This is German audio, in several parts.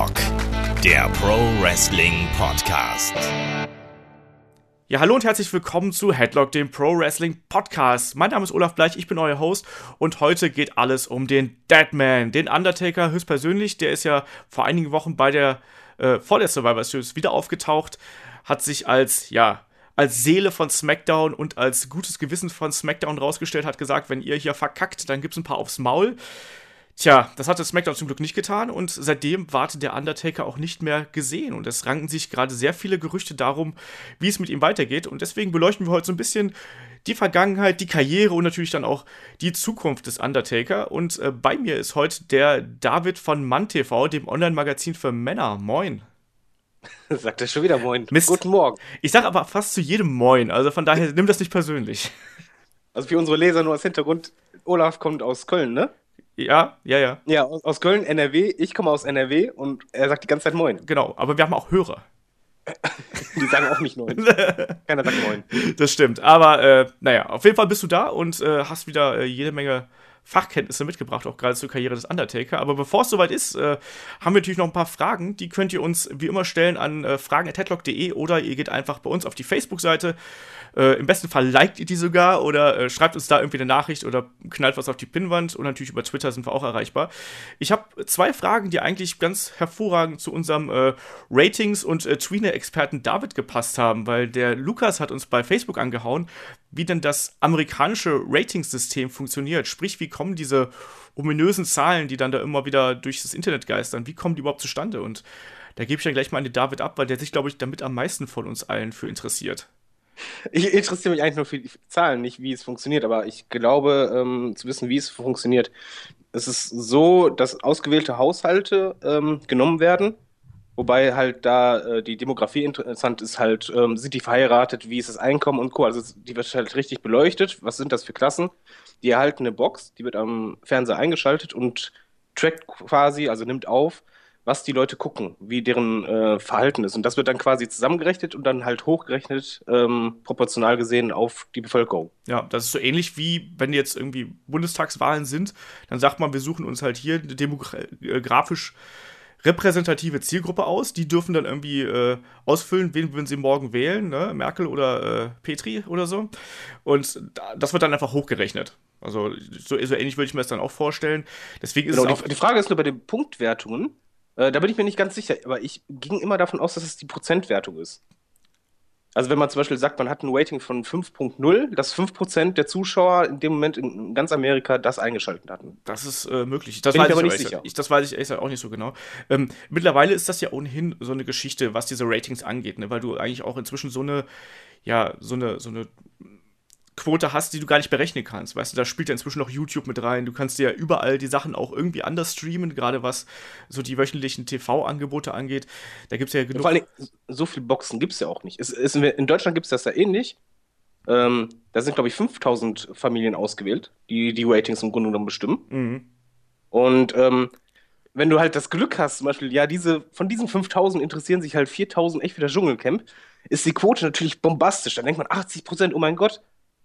Headlock, der Pro Wrestling Podcast. Ja, hallo und herzlich willkommen zu Headlock, dem Pro Wrestling Podcast. Mein Name ist Olaf Bleich, ich bin euer Host und heute geht alles um den Deadman, den Undertaker höchstpersönlich. Der ist ja vor einigen Wochen bei der äh, vor der Survivor Series wieder aufgetaucht, hat sich als ja als Seele von SmackDown und als gutes Gewissen von SmackDown rausgestellt, hat gesagt, wenn ihr hier verkackt, dann gibt's ein paar aufs Maul. Tja, das hatte SmackDown zum Glück nicht getan und seitdem wartet der Undertaker auch nicht mehr gesehen. Und es ranken sich gerade sehr viele Gerüchte darum, wie es mit ihm weitergeht. Und deswegen beleuchten wir heute so ein bisschen die Vergangenheit, die Karriere und natürlich dann auch die Zukunft des Undertaker. Und äh, bei mir ist heute der David von MannTV, dem Online-Magazin für Männer. Moin. Sagt er schon wieder Moin. Mist. Guten Morgen. Ich sage aber fast zu jedem Moin, also von daher nimm das nicht persönlich. Also für unsere Leser nur als Hintergrund, Olaf kommt aus Köln, ne? Ja, ja, ja. Ja, aus, Köln, NRW. Ich komme aus NRW und er sagt die ganze Zeit Moin. Genau, aber wir haben auch Hörer. Die sagen auch nicht Moin. Keiner sagt Moin. Das stimmt. Aber äh, naja, auf jeden Fall bist du da und äh, hast wieder äh, jede Menge Fachkenntnisse mitgebracht, auch gerade zur Karriere des Undertaker. Aber bevor es soweit ist, äh, haben wir natürlich noch ein paar Fragen. Die könnt ihr uns wie immer stellen an äh, fragen.headlock.de oder ihr geht einfach bei uns auf die Facebook-Seite. Äh, Im besten Fall liked ihr die sogar oder äh, schreibt uns da irgendwie eine Nachricht oder knallt was auf die Pinnwand und natürlich über Twitter sind wir auch erreichbar. Ich habe zwei Fragen, die eigentlich ganz hervorragend zu unserem äh, Ratings- und äh, Tweener-Experten David gepasst haben, weil der Lukas hat uns bei Facebook angehauen, wie denn das amerikanische Ratingssystem funktioniert. Sprich, wie kommen diese ominösen Zahlen, die dann da immer wieder durch das Internet geistern, wie kommen die überhaupt zustande? Und da gebe ich dann gleich mal an den David ab, weil der sich, glaube ich, damit am meisten von uns allen für interessiert. Ich interessiere mich eigentlich nur für die Zahlen, nicht wie es funktioniert, aber ich glaube ähm, zu wissen, wie es funktioniert. Es ist so, dass ausgewählte Haushalte ähm, genommen werden, wobei halt da äh, die Demografie interessant ist, halt, ähm, sind die verheiratet, wie ist das Einkommen und Co. Also die wird halt richtig beleuchtet. Was sind das für Klassen? Die erhalten eine Box, die wird am Fernseher eingeschaltet und trackt quasi, also nimmt auf, was die Leute gucken, wie deren äh, Verhalten ist. Und das wird dann quasi zusammengerechnet und dann halt hochgerechnet, ähm, proportional gesehen auf die Bevölkerung. Ja, das ist so ähnlich wie, wenn jetzt irgendwie Bundestagswahlen sind, dann sagt man, wir suchen uns halt hier eine demografisch repräsentative Zielgruppe aus. Die dürfen dann irgendwie äh, ausfüllen, wen würden sie morgen wählen, ne? Merkel oder äh, Petri oder so. Und das wird dann einfach hochgerechnet. Also so, so ähnlich würde ich mir das dann auch vorstellen. Deswegen ist genau, es auch die, die Frage ist nur bei den Punktwertungen, äh, da bin ich mir nicht ganz sicher, aber ich ging immer davon aus, dass es die Prozentwertung ist. Also wenn man zum Beispiel sagt, man hat ein Rating von 5.0, dass 5% der Zuschauer in dem Moment in ganz Amerika das eingeschaltet hatten. Das ist äh, möglich. Das Bin ich weiß aber ich nicht ehrlich sicher. Ich, das weiß ich ehrlich gesagt auch nicht so genau. Ähm, mittlerweile ist das ja ohnehin so eine Geschichte, was diese Ratings angeht, ne? weil du eigentlich auch inzwischen so eine, ja, so eine, so eine Quote hast, die du gar nicht berechnen kannst. Weißt du, da spielt ja inzwischen noch YouTube mit rein. Du kannst dir ja überall die Sachen auch irgendwie anders streamen, gerade was so die wöchentlichen TV-Angebote angeht. Da gibt es ja genug. Vor allem, so viele Boxen gibt es ja auch nicht. Es, es, in Deutschland gibt es das ja ähnlich. Ähm, da sind, glaube ich, 5000 Familien ausgewählt, die die Ratings im Grunde genommen bestimmen. Mhm. Und ähm, wenn du halt das Glück hast, zum Beispiel, ja, diese, von diesen 5000 interessieren sich halt 4000 echt für das Dschungelcamp, ist die Quote natürlich bombastisch. Dann denkt man 80 Prozent, oh mein Gott.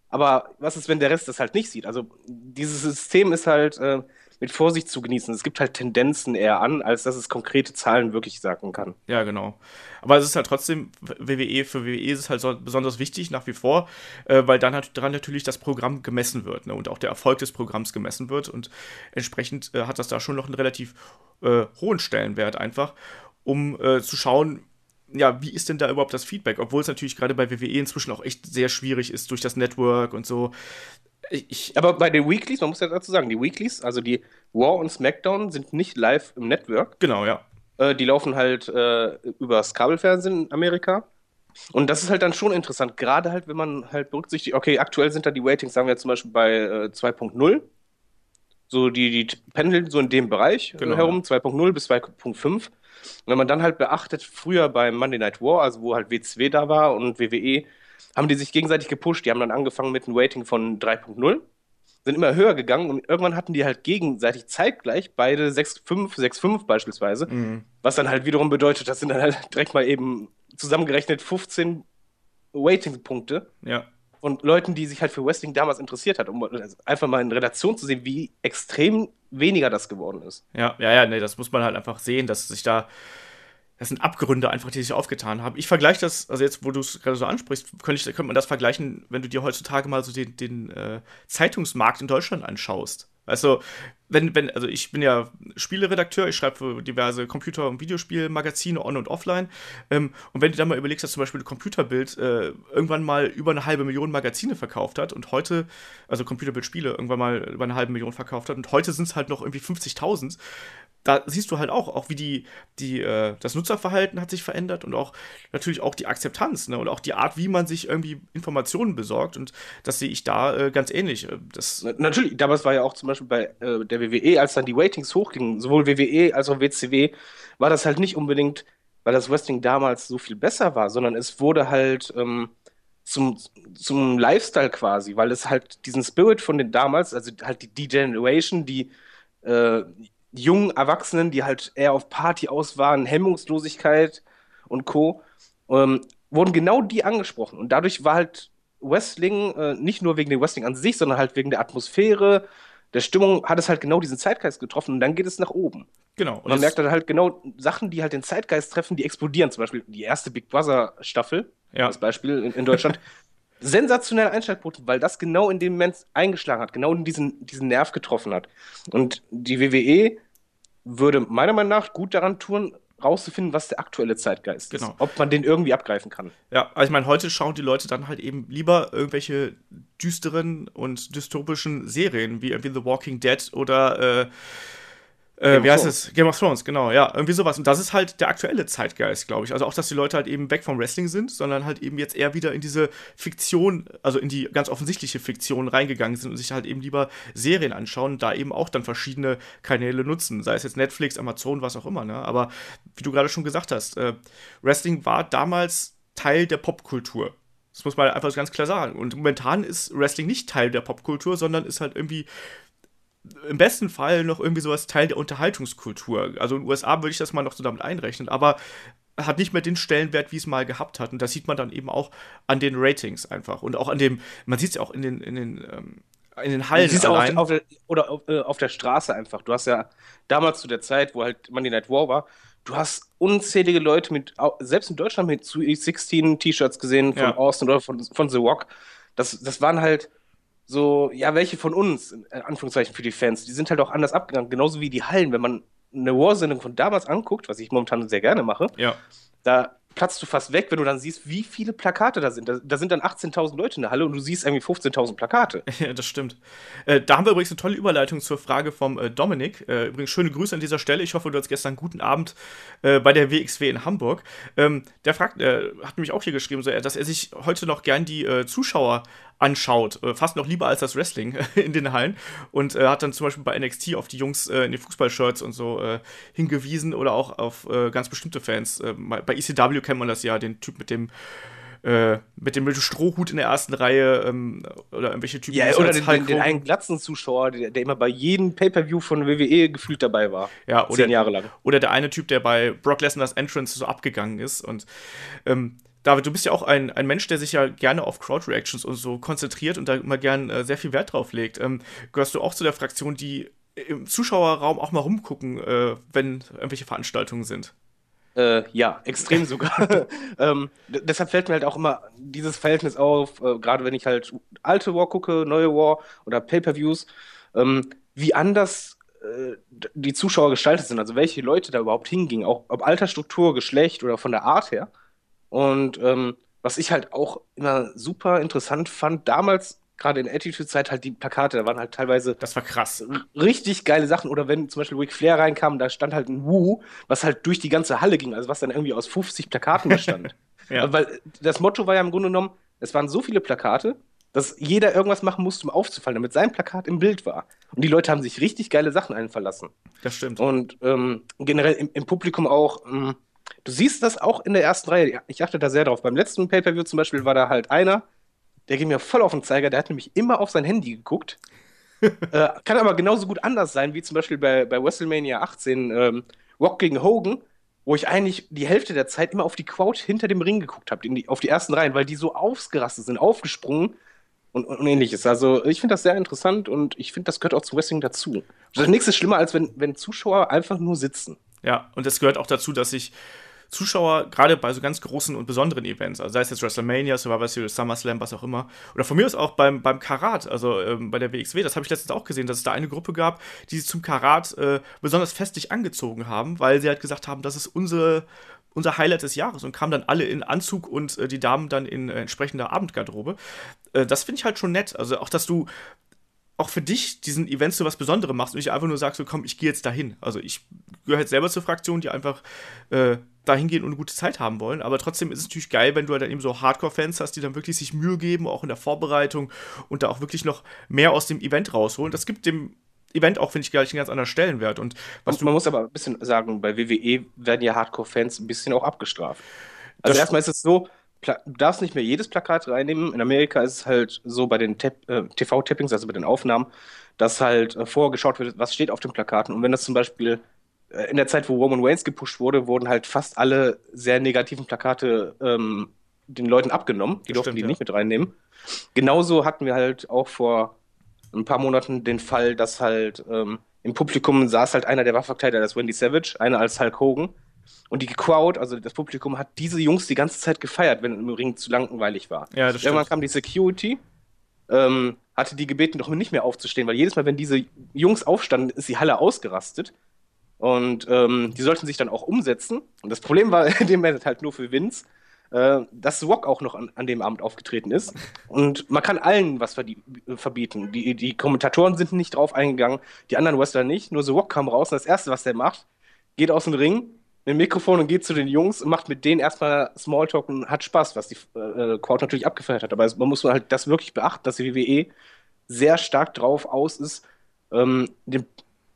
Aber was ist, wenn der Rest das halt nicht sieht? Also dieses System ist halt äh, mit Vorsicht zu genießen. Es gibt halt Tendenzen eher an, als dass es konkrete Zahlen wirklich sagen kann. Ja, genau. Aber es ist halt trotzdem, WWE, für WWE ist es halt so besonders wichtig nach wie vor, äh, weil dann halt dran natürlich das Programm gemessen wird ne, und auch der Erfolg des Programms gemessen wird und entsprechend äh, hat das da schon noch einen relativ äh, hohen Stellenwert einfach, um äh, zu schauen, ja, wie ist denn da überhaupt das Feedback? Obwohl es natürlich gerade bei WWE inzwischen auch echt sehr schwierig ist durch das Network und so. Ich, Aber bei den Weeklies, man muss ja dazu sagen, die Weeklies, also die Raw und SmackDown, sind nicht live im Network. genau, ja. Äh, die laufen halt äh, übers Kabelfernsehen in Amerika. Und das ist halt dann schon interessant, gerade halt, wenn man halt berücksichtigt, okay, aktuell sind da die Ratings, sagen wir zum Beispiel bei äh, 2.0. So, die, die pendeln so in dem Bereich äh, Genau. herum, 2.0 bis 2.5. Und wenn man dann halt beachtet, früher bei Monday Night War, also wo halt WCW da war und WWE, haben die sich gegenseitig gepusht. Die haben dann angefangen mit einem Rating von 3.0, sind immer höher gegangen und irgendwann hatten die halt gegenseitig zeitgleich beide 6.5, 6.5 beispielsweise. Mhm. Was dann halt wiederum bedeutet, das sind dann halt direkt mal eben zusammengerechnet 15 Rating-Punkte. Ja. Von Leuten, die sich halt für Wrestling damals interessiert hat, um einfach mal in Relation zu sehen, wie extrem weniger das geworden ist. Ja, ja, ja, nee, das muss man halt einfach sehen, dass sich da das sind Abgründe einfach, die sich aufgetan haben. Ich vergleiche das, also jetzt, wo du es gerade so ansprichst, könnte, ich, könnte man das vergleichen, wenn du dir heutzutage mal so den, den äh, Zeitungsmarkt in Deutschland anschaust. Also, wenn, wenn, also ich bin ja Spieleredakteur, ich schreibe für diverse Computer- und Videospielmagazine on- und offline. Ähm, und wenn du dann mal überlegst, dass zum Beispiel Computerbild äh, irgendwann mal über eine halbe Million Magazine verkauft hat und heute, also Computerbild Spiele irgendwann mal über eine halbe Million verkauft hat und heute sind es halt noch irgendwie 50.000, da siehst du halt auch, auch wie die, die, äh, das Nutzerverhalten hat sich verändert und auch natürlich auch die Akzeptanz, ne? Und auch die Art, wie man sich irgendwie Informationen besorgt. Und das sehe ich da äh, ganz ähnlich. Äh, das natürlich, damals war ja auch zum Beispiel bei äh, der WWE, als dann die Ratings hochgingen, sowohl WWE als auch WCW, war das halt nicht unbedingt, weil das Wrestling damals so viel besser war, sondern es wurde halt ähm, zum, zum Lifestyle quasi, weil es halt diesen Spirit von den damals, also halt die D-Generation, die äh, jungen Erwachsenen, die halt eher auf Party aus waren, Hemmungslosigkeit und Co., ähm, wurden genau die angesprochen. Und dadurch war halt Wrestling, äh, nicht nur wegen dem Wrestling an sich, sondern halt wegen der Atmosphäre, der Stimmung, hat es halt genau diesen Zeitgeist getroffen und dann geht es nach oben. Genau. Und man merkt dann halt genau Sachen, die halt den Zeitgeist treffen, die explodieren. Zum Beispiel die erste Big Brother Staffel, ja. als Beispiel in, in Deutschland. sensationell Einschlagquoten, weil das genau in dem Moment eingeschlagen hat, genau in diesen, diesen Nerv getroffen hat. Und die WWE würde meiner Meinung nach gut daran tun, rauszufinden, was der aktuelle Zeitgeist genau. ist. Ob man den irgendwie abgreifen kann. Ja, also ich meine, heute schauen die Leute dann halt eben lieber irgendwelche düsteren und dystopischen Serien wie irgendwie The Walking Dead oder äh, äh, wie heißt es? Game of Thrones, genau, ja, irgendwie sowas. Und das ist halt der aktuelle Zeitgeist, glaube ich. Also auch, dass die Leute halt eben weg vom Wrestling sind, sondern halt eben jetzt eher wieder in diese Fiktion, also in die ganz offensichtliche Fiktion reingegangen sind und sich halt eben lieber Serien anschauen und da eben auch dann verschiedene Kanäle nutzen, sei es jetzt Netflix, Amazon, was auch immer, ne? Aber wie du gerade schon gesagt hast, äh, Wrestling war damals Teil der Popkultur. Das muss man einfach ganz klar sagen. Und momentan ist Wrestling nicht Teil der Popkultur, sondern ist halt irgendwie im besten Fall noch irgendwie sowas Teil der Unterhaltungskultur. Also in den USA würde ich das mal noch so damit einrechnen, aber hat nicht mehr den Stellenwert, wie es mal gehabt hat. Und das sieht man dann eben auch an den Ratings einfach. Und auch an dem, man sieht es ja auch in den, in den, ähm, in den Hallen. Du allein. Auf, auf der, oder auf, äh, auf, der Straße einfach. Du hast ja damals zu der Zeit, wo halt Monday Night War war, du hast unzählige Leute mit, selbst in Deutschland mit Sweet 16 T-Shirts gesehen von ja. Austin oder von, von The Rock. Das, das waren halt so, ja, welche von uns, in Anführungszeichen für die Fans, die sind halt auch anders abgegangen, genauso wie die Hallen. Wenn man eine War-Sendung von damals anguckt, was ich momentan sehr gerne mache, ja. da platzt du fast weg, wenn du dann siehst, wie viele Plakate da sind. Da, da sind dann 18.000 Leute in der Halle und du siehst irgendwie 15.000 Plakate. Ja, das stimmt. Äh, da haben wir übrigens eine tolle Überleitung zur Frage vom äh, Dominik. Äh, übrigens schöne Grüße an dieser Stelle. Ich hoffe, du hattest gestern einen guten Abend äh, bei der WXW in Hamburg. Ähm, der fragt, äh, hat nämlich auch hier geschrieben, so, dass er sich heute noch gern die äh, Zuschauer anschaut. Äh, fast noch lieber als das Wrestling in den Hallen. Und äh, hat dann zum Beispiel bei NXT auf die Jungs äh, in den Fußballshirts und so hingewiesen oder auch auf ganz bestimmte Fans. Äh, bei ECW kennt man das ja, den Typ mit dem mit dem Strohhut in der ersten Reihe ähm, oder irgendwelche Typen. Ja, oder den, den, den, einen glatzen Zuschauer, der, der immer bei jedem Pay-Per-View von WWE gefühlt dabei war. Ja, oder, zehn Jahre lang. Oder der eine Typ, der bei Brock Lesnar's Entrance so abgegangen ist. Und ähm, David, du bist ja auch ein, ein Mensch, der sich ja gerne auf Crowd-Reactions und so konzentriert und da immer gern äh, sehr viel Wert drauf legt. Ähm, gehörst du auch zu der Fraktion, die im Zuschauerraum auch mal rumgucken, äh, wenn irgendwelche Veranstaltungen sind? Äh, ja, extrem sogar. ähm, deshalb fällt mir halt auch immer dieses Verhältnis auf, äh, gerade wenn ich halt alte War gucke, neue War oder Pay-per-Views, ähm, wie anders äh, die Zuschauer gestaltet sind, also welche Leute da überhaupt hingingen, auch ob Altersstruktur, Geschlecht oder von der Art her. Und ähm, was ich halt auch immer super interessant fand, damals, gerade in Attitude-Zeit, halt die Plakate, da waren halt teilweise. Das war krass. Richtig geile Sachen. Oder wenn zum Beispiel Ric Flair reinkam, da stand halt ein Woo, was halt durch die ganze Halle ging, also was dann irgendwie aus 50 Plakaten bestand. ja. Weil das Motto war ja im Grunde genommen, es waren so viele Plakate, dass jeder irgendwas machen musste, um aufzufallen, damit sein Plakat im Bild war. Und die Leute haben sich richtig geile Sachen einverlassen. Das stimmt. Und ähm, generell im, im, Publikum auch. Ähm, Du siehst das auch in der ersten Reihe. Ich achte da sehr drauf. Beim letzten Pay-Per-View zum Beispiel war da halt einer, der ging mir voll auf den Zeiger, der hat nämlich immer auf sein Handy geguckt. äh, kann aber genauso gut anders sein, wie zum Beispiel bei, bei WrestleMania 18 ähm, Rock gegen Hogan. wo ich eigentlich die Hälfte der Zeit immer auf die Crowd hinter dem Ring geguckt habe, auf die ersten Reihen, weil die so ausgerastet sind, aufgesprungen und, und ähnliches. Also ich finde das sehr interessant und ich finde, das gehört auch zum Wrestling dazu. Das nichts ist schlimmer, als wenn, wenn Zuschauer einfach nur sitzen. Ja, und es gehört auch dazu, dass ich Zuschauer, gerade bei so ganz großen und besonderen Events, also sei es jetzt WrestleMania, Survivor Series, SummerSlam, was auch immer, oder von mir aus auch beim, beim Karat, also ähm, bei der WXW, das habe ich letztens auch gesehen, dass es da eine Gruppe gab, die sich zum Karat äh, besonders festlich angezogen haben, weil sie halt gesagt haben, das ist unsere, unser Highlight des Jahres und kamen dann alle in Anzug und äh, die Damen dann in äh, entsprechender Abendgarderobe. Äh, das finde ich halt schon nett. Also auch, dass du auch für dich diesen Events so was Besonderes machst und nicht einfach nur sagst, so komm, ich gehe jetzt dahin. Also ich gehöre jetzt selber zur Fraktion, die einfach äh, dahin gehen und eine gute Zeit haben wollen. Aber trotzdem ist es natürlich geil, wenn du halt dann eben so Hardcore-Fans hast, die dann wirklich sich Mühe geben, auch in der Vorbereitung und da auch wirklich noch mehr aus dem Event rausholen. Das gibt dem Event auch, finde ich, gleich einen ganz anderen Stellenwert. Und was man muss aber ein bisschen sagen, bei WWE werden ja Hardcore-Fans ein bisschen auch abgestraft. Also erstmal ist es so, du darfst nicht mehr jedes Plakat reinnehmen. In Amerika ist es halt so bei den äh, TV-Tappings, also bei den Aufnahmen, dass halt äh, vorgeschaut wird, was steht auf den Plakaten. Und wenn das zum Beispiel äh, in der Zeit, wo Roman Reigns gepusht wurde, wurden halt fast alle sehr negativen Plakate ähm, den Leuten abgenommen. Die durften die ja. nicht mit reinnehmen. Genauso hatten wir halt auch vor ein paar Monaten den Fall, dass halt ähm, im Publikum saß halt einer der Waffenverkleider, das Wendy Savage, einer als Hulk Hogan. Und die Crowd, also das Publikum, hat diese Jungs die ganze Zeit gefeiert, wenn im Ring zu langweilig war. Ja, das Irgendwann kam die Security, ähm, hatte die gebeten, doch nicht mehr aufzustehen, weil jedes Mal, wenn diese Jungs aufstanden, ist die Halle ausgerastet. Und ähm, die sollten sich dann auch umsetzen. Und das Problem war in dem Moment halt nur für Vince, äh, dass Rock auch noch an, an, dem Abend aufgetreten ist. Und man kann allen was verbieten. Die, die Kommentatoren sind nicht drauf eingegangen, die anderen Wrestler nicht. Nur The Rock kam raus und das Erste, was der macht, geht aus dem Ring mit dem Mikrofon und geht zu den Jungs und macht mit denen erstmal Smalltalk und hat Spaß, was die äh, Crowd natürlich abgefeiert hat. Aber man muss halt das wirklich beachten, dass die WWE sehr stark drauf aus ist, ähm, dem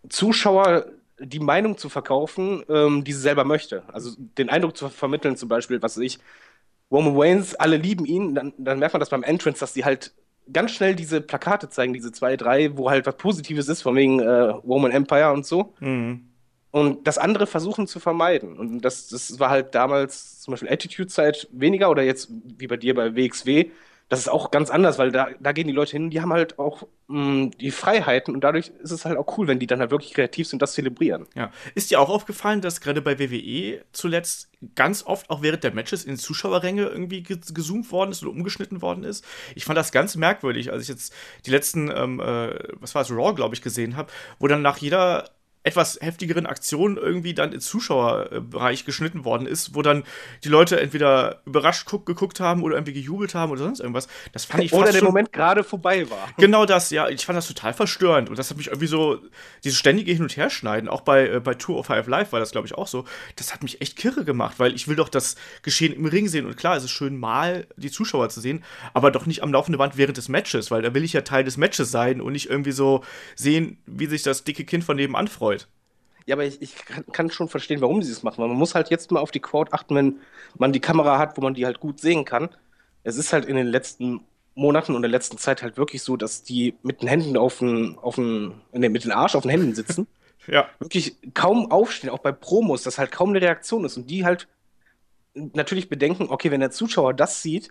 Zuschauer die Meinung zu verkaufen, ähm, die sie selber möchte. Also den Eindruck zu vermitteln, zum Beispiel, was ich, Roman Waynes, alle lieben ihn, dann, dann merkt man das beim Entrance, dass die halt ganz schnell diese Plakate zeigen, diese zwei, drei, wo halt was Positives ist, von wegen äh, Roman Empire und so. Mhm. Und das andere versuchen zu vermeiden. Und das, das war halt damals zum Beispiel Attitude-Zeit weniger oder jetzt wie bei dir bei WXW das ist auch ganz anders, weil da, da gehen die Leute hin, die haben halt auch mh, mm, die Freiheiten und dadurch ist es halt auch cool, wenn die dann halt wirklich kreativ sind und das zelebrieren. Ja. Ist dir auch aufgefallen, dass gerade bei WWE zuletzt ganz oft auch während der Matches in Zuschauerränge irgendwie gezoomt worden ist oder umgeschnitten worden ist? Ich fand das ganz merkwürdig, als ich jetzt die letzten, ähm, äh, was war es, Raw, glaube ich, gesehen habe, wo dann nach jeder etwas heftigeren Aktionen irgendwie dann ins Zuschauerbereich geschnitten worden ist, wo dann die Leute entweder überrascht guck, geguckt haben oder irgendwie gejubelt haben oder sonst irgendwas. Das fand ich Oder der Moment gerade vorbei war. Genau das, ja. Ich fand das total verstörend. Und das hat mich irgendwie so, dieses ständige Hin- und Herschneiden, auch bei, äh, bei Tour of Five Live war das, glaube ich, auch so. Das hat mich echt kirre gemacht, weil ich will doch das Geschehen im Ring sehen. Und klar, es ist schön, mal die Zuschauer zu sehen, aber doch nicht am laufenden Band während des Matches, weil da will ich ja Teil des Matches sein und nicht irgendwie so sehen, wie sich das dicke Kind von nebenan freut. Ja, aber ich, ich kann, kann, schon verstehen, warum sie es machen. Weil man muss halt jetzt mal auf die Crowd achten, wenn man die Kamera hat, wo man die halt gut sehen kann. Es ist halt in den letzten Monaten und der letzten Zeit halt wirklich so, dass die mit den Händen auf den, auf den, nee, mit den Arsch auf den Händen sitzen. ja. Wirklich kaum aufstehen, auch bei Promos, dass halt kaum eine Reaktion ist. Und die halt natürlich bedenken, okay, wenn der Zuschauer das sieht,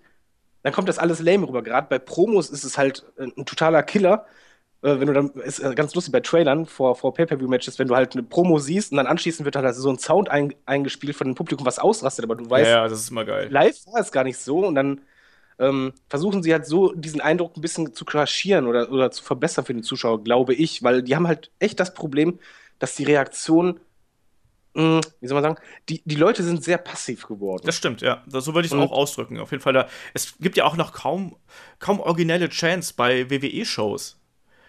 dann kommt das alles lame rüber. Gerade bei Promos ist es halt ein totaler Killer, äh, wenn du dann, ist äh, ganz lustig bei Trailern vor, vor Pay-Per-View-Matches, wenn du halt eine Promo siehst und dann anschließend wird halt also so ein Sound ein, eingespielt von dem Publikum, was ausrastet, aber du weißt, ja, ja, das ist immer geil. live war es gar nicht so und dann ähm, versuchen sie halt so diesen Eindruck ein bisschen zu kaschieren oder, oder zu verbessern für den Zuschauer, glaube ich, weil die haben halt echt das Problem, dass die Reaktion hm, wie soll man sagen, die, die Leute sind sehr passiv geworden. Das stimmt, ja. Das, so würde ich es auch ausdrücken. Auf jeden Fall, da, es gibt ja auch noch kaum, kaum originelle Chance bei WWE-Shows.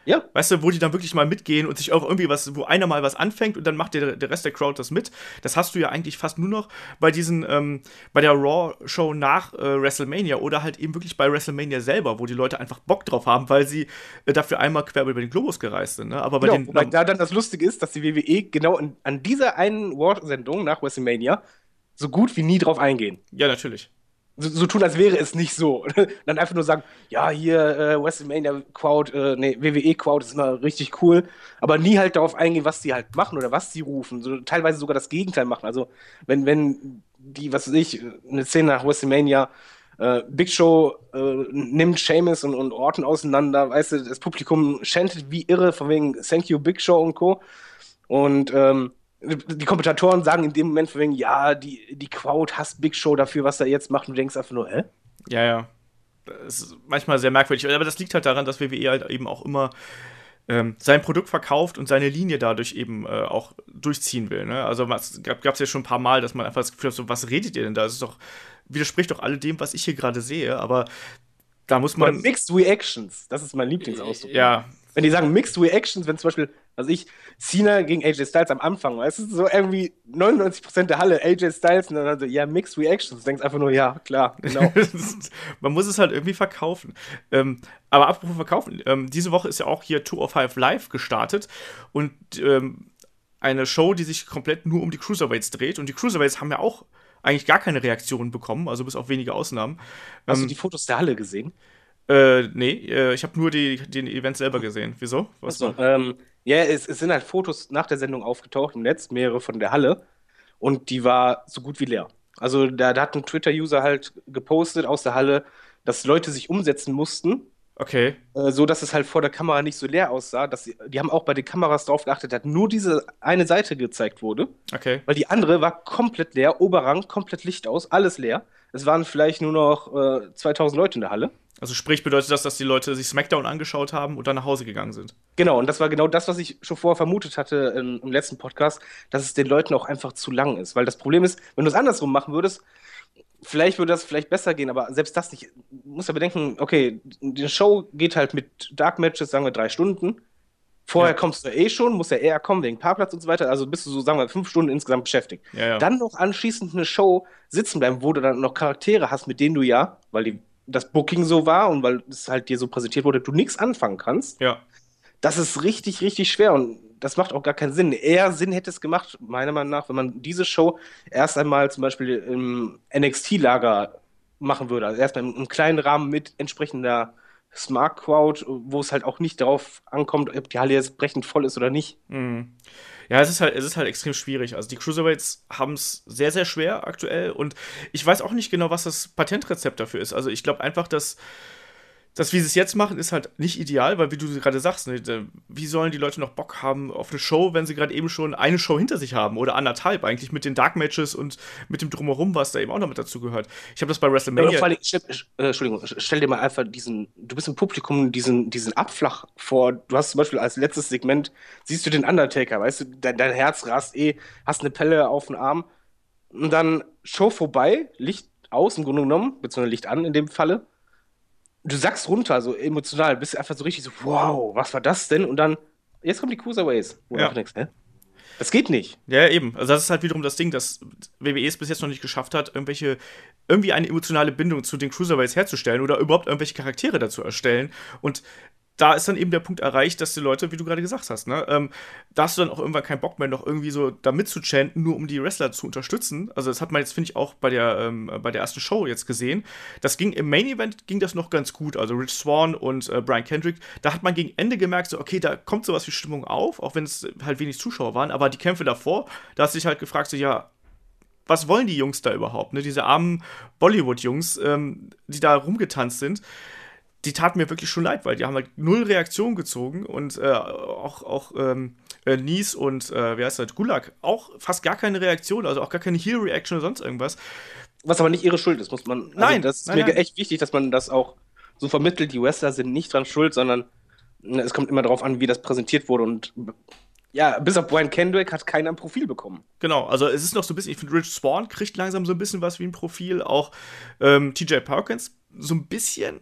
Ja. Weißt du, wo die dann wirklich mal mitgehen und sich auch irgendwie was, wo einer mal was anfängt und dann macht der, der Rest der Crowd das mit. Das hast du ja eigentlich fast nur noch bei diesen, ähm, bei der Raw-Show nach äh, WrestleMania oder halt eben wirklich bei WrestleMania selber, wo die Leute einfach Bock drauf haben, weil sie äh, dafür einmal quer über den Globus gereist sind. Ne? Aber bei genau, den. Wobei da dann das Lustige ist, dass die WWE genau in, an dieser einen Raw-Sendung nach WrestleMania so gut wie nie drauf eingehen. Ja, natürlich. So, tun, als wäre es nicht so. dann einfach nur sagen, ja, hier äh, WrestleMania Crowd, äh, nee, WWE Crowd ist immer richtig cool, aber nie halt darauf eingehen, was die halt machen oder was sie rufen. So, teilweise sogar das Gegenteil machen. Also, wenn, wenn die, was weiß ich, eine Szene nach WrestleMania äh, Big Show äh, nimmt Seamus und, und Orton auseinander, weißt du, das Publikum chantet wie irre, von wegen Thank you, Big Show und Co. Und ähm, die Kommentatoren sagen in dem Moment von wegen, ja, die, die Crowd hasst Big Show dafür, was er jetzt macht, und du denkst einfach nur, hä? Ja, ja. Das ist manchmal sehr merkwürdig. Aber das liegt halt daran, dass WWE halt eben auch immer ähm, sein Produkt verkauft und seine Linie dadurch eben äh, auch durchziehen will. Ne? Also es gab es ja schon ein paar Mal, dass man einfach das Gefühl hat, so, was redet ihr denn da? Das ist doch, widerspricht doch alledem, was ich hier gerade sehe, aber da muss man. Oder Mixed Reactions, das ist mein Lieblingsausdruck. Ja. Wenn die sagen Mixed Reactions, wenn zum Beispiel also ich, Cena gegen AJ Styles am Anfang, weißt du, so irgendwie 99% der Halle AJ Styles und dann so, ja, Mixed Reactions. Du denkst einfach nur, ja, klar, genau. Man muss es halt irgendwie verkaufen. Ähm, aber apropos verkaufen, ähm, diese Woche ist ja auch hier Two of Five Live gestartet und ähm, eine Show, die sich komplett nur um die Cruiserweights dreht. Und die Cruiserweights haben ja auch eigentlich gar keine Reaktionen bekommen, also bis auf wenige Ausnahmen. Hast ähm, du die Fotos der Halle gesehen? Äh, nee, äh, ich habe nur die, den Event selber gesehen. Wieso? Was Achso, ähm, ja, es, es, sind halt Fotos nach der Sendung aufgetaucht im Netz, mehrere von der Halle. Und die war so gut wie leer. Also da, da hat ein Twitter-User halt gepostet aus der Halle, dass Leute sich umsetzen mussten. Okay. Äh, so dass es halt vor der Kamera nicht so leer aussah. Dass sie, die haben auch bei den Kameras darauf geachtet, dass nur diese eine Seite gezeigt wurde. Okay. Weil die andere war komplett leer, Oberrang, komplett Licht aus, alles leer. Es waren vielleicht nur noch äh, 2000 Leute in der Halle. Also sprich, bedeutet das, dass die Leute sich SmackDown angeschaut haben und dann nach Hause gegangen sind. Genau, und das war genau das, was ich schon vorher vermutet hatte im, im letzten Podcast, dass es den Leuten auch einfach zu lang ist. Weil das Problem ist, wenn du es andersrum machen würdest, vielleicht würde das vielleicht besser gehen, aber selbst das nicht. Du musst ja bedenken, okay, die Show geht halt mit Dark Matches, sagen wir, drei Stunden. Vorher ja. kommst du eh schon, musst ja eher kommen wegen Parkplatz und so weiter. Also bist du so, sagen wir, fünf Stunden insgesamt beschäftigt. Ja. Dann noch anschließend eine Show sitzen bleiben, wo du dann noch Charaktere hast, mit denen du ja, weil die das Booking so war und weil es halt dir so präsentiert wurde, du nichts anfangen kannst. Ja. Das ist richtig, richtig schwer und das macht auch gar keinen Sinn. Eher Sinn hätte es gemacht, meiner Meinung nach, wenn man diese Show erst einmal zum Beispiel im NXT-Lager machen würde. Also erstmal im, kleinen Rahmen mit entsprechender Smart Crowd, wo es halt auch nicht darauf ankommt, ob die Halle jetzt brechend voll ist oder nicht. Mhm. Ja, es ist halt, es ist halt extrem schwierig. Also die Cruiserweights haben es sehr, sehr schwer aktuell und ich weiß auch nicht genau, was das Patentrezept dafür ist. Also ich glaube einfach, dass das, wie sie es jetzt machen, ist halt nicht ideal, weil, wie du gerade sagst, ne, wie sollen die Leute noch Bock haben auf eine Show, wenn sie gerade eben schon eine Show hinter sich haben oder anderthalb eigentlich mit den Dark Matches und mit dem Drumherum, was da eben auch noch mit dazu gehört. Ich habe das bei WrestleMania. Ja, allem, stell, äh, Entschuldigung, stell dir mal einfach diesen, du bist im Publikum diesen, diesen Abflach vor. Du hast zum Beispiel als letztes Segment, siehst du den Undertaker, weißt du, dein, dein Herz rast eh, hast eine Pelle auf den Arm und dann Show vorbei, Licht aus im Grunde genommen, beziehungsweise Licht an in dem Falle du sagst runter, so emotional, bist einfach so richtig so, wow, was war das denn? Und dann, jetzt kommen die Cruiserways. Wo ja. denkst, hä? Das geht nicht. Ja, eben. Also das ist halt wiederum das Ding, dass WWE es bis jetzt noch nicht geschafft hat, irgendwelche, irgendwie eine emotionale Bindung zu den Cruiserweights herzustellen oder überhaupt irgendwelche Charaktere dazu erstellen. Und da ist dann eben der Punkt erreicht, dass die Leute, wie du gerade gesagt hast, ne, ähm, da hast du dann auch irgendwann keinen Bock mehr, noch irgendwie so da mitzuchanten, nur um die Wrestler zu unterstützen. Also das hat man jetzt, finde ich, auch bei der, ähm, bei der ersten Show jetzt gesehen. Das ging im Main Event ging das noch ganz gut. Also Rich Swan und äh, Brian Kendrick, da hat man gegen Ende gemerkt, so, okay, da kommt sowas wie Stimmung auf, auch wenn es halt wenig Zuschauer waren, aber die Kämpfe davor, da hast du dich halt gefragt, so, ja, was wollen die Jungs da überhaupt, ne? Diese armen Bollywood-Jungs, ähm, die da rumgetanzt sind die taten mir wirklich schon leid, weil die haben halt null Reaktion gezogen und äh, auch, auch ähm, äh, Nies und äh, wie heißt das, Gulag auch fast gar keine Reaktion, also auch gar keine Heal-Reaction oder sonst irgendwas. Was aber nicht ihre Schuld ist, muss man. Also nein, das ist nein, mir nein. echt wichtig, dass man das auch so vermittelt. Die Wrestler sind nicht dran schuld, sondern ne, es kommt immer darauf an, wie das präsentiert wurde und ja, bis auf Brian Kendrick hat keiner ein Profil bekommen. Genau, also es ist noch so ein bisschen, ich finde, Rich Spawn kriegt langsam so ein bisschen was wie ein Profil, auch ähm, TJ Perkins so ein bisschen,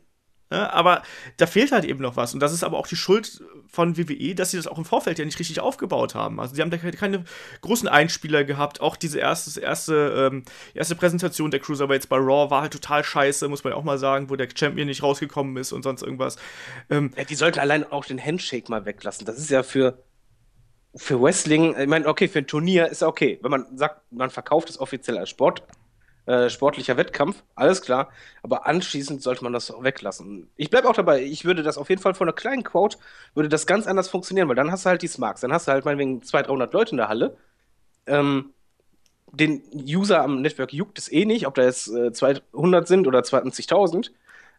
ja, aber da fehlt halt eben noch was. Und das ist aber auch die Schuld von WWE, dass sie das auch im Vorfeld ja nicht richtig aufgebaut haben. Also, sie haben da keine großen Einspieler gehabt. Auch diese erste, erste, ähm, erste Präsentation der Cruiserweights bei Raw war halt total scheiße, muss man auch mal sagen, wo der Champion nicht rausgekommen ist und sonst irgendwas. Ähm, ja, die sollten allein auch den Handshake mal weglassen. Das ist ja für, für Wrestling, ich meine, okay, für ein Turnier ist ja okay. Wenn man sagt, man verkauft es offiziell als Sport, äh, sportlicher Wettkampf, alles klar. Aber anschließend sollte man das auch weglassen. Ich bleibe auch dabei, ich würde das auf jeden Fall von einer kleinen Quote, würde das ganz anders funktionieren, weil dann hast du halt die Smarks, dann hast du halt meinetwegen 200, 300 Leute in der Halle. Ähm, den User am Network juckt es eh nicht, ob da jetzt äh, 200 sind oder 20.000.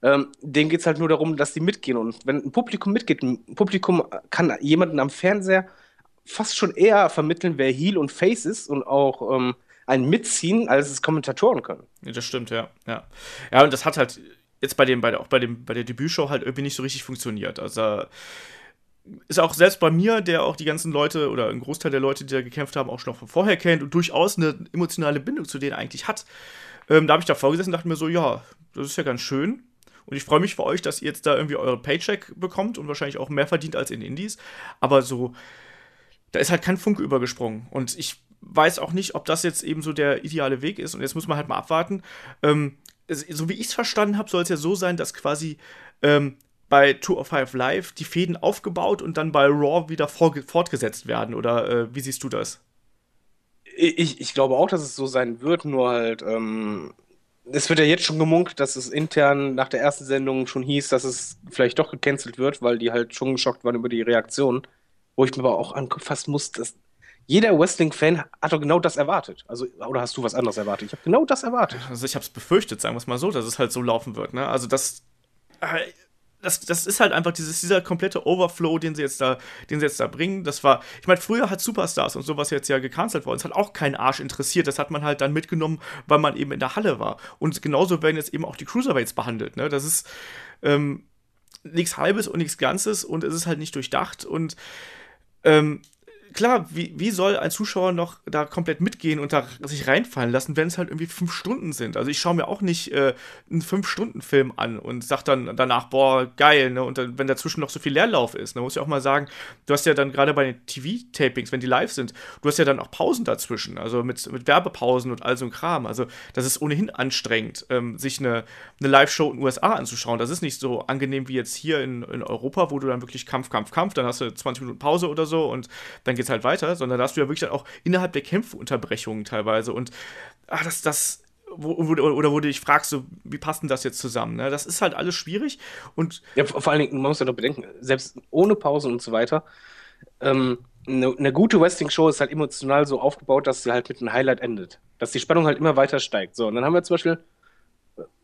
Ähm, denen geht es halt nur darum, dass die mitgehen. Und wenn ein Publikum mitgeht, ein Publikum kann jemanden am Fernseher fast schon eher vermitteln, wer Heel und Face ist und auch ähm, einen mitziehen, als es Kommentatoren können. Ja, das stimmt, ja. Ja, ja und das hat halt jetzt bei dem, bei der, auch bei dem, bei der Debütshow halt irgendwie nicht so richtig funktioniert. Also ist auch selbst bei mir, der auch die ganzen Leute oder ein Großteil der Leute, die da gekämpft haben, auch schon von vorher kennt und durchaus eine emotionale Bindung zu denen eigentlich hat. Ähm, da habe ich da vorgesessen und dachte mir so, ja, das ist ja ganz schön. Und ich freue mich für euch, dass ihr jetzt da irgendwie euren Paycheck bekommt und wahrscheinlich auch mehr verdient als in Indies. Aber so, da ist halt kein Funke übergesprungen. Und ich weiß auch nicht, ob das jetzt eben so der ideale Weg ist. Und jetzt muss man halt mal abwarten. Ähm, so wie ich es verstanden habe, soll es ja so sein, dass quasi ähm, bei Tour of Five Live die Fäden aufgebaut und dann bei Raw wieder fortgesetzt werden. Oder äh, wie siehst du das? Ich, ich glaube auch, dass es so sein wird, nur halt, ähm, es wird ja jetzt schon gemunkt, dass es intern nach der ersten Sendung schon hieß, dass es vielleicht doch gecancelt wird, weil die halt schon geschockt waren über die Reaktion. Wo ich mir aber auch anfassen muss, dass jeder Wrestling-Fan hat doch genau das erwartet. Also, oder hast du was anderes erwartet? Ich habe genau das erwartet. Also ich habe es befürchtet, sagen wir es mal so, dass es halt so laufen wird. Ne? Also das, äh, das, das ist halt einfach dieses, dieser komplette Overflow, den sie jetzt da, den sie jetzt da bringen. Das war, ich meine, früher hat Superstars und sowas jetzt ja gecancelt worden. Es hat auch keinen Arsch interessiert. Das hat man halt dann mitgenommen, weil man eben in der Halle war. Und genauso werden jetzt eben auch die Cruiserweights behandelt. Ne? Das ist ähm, nichts Halbes und nichts Ganzes und es ist halt nicht durchdacht und ähm, klar, wie, wie soll ein Zuschauer noch da komplett mitgehen und da sich reinfallen lassen, wenn es halt irgendwie fünf Stunden sind? Also ich schaue mir auch nicht äh, einen Fünf-Stunden-Film an und sag dann danach, boah, geil, ne? Und dann, wenn dazwischen noch so viel Leerlauf ist, ne, muss ich auch mal sagen, du hast ja dann gerade bei den TV-Tapings, wenn die live sind, du hast ja dann auch Pausen dazwischen, also mit, mit Werbepausen und all so ein Kram. Also das ist ohnehin anstrengend, ähm, sich eine, eine Live-Show in den USA anzuschauen. Das ist nicht so angenehm wie jetzt hier in, in Europa, wo du dann wirklich Kampf, Kampf, Kampf, dann hast du 20 Minuten Pause oder so und dann geht's halt weiter, sondern da hast du ja wirklich dann auch innerhalb der Kämpfe Unterbrechungen teilweise und ach, das, das, wo, oder wo du dich fragst, so, wie passt denn das jetzt zusammen? Ne? Das ist halt alles schwierig und. Ja, vor allen Dingen, man muss ja doch bedenken, selbst ohne Pausen und so weiter, ähm, eine, eine, gute Wrestling-Show ist halt emotional so aufgebaut, dass sie halt mit einem Highlight endet. Dass die Spannung halt immer weiter steigt. So, und dann haben wir zum Beispiel,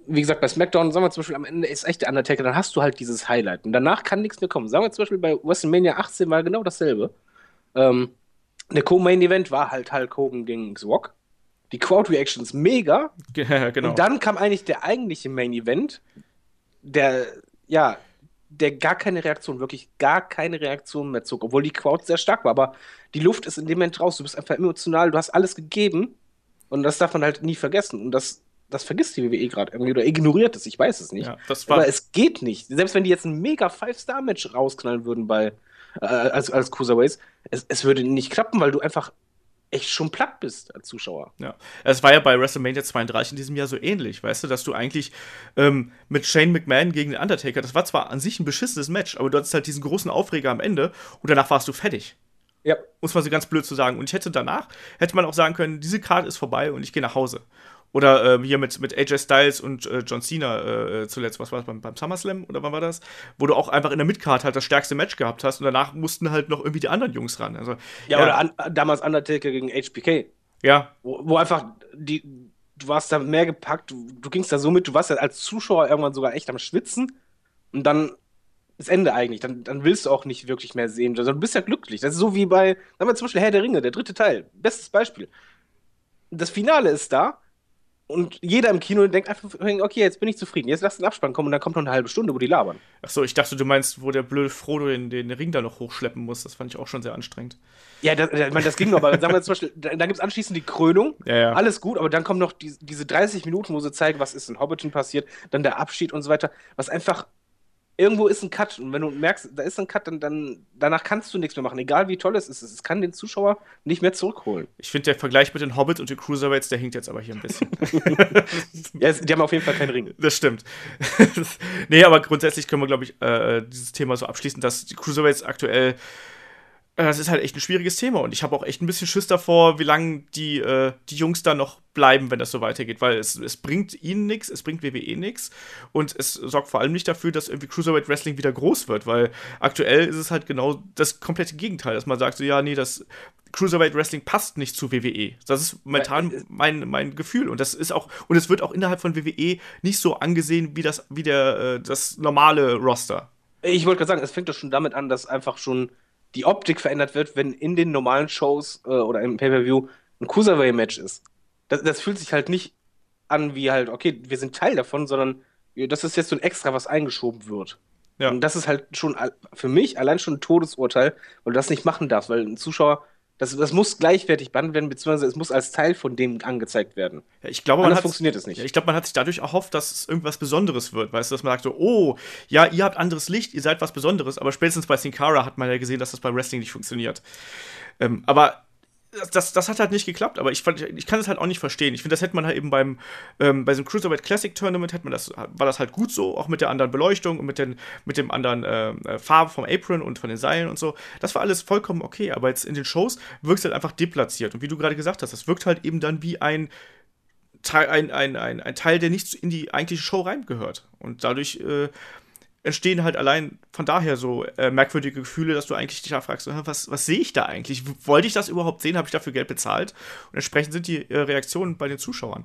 wie gesagt, bei SmackDown, sagen wir zum Beispiel, am Ende ist echt der Undertaker, dann hast du halt dieses Highlight. Und danach kann nichts mehr kommen. Sagen wir zum Beispiel bei WrestleMania 18 war genau dasselbe. Ähm, der Co-Main-Event war halt Hulk Hogan gegen Zwok. Die Crowd-Reactions mega. Ja, genau. Und dann kam eigentlich der eigentliche Main-Event, der, ja, der gar keine Reaktion, wirklich gar keine Reaktion mehr zog, obwohl die Crowd sehr stark war. Aber die Luft ist in dem Moment raus. Du bist einfach emotional, du hast alles gegeben. Und das darf man halt nie vergessen. Und das, das vergisst die WWE gerade irgendwie oder ignoriert es, ich weiß es nicht. Ja, Aber es geht nicht. Selbst wenn die jetzt ein mega Five-Star-Match rausknallen würden bei äh, als, als Cruiserweights, es, es würde nicht klappen, weil du einfach echt schon platt bist als Zuschauer. Ja, es war ja bei WrestleMania 32 in diesem Jahr so ähnlich, weißt du, dass du eigentlich ähm, mit Shane McMahon gegen den Undertaker, das war zwar an sich ein beschissenes Match, aber du hattest halt diesen großen Aufreger am Ende und danach warst du fertig. Ja. Muss man so ganz blöd zu sagen. Und ich hätte danach, hätte man auch sagen können, diese Karte ist vorbei und ich gehe nach Hause. Oder äh, hier mit, mit AJ Styles und äh, John Cena äh, äh, zuletzt, was war das, beim, beim SummerSlam oder wann war das? Wo du auch einfach in der Midcard halt das stärkste Match gehabt hast und danach mussten halt noch irgendwie die anderen Jungs ran. Also, ja, ja. oder an, damals Undertaker gegen HBK. Ja. Wo, wo, einfach die, du warst da mehr gepackt, du, du gingst da so mit, du warst ja als Zuschauer irgendwann sogar echt am Schwitzen und dann das Ende eigentlich. Dann, dann willst du auch nicht wirklich mehr sehen. Also du bist ja glücklich. Das ist so wie bei, sagen wir zum Beispiel Herr der Ringe, der dritte Teil. Bestes Beispiel. Das Finale ist da und jeder im Kino denkt einfach, okay, jetzt bin ich zufrieden. Jetzt lass den Abspann kommen und dann kommt noch eine halbe Stunde, wo die labern. Achso, ich dachte, du meinst, wo der blöde Frodo den, den Ring da noch hochschleppen muss. Das fand ich auch schon sehr anstrengend. Ja, das, ich meine, das ging noch, aber sagen wir zum Beispiel, da, da gibt es anschließend die Krönung. Ja, ja. Alles gut, aber dann kommen noch die, diese 30 Minuten, wo sie zeigen, was ist in Hobbiton passiert, dann der Abschied und so weiter, was einfach irgendwo ist ein Cut. Und wenn du merkst, da ist ein Cut, dann, dann danach kannst du nichts mehr machen. Egal wie toll es ist, es kann den Zuschauer nicht mehr zurückholen. Ich finde, der Vergleich mit den Hobbit und den Cruiserweights, der hinkt jetzt aber hier ein bisschen. ja, die haben auf jeden Fall keinen Ring. Das stimmt. nee, aber grundsätzlich können wir, glaube ich, äh, dieses Thema so abschließen, dass die Cruiserweights aktuell das ist halt echt ein schwieriges Thema und ich habe auch echt ein bisschen Schiss davor, wie lange die, äh, die Jungs da noch bleiben, wenn das so weitergeht, weil es, es bringt ihnen nichts, es bringt WWE nichts und es sorgt vor allem nicht dafür, dass irgendwie Cruiserweight Wrestling wieder groß wird, weil aktuell ist es halt genau das komplette Gegenteil, dass man sagt so, ja, nee, das Cruiserweight Wrestling passt nicht zu WWE. Das ist momentan äh, mein, mein Gefühl und das ist auch und es wird auch innerhalb von WWE nicht so angesehen wie das wie der äh, das normale Roster. Ich wollte gerade sagen, es fängt doch schon damit an, dass einfach schon die Optik verändert wird, wenn in den normalen Shows äh, oder im Pay-Per-View ein Cruiserweight-Match ist. Das, das, fühlt sich halt nicht an wie halt, okay, wir sind Teil davon, sondern das ist jetzt so ein Extra, was eingeschoben wird. Ja. Und das ist halt schon für mich allein schon ein Todesurteil, weil du das nicht machen darfst, weil ein Zuschauer das, das muss gleichwertig behandelt werden, beziehungsweise es muss als Teil von dem angezeigt werden. Ja, ich glaube, Anders funktioniert es nicht. Ja, ich glaube, man hat sich dadurch erhofft, dass es irgendwas Besonderes wird. Weißt du, dass man sagt so, oh, ja, ihr habt anderes Licht, ihr seid was Besonderes, aber spätestens bei Sin Cara hat man ja gesehen, dass das beim Wrestling nicht funktioniert. Ähm, aber das, das hat halt nicht geklappt, aber ich, fand, ich kann es halt auch nicht verstehen. Ich finde, das hätte man halt eben beim, ähm, bei so einem Cruiserweight Classic Tournament, hätte man das, war das halt gut so, auch mit der anderen Beleuchtung und mit, den, mit dem anderen äh, äh, Farbe vom Apron und von den Seilen und so. Das war alles vollkommen okay, aber jetzt in den Shows wirkt es halt einfach deplatziert. Und wie du gerade gesagt hast, das wirkt halt eben dann wie ein Teil, ein, ein, ein, ein Teil, der nicht in die eigentliche Show reingehört. Und dadurch äh, entstehen halt allein von daher so äh, merkwürdige Gefühle, dass du eigentlich dich da fragst, was, was sehe ich da eigentlich? Wollte ich das überhaupt sehen? Habe ich dafür Geld bezahlt? Und entsprechend sind die äh, Reaktionen bei den Zuschauern.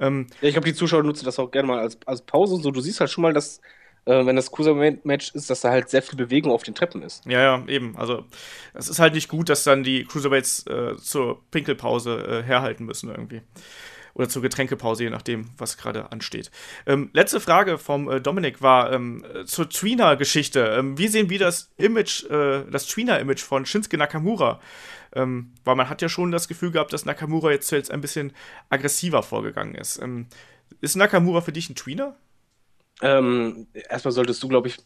Ähm, ja, ich glaube, die Zuschauer nutzen das auch gerne mal als, als Pause. So, du siehst halt schon mal, dass äh, wenn das Cruiserweight-Match ist, dass da halt sehr viel Bewegung auf den Treppen ist. Ja, ja, eben. Also, es ist halt nicht gut, dass dann die Cruiserweights äh, zur Pinkelpause äh, herhalten müssen irgendwie oder zur Getränkepause, je nachdem, was gerade ansteht. Ähm, letzte Frage vom äh, Dominik war ähm, zur Tweener-Geschichte. Ähm, wie sehen wir das Image, äh, das Tweener-Image von Shinsuke Nakamura? Ähm, weil man hat ja schon das Gefühl gehabt, dass Nakamura jetzt, jetzt ein bisschen aggressiver vorgegangen ist. Ähm, ist Nakamura für dich ein Tweener? Ähm, erstmal solltest du, glaube ich,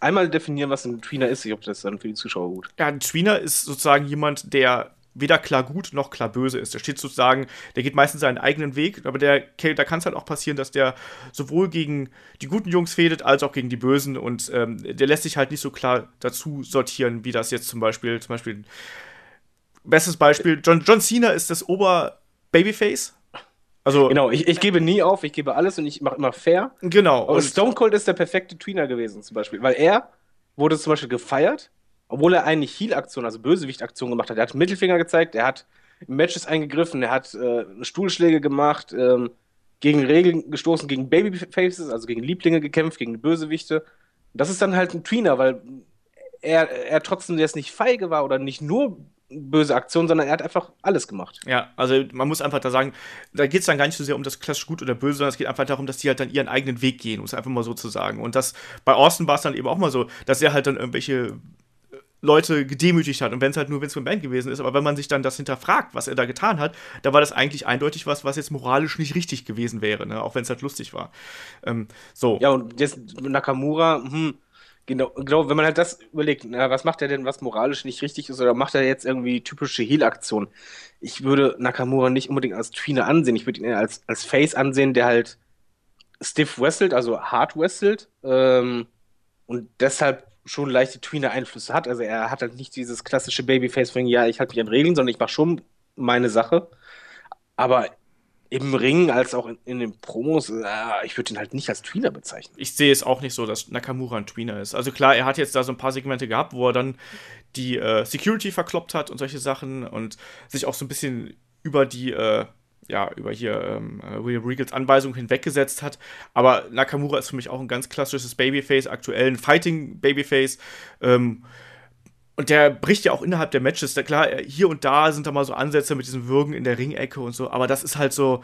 einmal definieren, was ein Tweener ist. Ich hoffe, das ist dann für die Zuschauer gut. Ja, ein Tweener ist sozusagen jemand, der weder klar gut noch klar böse ist. Der steht sozusagen, der geht meistens seinen eigenen Weg, aber der, da kann es halt auch passieren, dass der sowohl gegen die guten Jungs fädet, als auch gegen die Bösen und ähm, der lässt sich halt nicht so klar dazu sortieren, wie das jetzt zum Beispiel, zum Beispiel, bestes Beispiel, John, John Cena ist das Ober-Babyface. Also, genau, ich, ich gebe nie auf, ich gebe alles und ich mache immer fair. Genau. Und Stone Cold ist der perfekte Tweener gewesen, zum Beispiel, weil er wurde zum Beispiel gefeiert obwohl er eine Heal-Aktion, also Bösewicht-Aktion gemacht hat. Er hat Mittelfinger gezeigt, er hat Matches eingegriffen, er hat äh, Stuhlschläge gemacht, ähm, gegen Regeln gestoßen, gegen Babyfaces, also gegen Lieblinge gekämpft, gegen Bösewichte. Das ist dann halt ein Tweener, weil er, er trotzdem jetzt nicht feige war oder nicht nur böse Aktion, sondern er hat einfach alles gemacht. Ja, also man muss einfach da sagen, da geht es dann gar nicht so sehr um das klassisch gut oder böse, sondern es geht einfach darum, dass die halt dann ihren eigenen Weg gehen, um es einfach mal so zu sagen. Und das bei Austin war es dann eben auch mal so, dass er halt dann irgendwelche Leute gedemütigt hat. Und wenn es halt nur Vince McMahon gewesen ist, aber wenn man sich dann das hinterfragt, was er da getan hat, da war das eigentlich eindeutig was, was jetzt moralisch nicht richtig gewesen wäre, ne? auch wenn es halt lustig war. Ähm, so. Ja, und jetzt Nakamura, hm, genau, genau, wenn man halt das überlegt, na, was macht er denn, was moralisch nicht richtig ist, oder macht er jetzt irgendwie typische Heal-Aktionen? Ich würde Nakamura nicht unbedingt als Tweener ansehen, ich würde ihn eher als, als Face ansehen, der halt stiff wrestelt, also hart wrestelt, ähm, und deshalb schon leichte Tweener-Einflüsse hat. Also er hat halt nicht dieses klassische Babyface von, ja, ich halte mich an Regeln, sondern ich mache schon meine Sache. Aber im Ring als auch in, in den Promos, äh, ich würde ihn halt nicht als Tweener bezeichnen. Ich sehe es auch nicht so, dass Nakamura ein Tweener ist. Also klar, er hat jetzt da so ein paar Segmente gehabt, wo er dann die äh, Security verkloppt hat und solche Sachen und sich auch so ein bisschen über die äh, ja, über hier ähm, äh, William Regals Anweisung hinweggesetzt hat. Aber Nakamura ist für mich auch ein ganz klassisches Babyface, aktuell ein Fighting Babyface. Ähm, und der bricht ja auch innerhalb der Matches. Da, klar, hier und da sind da mal so Ansätze mit diesem Würgen in der Ringecke und so, aber das ist halt so,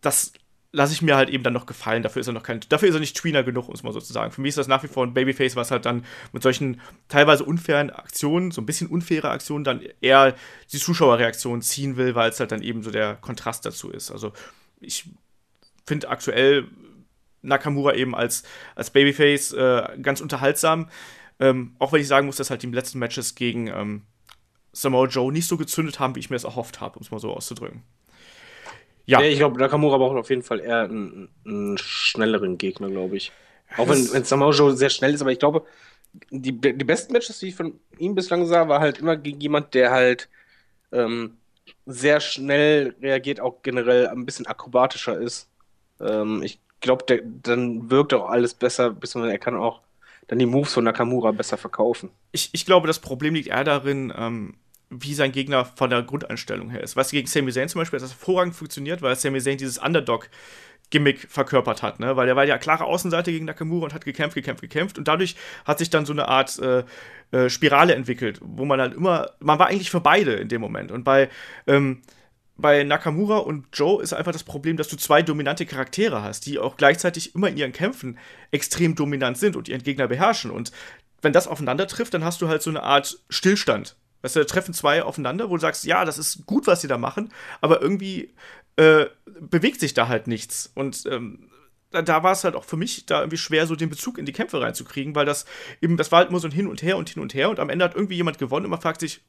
das lasse ich mir halt eben dann noch gefallen. Dafür ist er noch kein, dafür ist er nicht Tweener genug, muss man sozusagen. Für mich ist das nach wie vor ein Babyface, was halt dann mit solchen teilweise unfairen Aktionen, so ein bisschen unfaire Aktionen, dann eher die Zuschauerreaktion ziehen will, weil es halt dann eben so der Kontrast dazu ist. Also ich finde aktuell Nakamura eben als, als Babyface äh, ganz unterhaltsam. Ähm, auch wenn ich sagen muss, dass halt die letzten Matches gegen ähm, Samoa Joe nicht so gezündet haben, wie ich mir es erhofft habe, um es mal so auszudrücken. Ja. ich glaube, Nakamura braucht auf jeden Fall eher einen, einen schnelleren Gegner, glaube ich. Auch wenn, wenn Samoa Joe sehr schnell ist, aber ich glaube, die, die besten Matches, die ich von ihm bislang sah, war halt immer gegen jemand, der halt ähm, sehr schnell reagiert, auch generell ein bisschen akrobatischer ist. Ähm, ich glaube, dann wirkt auch alles besser, bis man er kann auch dann die Moves von Nakamura besser verkaufen. Ich, ich glaube, das Problem liegt eher darin, ähm, wie sein Gegner von der Grundeinstellung her ist. Was gegen Sami Zayn zum Beispiel das hervorragend funktioniert, weil Sami Zayn dieses Underdog Gimmick verkörpert hat, ne? Weil er war ja klare Außenseite gegen Nakamura und hat gekämpft, gekämpft, gekämpft und dadurch hat sich dann so eine Art äh, äh, Spirale entwickelt, wo man halt immer, man war eigentlich für beide in dem Moment und bei ähm, bei Nakamura und Joe ist einfach das Problem, dass du zwei dominante Charaktere hast, die auch gleichzeitig immer in ihren Kämpfen extrem dominant sind und ihren Gegner beherrschen. Und wenn das aufeinander trifft, dann hast du halt so eine Art Stillstand. Weißt du, da treffen zwei aufeinander, wo du sagst, ja, das ist gut, was sie da machen, aber irgendwie äh, bewegt sich da halt nichts. Und ähm, da, da war es halt auch für mich da irgendwie schwer, so den Bezug in die Kämpfe reinzukriegen, weil das eben, das war halt nur so ein Hin und Her und Hin und Her und am Ende hat irgendwie jemand gewonnen und man fragt sich,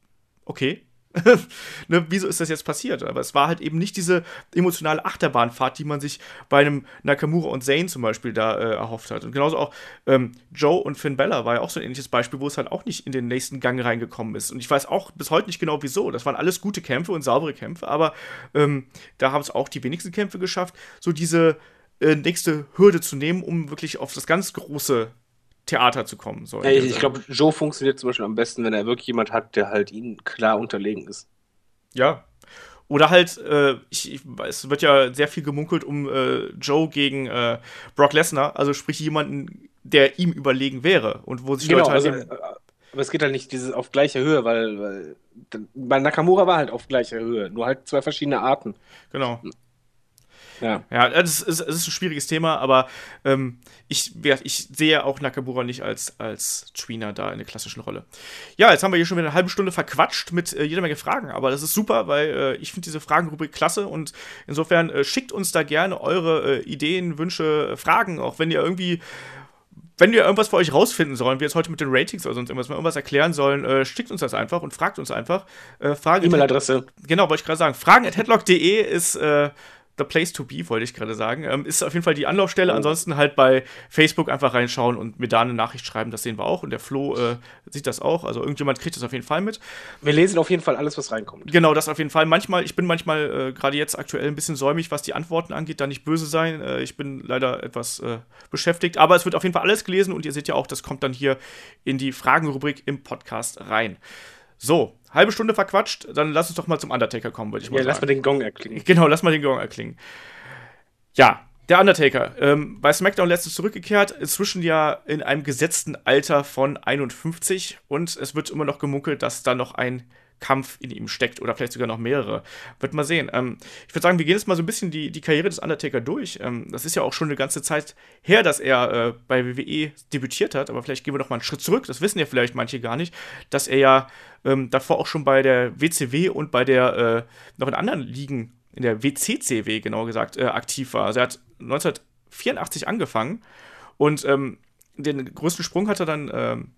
okay, ne, wieso ist das jetzt passiert? Aber es war halt eben nicht diese emotionale Achterbahnfahrt, die man sich bei einem Nakamura und Zane zum Beispiel da äh, erhofft hat. Und genauso auch ähm, Joe und Finn Bella war ja auch so ein ähnliches Beispiel, wo es halt auch nicht in den nächsten Gang reingekommen ist. Und ich weiß auch bis heute nicht genau wieso. Das waren alles gute Kämpfe und saubere Kämpfe, aber ähm, da haben es auch die wenigsten Kämpfe geschafft, so diese äh, nächste Hürde zu nehmen, um wirklich auf das ganz große Theater zu kommen. So ja, ich glaube, Joe funktioniert zum Beispiel am besten, wenn er wirklich jemand hat, der halt ihm klar unterlegen ist. Ja. Oder halt, äh, ich, ich, es wird ja sehr viel gemunkelt um äh, Joe gegen äh, Brock Lesnar, also sprich jemanden, der ihm überlegen wäre und wo sich genau, Leute halt also, äh, aber es geht halt nicht dieses auf gleicher Höhe, weil, weil bei Nakamura war halt auf gleicher Höhe, nur halt zwei verschiedene Arten. Genau. Ja, ja das ist, das ist ein schwieriges Thema, aber ähm, ich, ich sehe auch Nakamura nicht als, als Tweener da in der klassischen Rolle. Ja, jetzt haben wir hier schon wieder eine halbe Stunde verquatscht mit äh, jeder Menge Fragen, aber das ist super, weil äh, ich finde diese Fragenrubrik klasse und insofern äh, schickt uns da gerne eure äh, Ideen, Wünsche, Fragen, auch wenn ihr irgendwie wenn wir irgendwas für euch rausfinden sollen, wie jetzt heute mit den Ratings oder sonst irgendwas, mal irgendwas erklären sollen, äh, schickt uns das einfach und fragt uns einfach. Äh, E-Mail-Adresse. Genau, wollte ich gerade sagen. Fragen at headlock.de ist äh, the place to be, wollte ich gerade sagen. Ähm, ist auf jeden Fall die Anlaufstelle. Ansonsten halt bei Facebook einfach reinschauen und mir da eine Nachricht schreiben. Das sehen wir auch. Und der Flo äh, sieht das auch. Also irgendjemand kriegt das auf jeden Fall mit. Wir lesen auf jeden Fall alles, was reinkommt. Genau, das auf jeden Fall. Manchmal, ich bin manchmal äh, gerade jetzt aktuell ein bisschen säumig, was die Antworten angeht. Da nicht böse sein. Äh, ich bin leider etwas äh, beschäftigt. Aber es wird auf jeden Fall alles gelesen und ihr seht ja auch, das kommt dann hier in die Fragenrubrik im Podcast rein. So, halbe Stunde verquatscht, dann lass uns doch mal zum Undertaker kommen, würde ich mal ja, sagen. Ja, lass mal den Gong erklingen. Genau, lass mal den Gong erklingen. Ja, der Undertaker. Ähm, bei SmackDown letztens zurückgekehrt, inzwischen ja in einem gesetzten Alter von 51 und es wird immer noch gemunkelt, dass da noch ein Kampf in ihm steckt oder vielleicht sogar noch mehrere. Wird mal sehen. Ähm, ich würde sagen, wir gehen jetzt mal so ein bisschen die, die Karriere des Undertaker durch. Ähm, das ist ja auch schon eine ganze Zeit her, dass er äh, bei WWE debütiert hat, aber vielleicht gehen wir noch mal einen Schritt zurück. Das wissen ja vielleicht manche gar nicht, dass er ja ähm, davor auch schon bei der WCW und bei der äh, noch in anderen Ligen, in der WCCW genau gesagt, äh, aktiv war. Also er hat 1984 angefangen und ähm, den größten Sprung hat er dann ähm,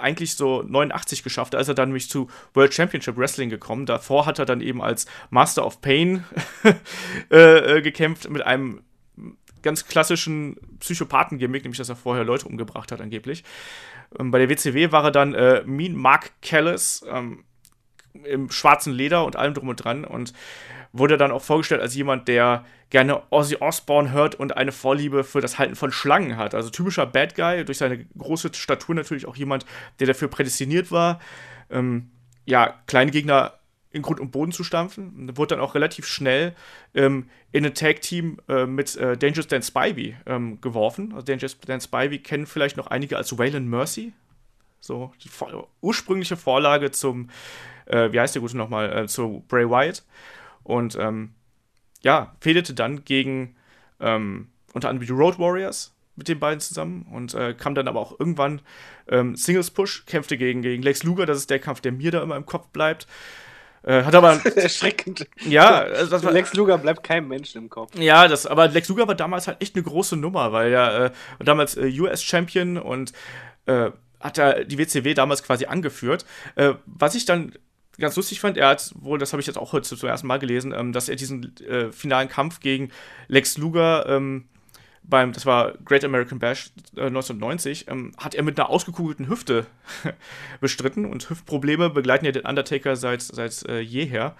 eigentlich so 89 geschafft. Da ist er dann nämlich zu World Championship Wrestling gekommen. Davor hat er dann eben als Master of Pain äh, äh, gekämpft mit einem ganz klassischen Psychopathen-Gimmick, nämlich dass er vorher Leute umgebracht hat angeblich. Ähm, bei der WCW war er dann äh, Mean Mark Callis ähm, im schwarzen Leder und allem drum und dran und wurde dann auch vorgestellt als jemand, der gerne Ozzy Osbourne hört und eine Vorliebe für das Halten von Schlangen hat. Also typischer Bad Guy, durch seine große Statur natürlich auch jemand, der dafür prädestiniert war, ähm, ja, kleine Gegner in Grund und Boden zu stampfen. Wurde dann auch relativ schnell ähm, in ein Tag-Team äh, mit äh, Dangerous Dan Spivey ähm, geworfen. Also Dangerous Dan Spivey kennen vielleicht noch einige als Waylon Mercy. So, die ursprüngliche Vorlage zum, äh, wie heißt der gute nochmal, äh, zu Bray Wyatt. Und ähm, ja, fehlte dann gegen ähm, unter anderem die Road Warriors mit den beiden zusammen und äh, kam dann aber auch irgendwann ähm, Singles Push, kämpfte gegen, gegen Lex Luger, das ist der Kampf, der mir da immer im Kopf bleibt. Äh, hat aber. Erschreckend. Ja, also das war, Lex Luger bleibt keinem Menschen im Kopf. Ja, das, aber Lex Luger war damals halt echt eine große Nummer, weil er äh, damals äh, US-Champion und äh, hat er die WCW damals quasi angeführt. Äh, was ich dann ganz lustig fand, er hat wohl, das habe ich jetzt auch heute zum ersten Mal gelesen, ähm, dass er diesen äh, finalen Kampf gegen Lex Luger ähm, beim, das war Great American Bash äh, 1990, ähm, hat er mit einer ausgekugelten Hüfte bestritten und Hüftprobleme begleiten ja den Undertaker seit, seit äh, jeher.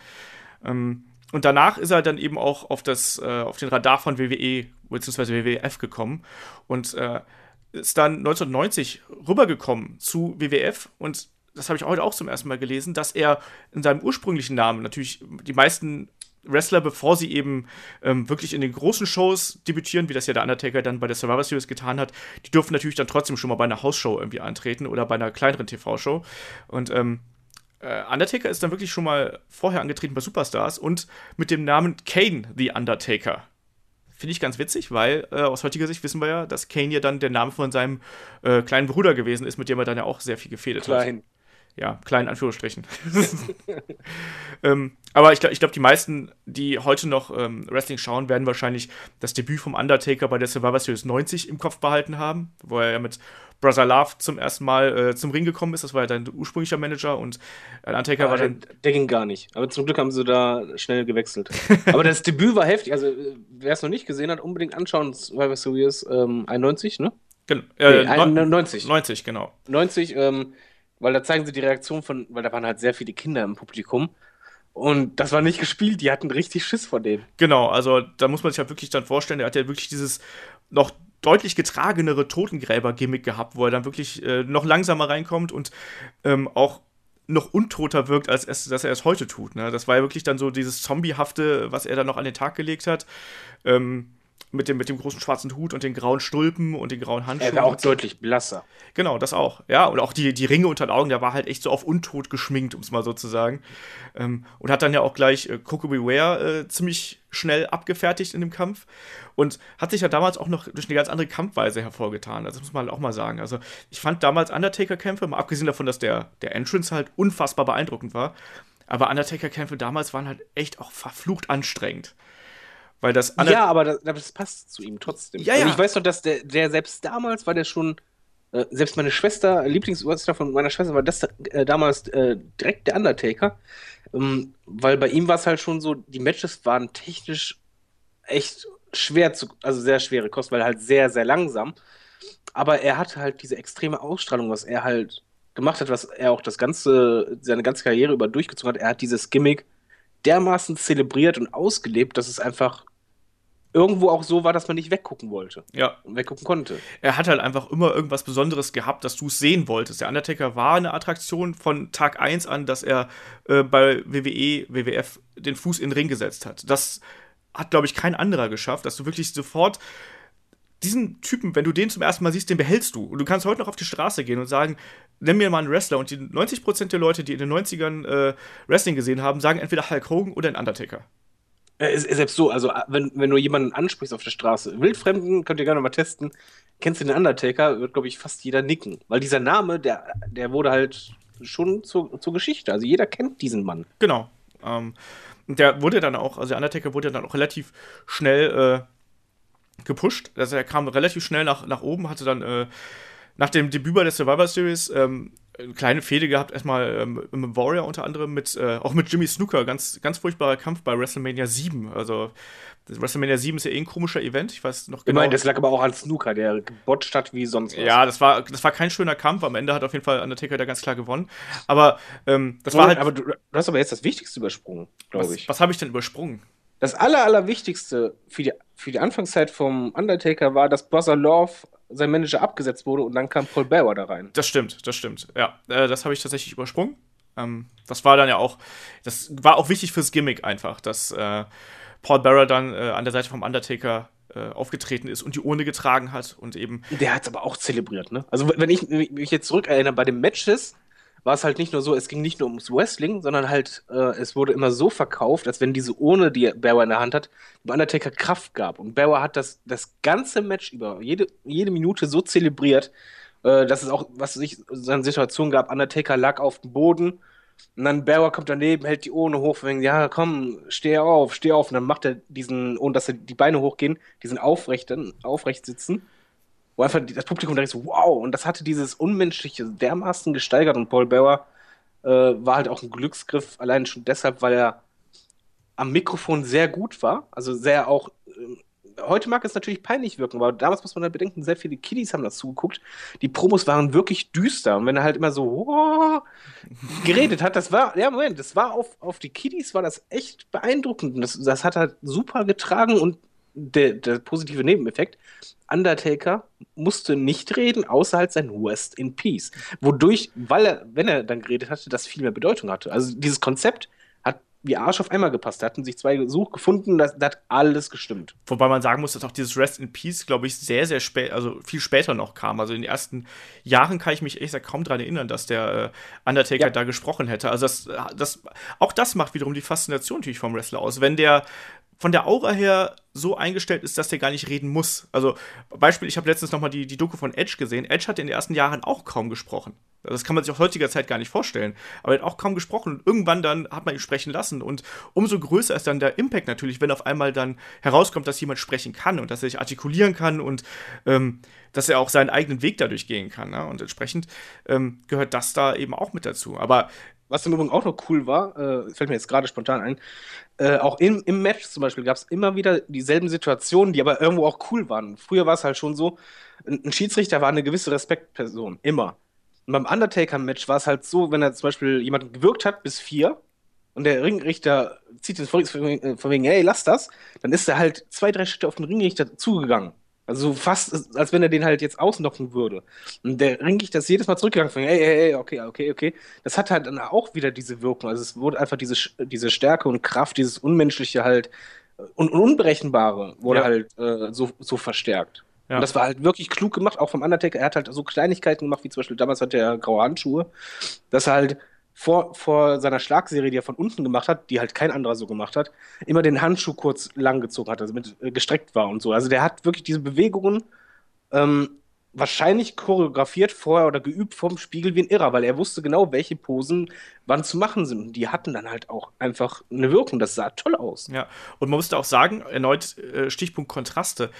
Ähm, und danach ist er dann eben auch auf, das, äh, auf den Radar von WWE bzw. WWF gekommen und äh, ist dann 1990 rübergekommen zu WWF und das habe ich heute auch zum ersten Mal gelesen, dass er in seinem ursprünglichen Namen natürlich die meisten Wrestler, bevor sie eben ähm, wirklich in den großen Shows debütieren, wie das ja der Undertaker dann bei der Survivor Series getan hat, die dürfen natürlich dann trotzdem schon mal bei einer Hausshow irgendwie antreten oder bei einer kleineren TV-Show. Und ähm, äh, Undertaker ist dann wirklich schon mal vorher angetreten bei Superstars und mit dem Namen Kane the Undertaker. Finde ich ganz witzig, weil äh, aus heutiger Sicht wissen wir ja, dass Kane ja dann der Name von seinem äh, kleinen Bruder gewesen ist, mit dem er dann ja auch sehr viel gefädet Klein. hat ja, kleinen Anführungsstrichen. ähm, aber ich glaube, ich glaub, die meisten, die heute noch ähm, Wrestling schauen, werden wahrscheinlich das Debüt vom Undertaker bei der Survivor Series 90 im Kopf behalten haben, wo er ja mit Brother Love zum ersten Mal äh, zum Ring gekommen ist. Das war ja dein ursprünglicher Manager und Undertaker Aber war dann. der, der ging gar nicht. Aber zum Glück haben sie da schnell gewechselt. Aber das Debüt war heftig. Also, äh, wer es noch nicht gesehen hat, unbedingt anschauen. Survivor Series ähm, 91, ne? Gen äh, Nee, 91. 90, genau. 90, ähm, weil da zeigen sie die Reaktion von, weil da waren halt sehr viele Kinder im Publikum. Und das war nicht gespielt, die hatten richtig Schiss vor denen. Genau, also da muss man sich halt wirklich dann vorstellen, er hat ja wirklich dieses noch deutlich getragenere Totengräber-Gimmick gehabt, wo er dann wirklich äh, noch langsamer reinkommt und ähm, auch noch untoter wirkt, als es, dass er es heute tut. Ne? Das war ja wirklich dann so dieses Zombiehafte, was er dann noch an den Tag gelegt hat. Ähm, mit dem, mit dem großen schwarzen Hut und den grauen Stulpen und den grauen Handschuhen. Er war auch deutlich blasser. Genau, das auch. Ja, und auch die, die Ringe unter den Augen, der war halt echt so auf untot geschminkt, um es mal so zu sagen. Ähm, und hat dann ja auch gleich äh, Coco Beware äh, ziemlich schnell abgefertigt in dem Kampf. Und hat sich ja damals auch noch durch eine ganz andere Kampfweise hervorgetan. Also, das muss man halt auch mal sagen. Also, ich fand damals Undertaker-Kämpfe, mal abgesehen davon, dass der, der Entrance halt unfassbar beeindruckend war, aber Undertaker-Kämpfe damals waren halt echt auch verflucht anstrengend. Weil das Under Ja, aber das, das passt zu ihm trotzdem. Ja, Also ja. ich weiß noch, dass der, der selbst damals war der schon, äh, selbst meine Schwester, Lieblingswrestler von meiner Schwester war das äh, damals äh, direkt der Undertaker. Ähm, weil bei ihm war es halt schon so, die Matches waren technisch echt schwer zu, also sehr schwere Kosten, weil halt sehr, sehr langsam. Aber er hatte halt diese extreme Ausstrahlung, was er halt gemacht hat, was er auch das ganze, seine ganze Karriere über durchgezogen hat. Er hat dieses Gimmick dermaßen zelebriert und ausgelebt, dass es einfach irgendwo auch so war, dass man nicht weggucken wollte ja, und weggucken konnte. er hat halt einfach immer irgendwas Besonderes gehabt, dass du es sehen wolltest. Der Undertaker war eine Attraktion von Tag 1 an, dass er äh, bei WWE, WWF den Fuß in den Ring gesetzt hat. Das hat, glaube ich, kein anderer geschafft, dass du wirklich sofort diesen Typen, wenn du den zum ersten Mal siehst, den behältst du. Und du kannst heute noch auf die Straße gehen und sagen, nenn mir mal einen Wrestler. Und die 90% der Leute, die in den 90ern äh, Wrestling gesehen haben, sagen entweder Hulk Hogan oder einen Undertaker. Äh, selbst so, also äh, wenn, wenn du jemanden ansprichst auf der Straße, Wildfremden, könnt ihr gerne mal testen, kennst du den Undertaker, wird, glaube ich, fast jeder nicken. Weil dieser Name, der, der wurde halt schon zur, zur Geschichte. Also jeder kennt diesen Mann. Genau. Ähm, und der wurde dann auch, also der Undertaker wurde dann auch relativ schnell äh, gepusht. Also er kam relativ schnell nach, nach oben, hatte dann äh, nach dem Debüt bei der Survivor Series ähm, eine kleine Fehde gehabt, erstmal ähm, im Warrior unter anderem mit, äh, auch mit Jimmy Snooker, ganz, ganz furchtbarer Kampf bei WrestleMania 7. Also WrestleMania 7 ist ja eh ein komischer Event, ich weiß noch Ich genau. meine, das lag aber auch an Snooker, der gebotcht hat wie sonst was. ja, das war, das war kein schöner Kampf. Am Ende hat auf jeden Fall Undertaker da ganz klar gewonnen. Aber ähm, das war halt. aber du, du hast aber jetzt das Wichtigste übersprungen, glaube ich. was habe ich denn übersprungen? Das aller, allerwichtigste für die, für die Anfangszeit vom Undertaker war, dass Brother Love, sein Manager, abgesetzt wurde und dann kam Paul Bearer da rein. Das stimmt, das stimmt. Ja, äh, das habe ich tatsächlich übersprungen. Ähm, das war dann ja auch, das war auch wichtig fürs Gimmick einfach, dass äh, Paul Bearer dann äh, an der Seite vom Undertaker äh, aufgetreten ist und die Urne getragen hat und eben, Der hat es aber auch zelebriert, ne? Also, wenn ich mich jetzt zurückerinnere, bei den Matches war es halt nicht nur so, es ging nicht nur ums Wrestling, sondern halt, äh, es wurde immer so verkauft, als wenn diese Urne, die Bearer in der Hand hat, dem Undertaker Kraft gab. Und Bearer hat das, das ganze Match über, jede, jede Minute so zelebriert, äh, dass es auch, was sich so eine Situation gab, Undertaker lag auf dem Boden und dann Bearer kommt daneben, hält die Urne hoch denkt, ja, komm, steh auf, steh auf. Und dann macht er diesen, ohne dass er die Beine hochgehen, diesen aufrechten, aufrecht sitzen wo einfach das Publikum direkt wow, und das hatte dieses Unmenschliche dermaßen gesteigert und Paul Bearer äh, war halt auch ein Glücksgriff, allein schon deshalb, weil er am Mikrofon sehr gut war, also sehr auch, ähm, heute mag es natürlich peinlich wirken, aber damals muss man halt bedenken, sehr viele Kiddies haben das zugeguckt. Die Promos waren wirklich düster. Und wenn er halt immer so geredet hat, das war, ja, Moment, das war auf, auf die Kiddies war das echt beeindruckend. Das, das hat halt super getragen und der, der positive Nebeneffekt, Undertaker musste nicht reden, außer halt sein West in Peace. Wodurch, weil er, wenn er dann geredet hatte, das viel mehr Bedeutung hatte. Also dieses Konzept wie Arsch auf einmal gepasst. Da hatten sich zwei gesucht, gefunden, das, das hat alles gestimmt. Wobei man sagen muss, dass auch dieses Rest in Peace, glaube ich, sehr, sehr spät, also viel später noch kam. Also in den ersten Jahren kann ich mich echt kaum daran erinnern, dass der äh, Undertaker ja. da gesprochen hätte. Also das, das, auch das macht wiederum die Faszination natürlich vom Wrestler aus. Wenn der von der Aura her so eingestellt ist, dass der gar nicht reden muss. Also, Beispiel, ich habe letztens nochmal die, die Doku von Edge gesehen. Edge hat in den ersten Jahren auch kaum gesprochen. Das kann man sich aus heutiger Zeit gar nicht vorstellen. Aber er hat auch kaum gesprochen. Und irgendwann dann hat man ihn sprechen lassen. Und umso größer ist dann der Impact natürlich, wenn auf einmal dann herauskommt, dass jemand sprechen kann und dass er sich artikulieren kann und ähm, dass er auch seinen eigenen Weg dadurch gehen kann. Ne? Und entsprechend ähm, gehört das da eben auch mit dazu. Aber was im Übrigen auch noch cool war, äh, fällt mir jetzt gerade spontan ein, äh, auch im, im Match zum Beispiel gab es immer wieder dieselben Situationen, die aber irgendwo auch cool waren. Früher war es halt schon so, ein, Schiedsrichter war eine gewisse Respektperson, immer. Und beim Undertaker-Match war es halt so, wenn er zum Beispiel jemanden gewürgt hat bis vier und der Ringrichter zieht den von wegen, hey, lass das, dann ist er halt zwei, drei Schritte auf den Ringrichter zugegangen. Also fast, als wenn er den halt jetzt ausnocken würde. Und der Ringrichter ist jedes Mal zurückgegangen von, hey, hey, hey, okay, okay, okay. Das hat halt dann auch wieder diese Wirkung. Also es wurde einfach diese, diese Stärke und Kraft, dieses Unmenschliche halt und, und Unberechenbare wurde ja. halt äh, so, so verstärkt. Ja. Und das war halt wirklich klug gemacht, auch vom Undertaker. Er hat halt so Kleinigkeiten gemacht, wie zum Beispiel damals hat er graue Handschuhe, dass er halt vor, vor seiner Schlagserie, die er von unten gemacht hat, die halt kein anderer so gemacht hat, immer den Handschuh kurz lang gezogen hat, also mit äh, gestreckt war und so. Also der hat wirklich diese Bewegungen ähm, wahrscheinlich choreografiert vorher oder geübt vom Spiegel wie ein Irrer, weil er wusste genau, welche Posen wann zu machen sind. Und die hatten dann halt auch einfach eine Wirkung. Das sah toll aus. Ja, und man musste auch sagen, erneut äh, Stichpunkt Kontraste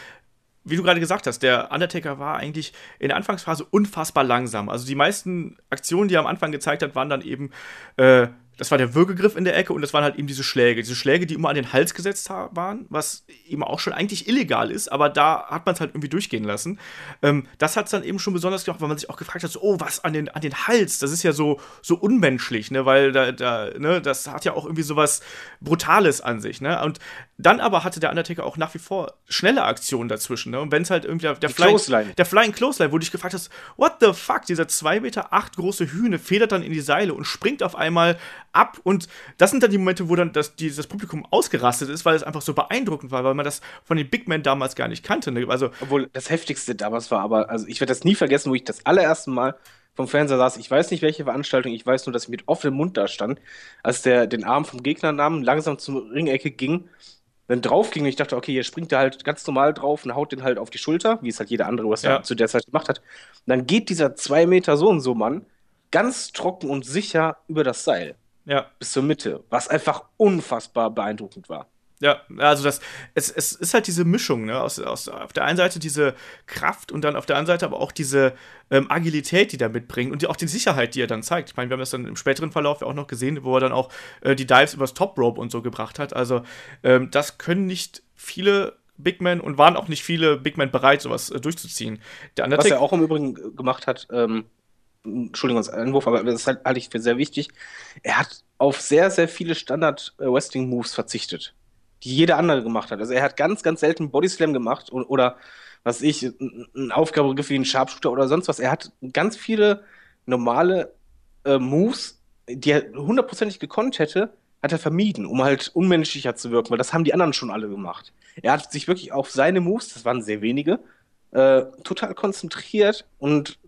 wie du gerade gesagt hast, der Undertaker war eigentlich in der Anfangsphase unfassbar langsam. Also die meisten Aktionen, die er am Anfang gezeigt hat, waren dann eben äh, das war der Würgegriff in der Ecke und das waren halt eben diese Schläge. Diese Schläge, die immer an den Hals gesetzt waren, was eben auch schon eigentlich illegal ist, aber da hat man es halt irgendwie durchgehen lassen. Ähm, das hat es dann eben schon besonders gemacht, weil man sich auch gefragt hat, so, oh, was an den, an den Hals? Das ist ja so, so unmenschlich, ne? Weil da, da, ne, das hat ja auch irgendwie so was Brutales an sich, ne? Und dann aber hatte der Undertaker auch nach wie vor schnelle Aktionen dazwischen, ne? Und wenn es halt irgendwie der, der Flying, der Flying Clothesline, wo du dich gefragt hast, what the fuck, dieser 2,8 Meter acht große Hühne federt dann in die Seile und springt auf einmal ab. Und das sind dann die Momente, wo dann das, die, das Publikum ausgerastet ist, weil es einfach so beeindruckend war, weil man das von den Big Men damals gar nicht kannte. Ne? Also, Obwohl das Heftigste damals war, aber also ich werde das nie vergessen, wo ich das allererste Mal vom Fernseher saß. Ich weiß nicht, welche Veranstaltung, ich weiß nur, dass ich mit offenem Mund da stand, als der den Arm vom Gegner nahm, langsam zur Ringecke ging, dann drauf ging und ich dachte, okay, hier springt er halt ganz normal drauf und haut den halt auf die Schulter, wie es halt jeder andere, was ja. er zu der Zeit gemacht hat. Und dann geht dieser zwei Meter so und so Mann ganz trocken und sicher über das Seil. Ja. Bis zur Mitte. Was einfach unfassbar beeindruckend war. Ja, also das, es, es ist halt diese Mischung, ne? Aus, aus, auf der einen Seite diese Kraft und dann auf der anderen Seite aber auch diese ähm, Agilität, die er mitbringt und die, auch die Sicherheit, die er dann zeigt. Ich meine, wir haben das dann im späteren Verlauf auch noch gesehen, wo er dann auch äh, die Dives übers Top Rope und so gebracht hat. Also, ähm, das können nicht viele Big Men und waren auch nicht viele Big Men bereit, sowas äh, durchzuziehen. Was er auch im Übrigen gemacht hat, ähm, Entschuldigung, als Einwurf, aber das halte ich für sehr wichtig. Er hat auf sehr, sehr viele Standard-Wrestling-Moves verzichtet, die jeder andere gemacht hat. Also er hat ganz, ganz selten Bodyslam gemacht oder, oder was ich, ein Aufgabegriff wie ein Sharpshooter oder sonst was. Er hat ganz viele normale äh, Moves, die er hundertprozentig gekonnt hätte, hat er vermieden, um halt unmenschlicher zu wirken, weil das haben die anderen schon alle gemacht. Er hat sich wirklich auf seine Moves, das waren sehr wenige, äh, total konzentriert und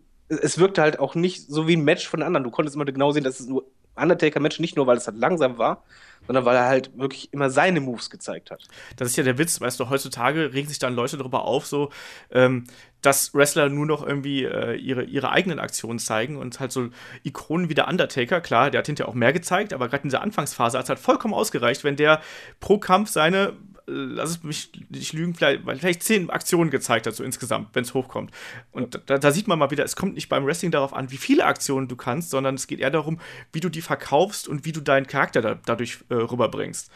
es wirkte halt auch nicht so wie ein Match von anderen. Du konntest immer genau sehen, dass es ein Undertaker-Match nicht nur, weil es halt langsam war, sondern weil er halt wirklich immer seine Moves gezeigt hat. Das ist ja der Witz, weißt du, heutzutage regen sich dann Leute darüber auf, so, ähm, dass Wrestler nur noch irgendwie äh, ihre, ihre eigenen Aktionen zeigen und halt so Ikonen wie der Undertaker, klar, der hat hinterher auch mehr gezeigt, aber gerade in dieser Anfangsphase hat es halt vollkommen ausgereicht, wenn der pro Kampf seine lass es mich nicht lügen, vielleicht, vielleicht zehn Aktionen gezeigt hat, so insgesamt, wenn es hochkommt. Und da, da, sieht man mal wieder, es kommt nicht beim Wrestling darauf an, wie viele Aktionen du kannst, sondern es geht eher darum, wie du die verkaufst und wie du deinen Charakter da, dadurch äh, rüberbringst.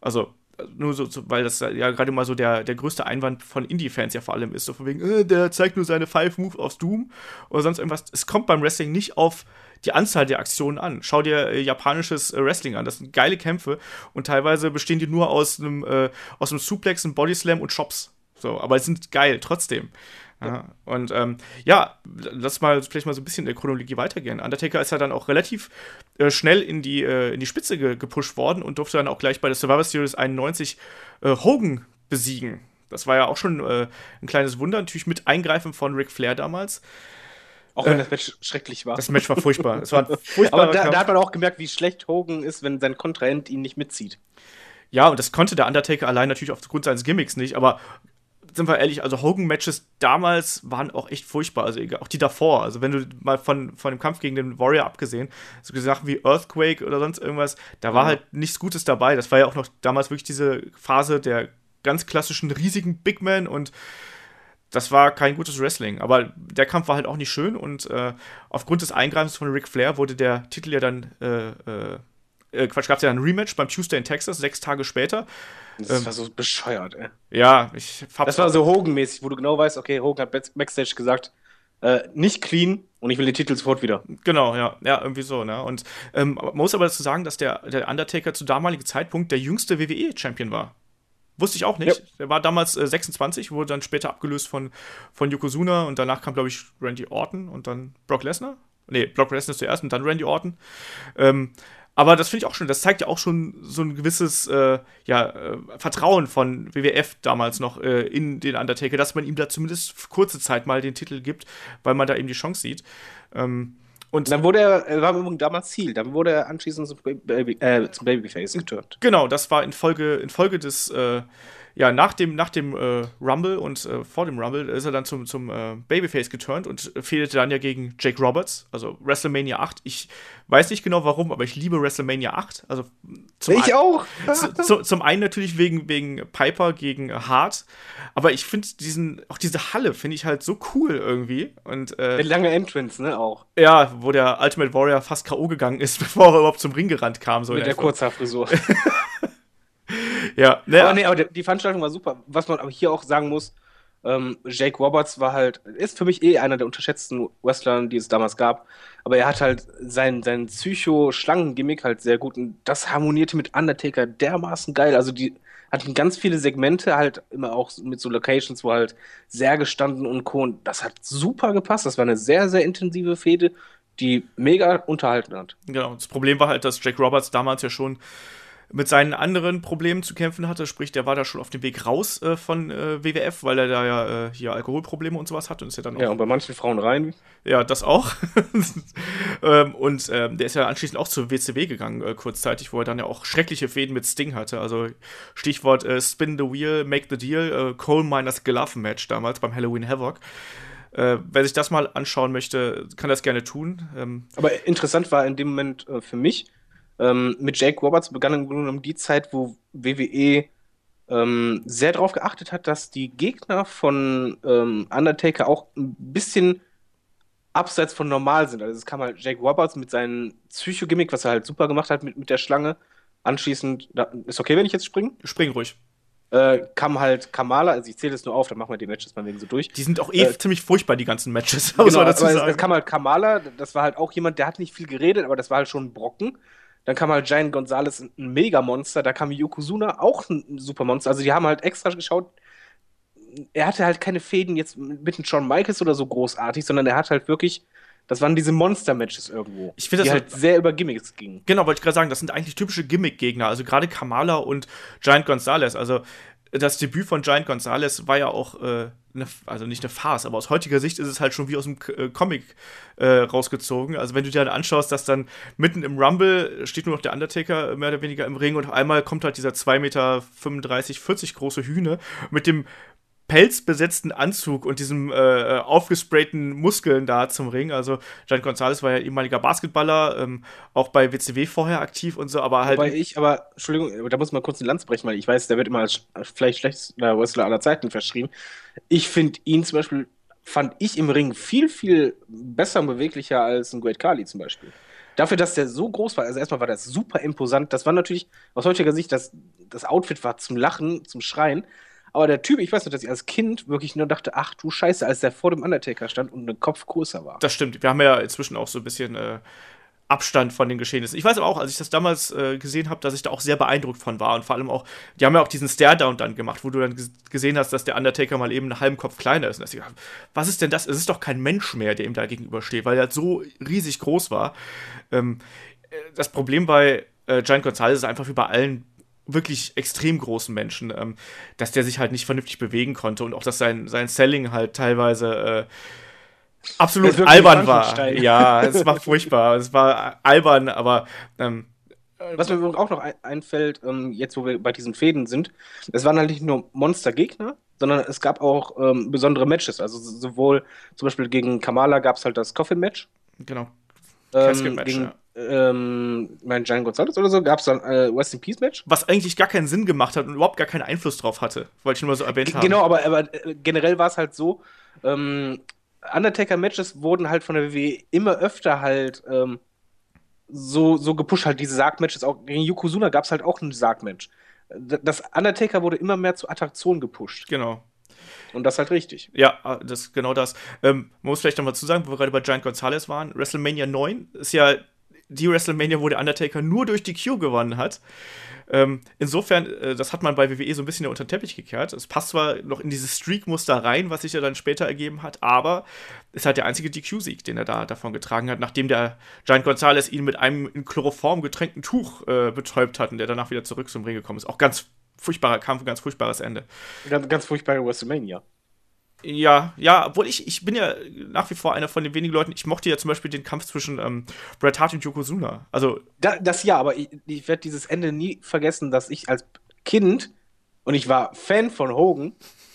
Also, nur so, so, weil das ja gerade mal so der, der größte Einwand von Indie-Fans ja vor allem ist, so von wegen, äh, der zeigt nur seine Five Move aus Doom oder sonst irgendwas. Es kommt beim Wrestling nicht auf die Anzahl der Aktionen an. Schau dir äh, japanisches äh, Wrestling an. Das sind geile Kämpfe und teilweise bestehen die nur aus einem, äh, aus einem Suplex, einem Bodyslam und Chops. So, aber es sind geil trotzdem. Ja, und ähm, ja, lass mal vielleicht mal so ein bisschen in der Chronologie weitergehen. Undertaker ist ja dann auch relativ äh, schnell in die, äh, in die Spitze ge gepusht worden und durfte dann auch gleich bei der Survivor Series 91 äh, Hogan besiegen. Das war ja auch schon äh, ein kleines Wunder, natürlich mit Eingreifen von Ric Flair damals. Auch wenn äh, das Match schrecklich war. Das Match war furchtbar. es war Aber da, da, hat man auch gemerkt, wie schlecht Hogan ist, wenn sein Kontrahent ihn nicht mitzieht. Ja, und das konnte der Undertaker allein natürlich aufgrund seines Gimmicks nicht, aber sind wir ehrlich, also Hogan-Matches damals waren auch echt furchtbar, also auch die davor. Also wenn du mal von, von dem Kampf gegen den Warrior abgesehen, so Sachen wie Earthquake oder sonst irgendwas, da war ja. halt nichts Gutes dabei. Das war ja auch noch damals wirklich diese Phase der ganz klassischen riesigen Big Men und das war kein gutes Wrestling. Aber der Kampf war halt auch nicht schön und äh, aufgrund des Eingreifens von Ric Flair wurde der Titel ja dann, äh, äh, äh Quatsch, gab es ja ein Rematch beim Tuesday in Texas, sechs Tage später. Das ähm, war so bescheuert, ey. Ja, ich hab Das war so Hogan-mäßig, wo du genau weißt, okay, Hogan hat Backstage gesagt, äh, nicht clean und ich will den Titel sofort wieder. Genau, ja, ja, irgendwie so, ne? Und ähm, man muss aber dazu sagen, dass der, der Undertaker zu damaligen Zeitpunkt der jüngste WWE-Champion war. Wusste ich auch nicht. Ja. Der war damals äh, 26, wurde dann später abgelöst von, von Yokozuna und danach kam, glaube ich, Randy Orton und dann Brock Lesnar. Nee, Brock Lesnar zuerst und dann Randy Orton. Ähm, aber das finde ich auch schon, das zeigt ja auch schon so ein gewisses äh, ja, äh, Vertrauen von WWF damals noch äh, in den Undertaker, dass man ihm da zumindest für kurze Zeit mal den Titel gibt, weil man da eben die Chance sieht. Ähm, und dann wurde er, er war damals Ziel, dann wurde er anschließend zum, Baby, äh, zum Babyface geturnt. Genau, das war in Folge, in Folge des äh, ja, nach dem, nach dem äh, Rumble und äh, vor dem Rumble ist er dann zum, zum äh, Babyface geturnt und fehlte dann ja gegen Jake Roberts, also WrestleMania 8. Ich weiß nicht genau warum, aber ich liebe WrestleMania 8. Also zum ich auch. zu, zu, zum einen natürlich wegen, wegen Piper gegen Hart, aber ich finde diesen, auch diese Halle finde ich halt so cool irgendwie. Und, äh, Der lange Entrance, ne, auch. Ja, wo der Ultimate Warrior fast K.O. gegangen ist, bevor er überhaupt zum Ring gerannt kam. So Mit der Kurzhaarfrisur. ja, ne, aber, nee, aber die Veranstaltung war super. Was man aber hier auch sagen muss, ähm, Jake Roberts war halt, ist für mich eh einer der unterschätzten Wrestler, die es damals gab. Aber er hat halt sein, sein Psycho-Schlangen-Gimmick halt sehr gut und das harmonierte mit Undertaker dermaßen geil. Also die hatten ganz viele Segmente, halt immer auch mit so Locations, wo halt sehr gestanden und Co. Und das hat super gepasst. Das war eine sehr, sehr intensive Fehde, die mega unterhalten hat. Genau. Das Problem war halt, dass Jake Roberts damals ja schon mit seinen anderen Problemen zu kämpfen hatte. Sprich, der war da schon auf dem Weg raus äh, von äh, WWF, weil er da ja äh, hier Alkoholprobleme und sowas hat. Und ist ja, dann auch, ja, und bei manchen Frauen rein. Ja, das auch. ähm, und ähm, der ist ja anschließend auch zur WCW gegangen, äh, kurzzeitig, wo er dann ja auch schreckliche Fäden mit Sting hatte. Also Stichwort äh, Spin the Wheel, Make the Deal, äh, Coal Miners Glove Match damals beim Halloween Havoc. Äh, wer sich das mal anschauen möchte, kann das gerne tun. Ähm, Aber interessant war in dem Moment äh, für mich, ähm, mit Jake Roberts begann im Grunde genommen die Zeit, wo WWE ähm, sehr darauf geachtet hat, dass die Gegner von ähm, Undertaker auch ein bisschen abseits von normal sind. Also es kam halt Jake Roberts mit seinem Psycho-Gimmick, was er halt super gemacht hat mit, mit der Schlange. Anschließend, da, ist okay, wenn ich jetzt springe? Spring ruhig. Äh, kam halt Kamala, also ich zähle es nur auf, dann machen wir die Matches mal wegen so durch. Die sind auch eh äh, ziemlich furchtbar, die ganzen Matches. Genau, dazu sagen. Es, es kam halt Kamala, das war halt auch jemand, der hat nicht viel geredet, aber das war halt schon ein Brocken. Dann kam halt Giant Gonzalez, ein Mega-Monster. Da kam Yokozuna, auch ein Supermonster. Also die haben halt extra geschaut. Er hatte halt keine Fäden jetzt mit einem Shawn Michaels oder so großartig, sondern er hat halt wirklich das waren diese Monster-Matches irgendwo. Ich finde das halt sehr über Gimmicks gingen. Genau, wollte ich gerade sagen, das sind eigentlich typische Gimmick-Gegner. Also gerade Kamala und Giant Gonzalez. Also das Debüt von Giant Gonzalez war ja auch, äh, eine, also nicht eine Farce, aber aus heutiger Sicht ist es halt schon wie aus dem äh, Comic äh, rausgezogen. Also wenn du dir dann anschaust, dass dann mitten im Rumble steht nur noch der Undertaker mehr oder weniger im Ring und auf einmal kommt halt dieser 2,35 Meter, 40 große Hühne mit dem pelzbesetzten Anzug und diesem äh, aufgesprayten Muskeln da zum Ring. Also Gian Gonzalez war ja ehemaliger Basketballer, ähm, auch bei WCW vorher aktiv und so, aber halt. Wobei ich, aber, Entschuldigung, da muss man kurz eine Lanz brechen, weil ich weiß, der wird immer als vielleicht schlechtester Wrestler aller Zeiten verschrieben. Ich finde ihn zum Beispiel, fand ich im Ring viel, viel besser und beweglicher als ein Great Kali zum Beispiel. Dafür, dass der so groß war, also erstmal war das super imposant. Das war natürlich aus heutiger Sicht das, das Outfit war zum Lachen, zum Schreien. Aber der Typ, ich weiß noch, dass ich als Kind wirklich nur dachte, ach du Scheiße, als der vor dem Undertaker stand und ein Kopf größer war. Das stimmt. Wir haben ja inzwischen auch so ein bisschen äh, Abstand von den Geschehnissen. Ich weiß aber auch, als ich das damals äh, gesehen habe, dass ich da auch sehr beeindruckt von war. Und vor allem auch, die haben ja auch diesen Stare-Down dann gemacht, wo du dann gesehen hast, dass der Undertaker mal eben einen halben Kopf kleiner ist. Und ich, was ist denn das? Es ist doch kein Mensch mehr, der ihm da gegenübersteht, weil er so riesig groß war. Ähm, äh, das Problem bei äh, Giant Gonzalez ist einfach wie bei allen wirklich extrem großen Menschen, ähm, dass der sich halt nicht vernünftig bewegen konnte und auch, dass sein, sein Selling halt teilweise äh, absolut albern war. Ja, es war furchtbar. Es war albern, aber ähm, was mir auch noch einfällt, ähm, jetzt wo wir bei diesen Fäden sind, es waren halt nicht nur Monster-Gegner, sondern es gab auch ähm, besondere Matches. Also sowohl zum Beispiel gegen Kamala gab es halt das Coffin-Match. Genau. Ähm, gegen, ja ähm, mein Giant Gonzalez oder so, gab es dann äh, West in Peace Match. Was eigentlich gar keinen Sinn gemacht hat und überhaupt gar keinen Einfluss drauf hatte, wollte ich nur mal so erwähnt haben. Genau, aber, aber äh, generell war es halt so, ähm, Undertaker-Matches wurden halt von der WWE immer öfter halt ähm, so, so gepusht, halt diese Sarg-Matches. Auch gegen Yokozuna gab es halt auch ein Sarg-Match. Das Undertaker wurde immer mehr zur Attraktion gepusht. Genau. Und das halt richtig. Ja, ah, das ist genau das. Ähm, man muss vielleicht nochmal zu sagen, wo wir gerade bei Giant Gonzalez waren. WrestleMania 9 ist ja die WrestleMania, wo der Undertaker nur durch die Q gewonnen hat. Ähm, insofern, äh, das hat man bei WWE so ein bisschen unter den Teppich gekehrt. Es passt zwar noch in dieses Streak-Muster rein, was sich ja dann später ergeben hat, aber es ist halt der einzige DQ-Sieg, den er da davon getragen hat, nachdem der Giant Gonzalez ihn mit einem in Chloroform getränkten Tuch äh, betäubt hat und der danach wieder zurück zum Ring gekommen ist. Auch ganz furchtbarer Kampf, ganz furchtbares Ende. Ganz, ganz furchtbare WrestleMania. Ja, ja, obwohl ich, ich bin ja nach wie vor einer von den wenigen Leuten, ich mochte ja zum Beispiel den Kampf zwischen ähm, Bret Hart und Yokozuna. Also. Da, das ja, aber ich, ich werde dieses Ende nie vergessen, dass ich als Kind, und ich war Fan von Hogan,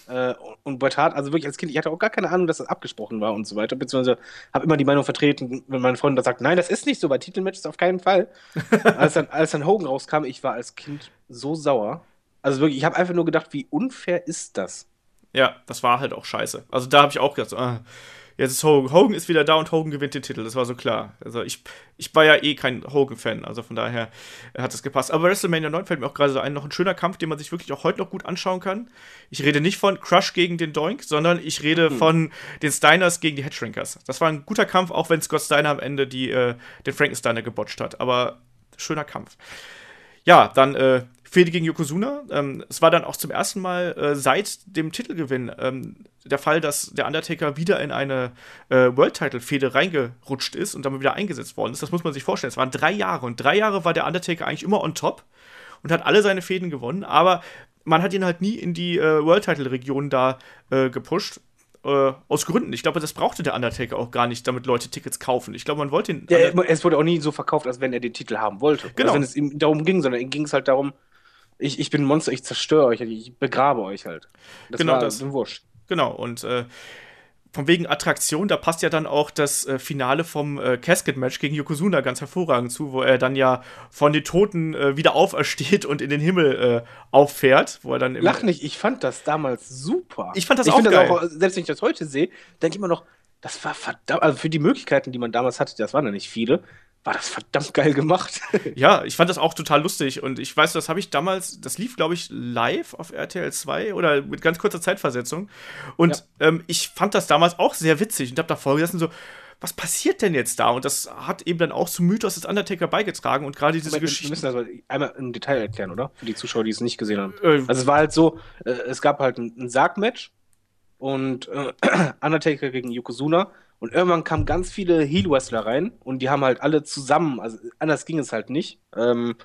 äh, und Bret Hart, also wirklich als Kind, ich hatte auch gar keine Ahnung, dass das abgesprochen war und so weiter, beziehungsweise habe immer die Meinung vertreten, wenn mein Freund da sagt, nein, das ist nicht so, bei Titelmatches auf keinen Fall. als, dann, als dann Hogan rauskam, ich war als Kind so sauer. Also wirklich, ich habe einfach nur gedacht, wie unfair ist das? Ja, das war halt auch scheiße. Also da habe ich auch gedacht, so, ah, jetzt ist Hogan. Hogan ist wieder da und Hogan gewinnt den Titel. Das war so klar. Also ich, ich war ja eh kein Hogan-Fan, also von daher hat es gepasst. Aber WrestleMania 9 fällt mir auch gerade so ein, noch ein schöner Kampf, den man sich wirklich auch heute noch gut anschauen kann. Ich rede nicht von Crush gegen den Doink, sondern ich rede mhm. von den Steiners gegen die Headshrinkers. Das war ein guter Kampf, auch wenn Scott Steiner am Ende die, äh, den Frankensteiner gebotcht hat. Aber schöner Kampf. Ja, dann äh, Fehde gegen Yokozuna. Ähm, es war dann auch zum ersten Mal äh, seit dem Titelgewinn ähm, der Fall, dass der Undertaker wieder in eine äh, World-Title-Fehde reingerutscht ist und dann wieder eingesetzt worden ist. Das muss man sich vorstellen. Es waren drei Jahre und drei Jahre war der Undertaker eigentlich immer on top und hat alle seine Fäden gewonnen, aber man hat ihn halt nie in die äh, World-Title-Region da äh, gepusht. Äh, aus Gründen. Ich glaube, das brauchte der Undertaker auch gar nicht, damit Leute Tickets kaufen. Ich glaube, man wollte ihn. Ja, es wurde auch nie so verkauft, als wenn er den Titel haben wollte. Genau. Also wenn es ihm darum ging, sondern ihm ging es halt darum, ich, ich bin ein Monster, ich zerstöre euch, ich begrabe euch halt. Das genau, war das. Ein Wurscht. Genau, und äh, von wegen Attraktion, da passt ja dann auch das äh, Finale vom äh, Casket-Match gegen Yokozuna ganz hervorragend zu, wo er dann ja von den Toten äh, wieder aufersteht und in den Himmel äh, auffährt, wo er dann Lach nicht, ich fand das damals super. Ich fand das ich auch geil. Das auch, selbst wenn ich das heute sehe, denke ich immer noch, das war verdammt, also für die Möglichkeiten, die man damals hatte, das waren ja nicht viele, war das verdammt geil gemacht. ja, ich fand das auch total lustig und ich weiß, das habe ich damals, das lief, glaube ich, live auf RTL 2 oder mit ganz kurzer Zeitversetzung. Und ja. ähm, ich fand das damals auch sehr witzig und habe da vorgesessen so, was passiert denn jetzt da? Und das hat eben dann auch zum Mythos des Undertaker beigetragen und gerade diese Geschichte. Wir müssen das einmal im Detail erklären, oder? Für die Zuschauer, die es nicht gesehen haben. Äh, also es war halt so, äh, es gab halt ein, ein Sargmatch und äh, Undertaker gegen Yokozuna und irgendwann kamen ganz viele Heel-Wrestler rein und die haben halt alle zusammen, also anders ging es halt nicht, ähm,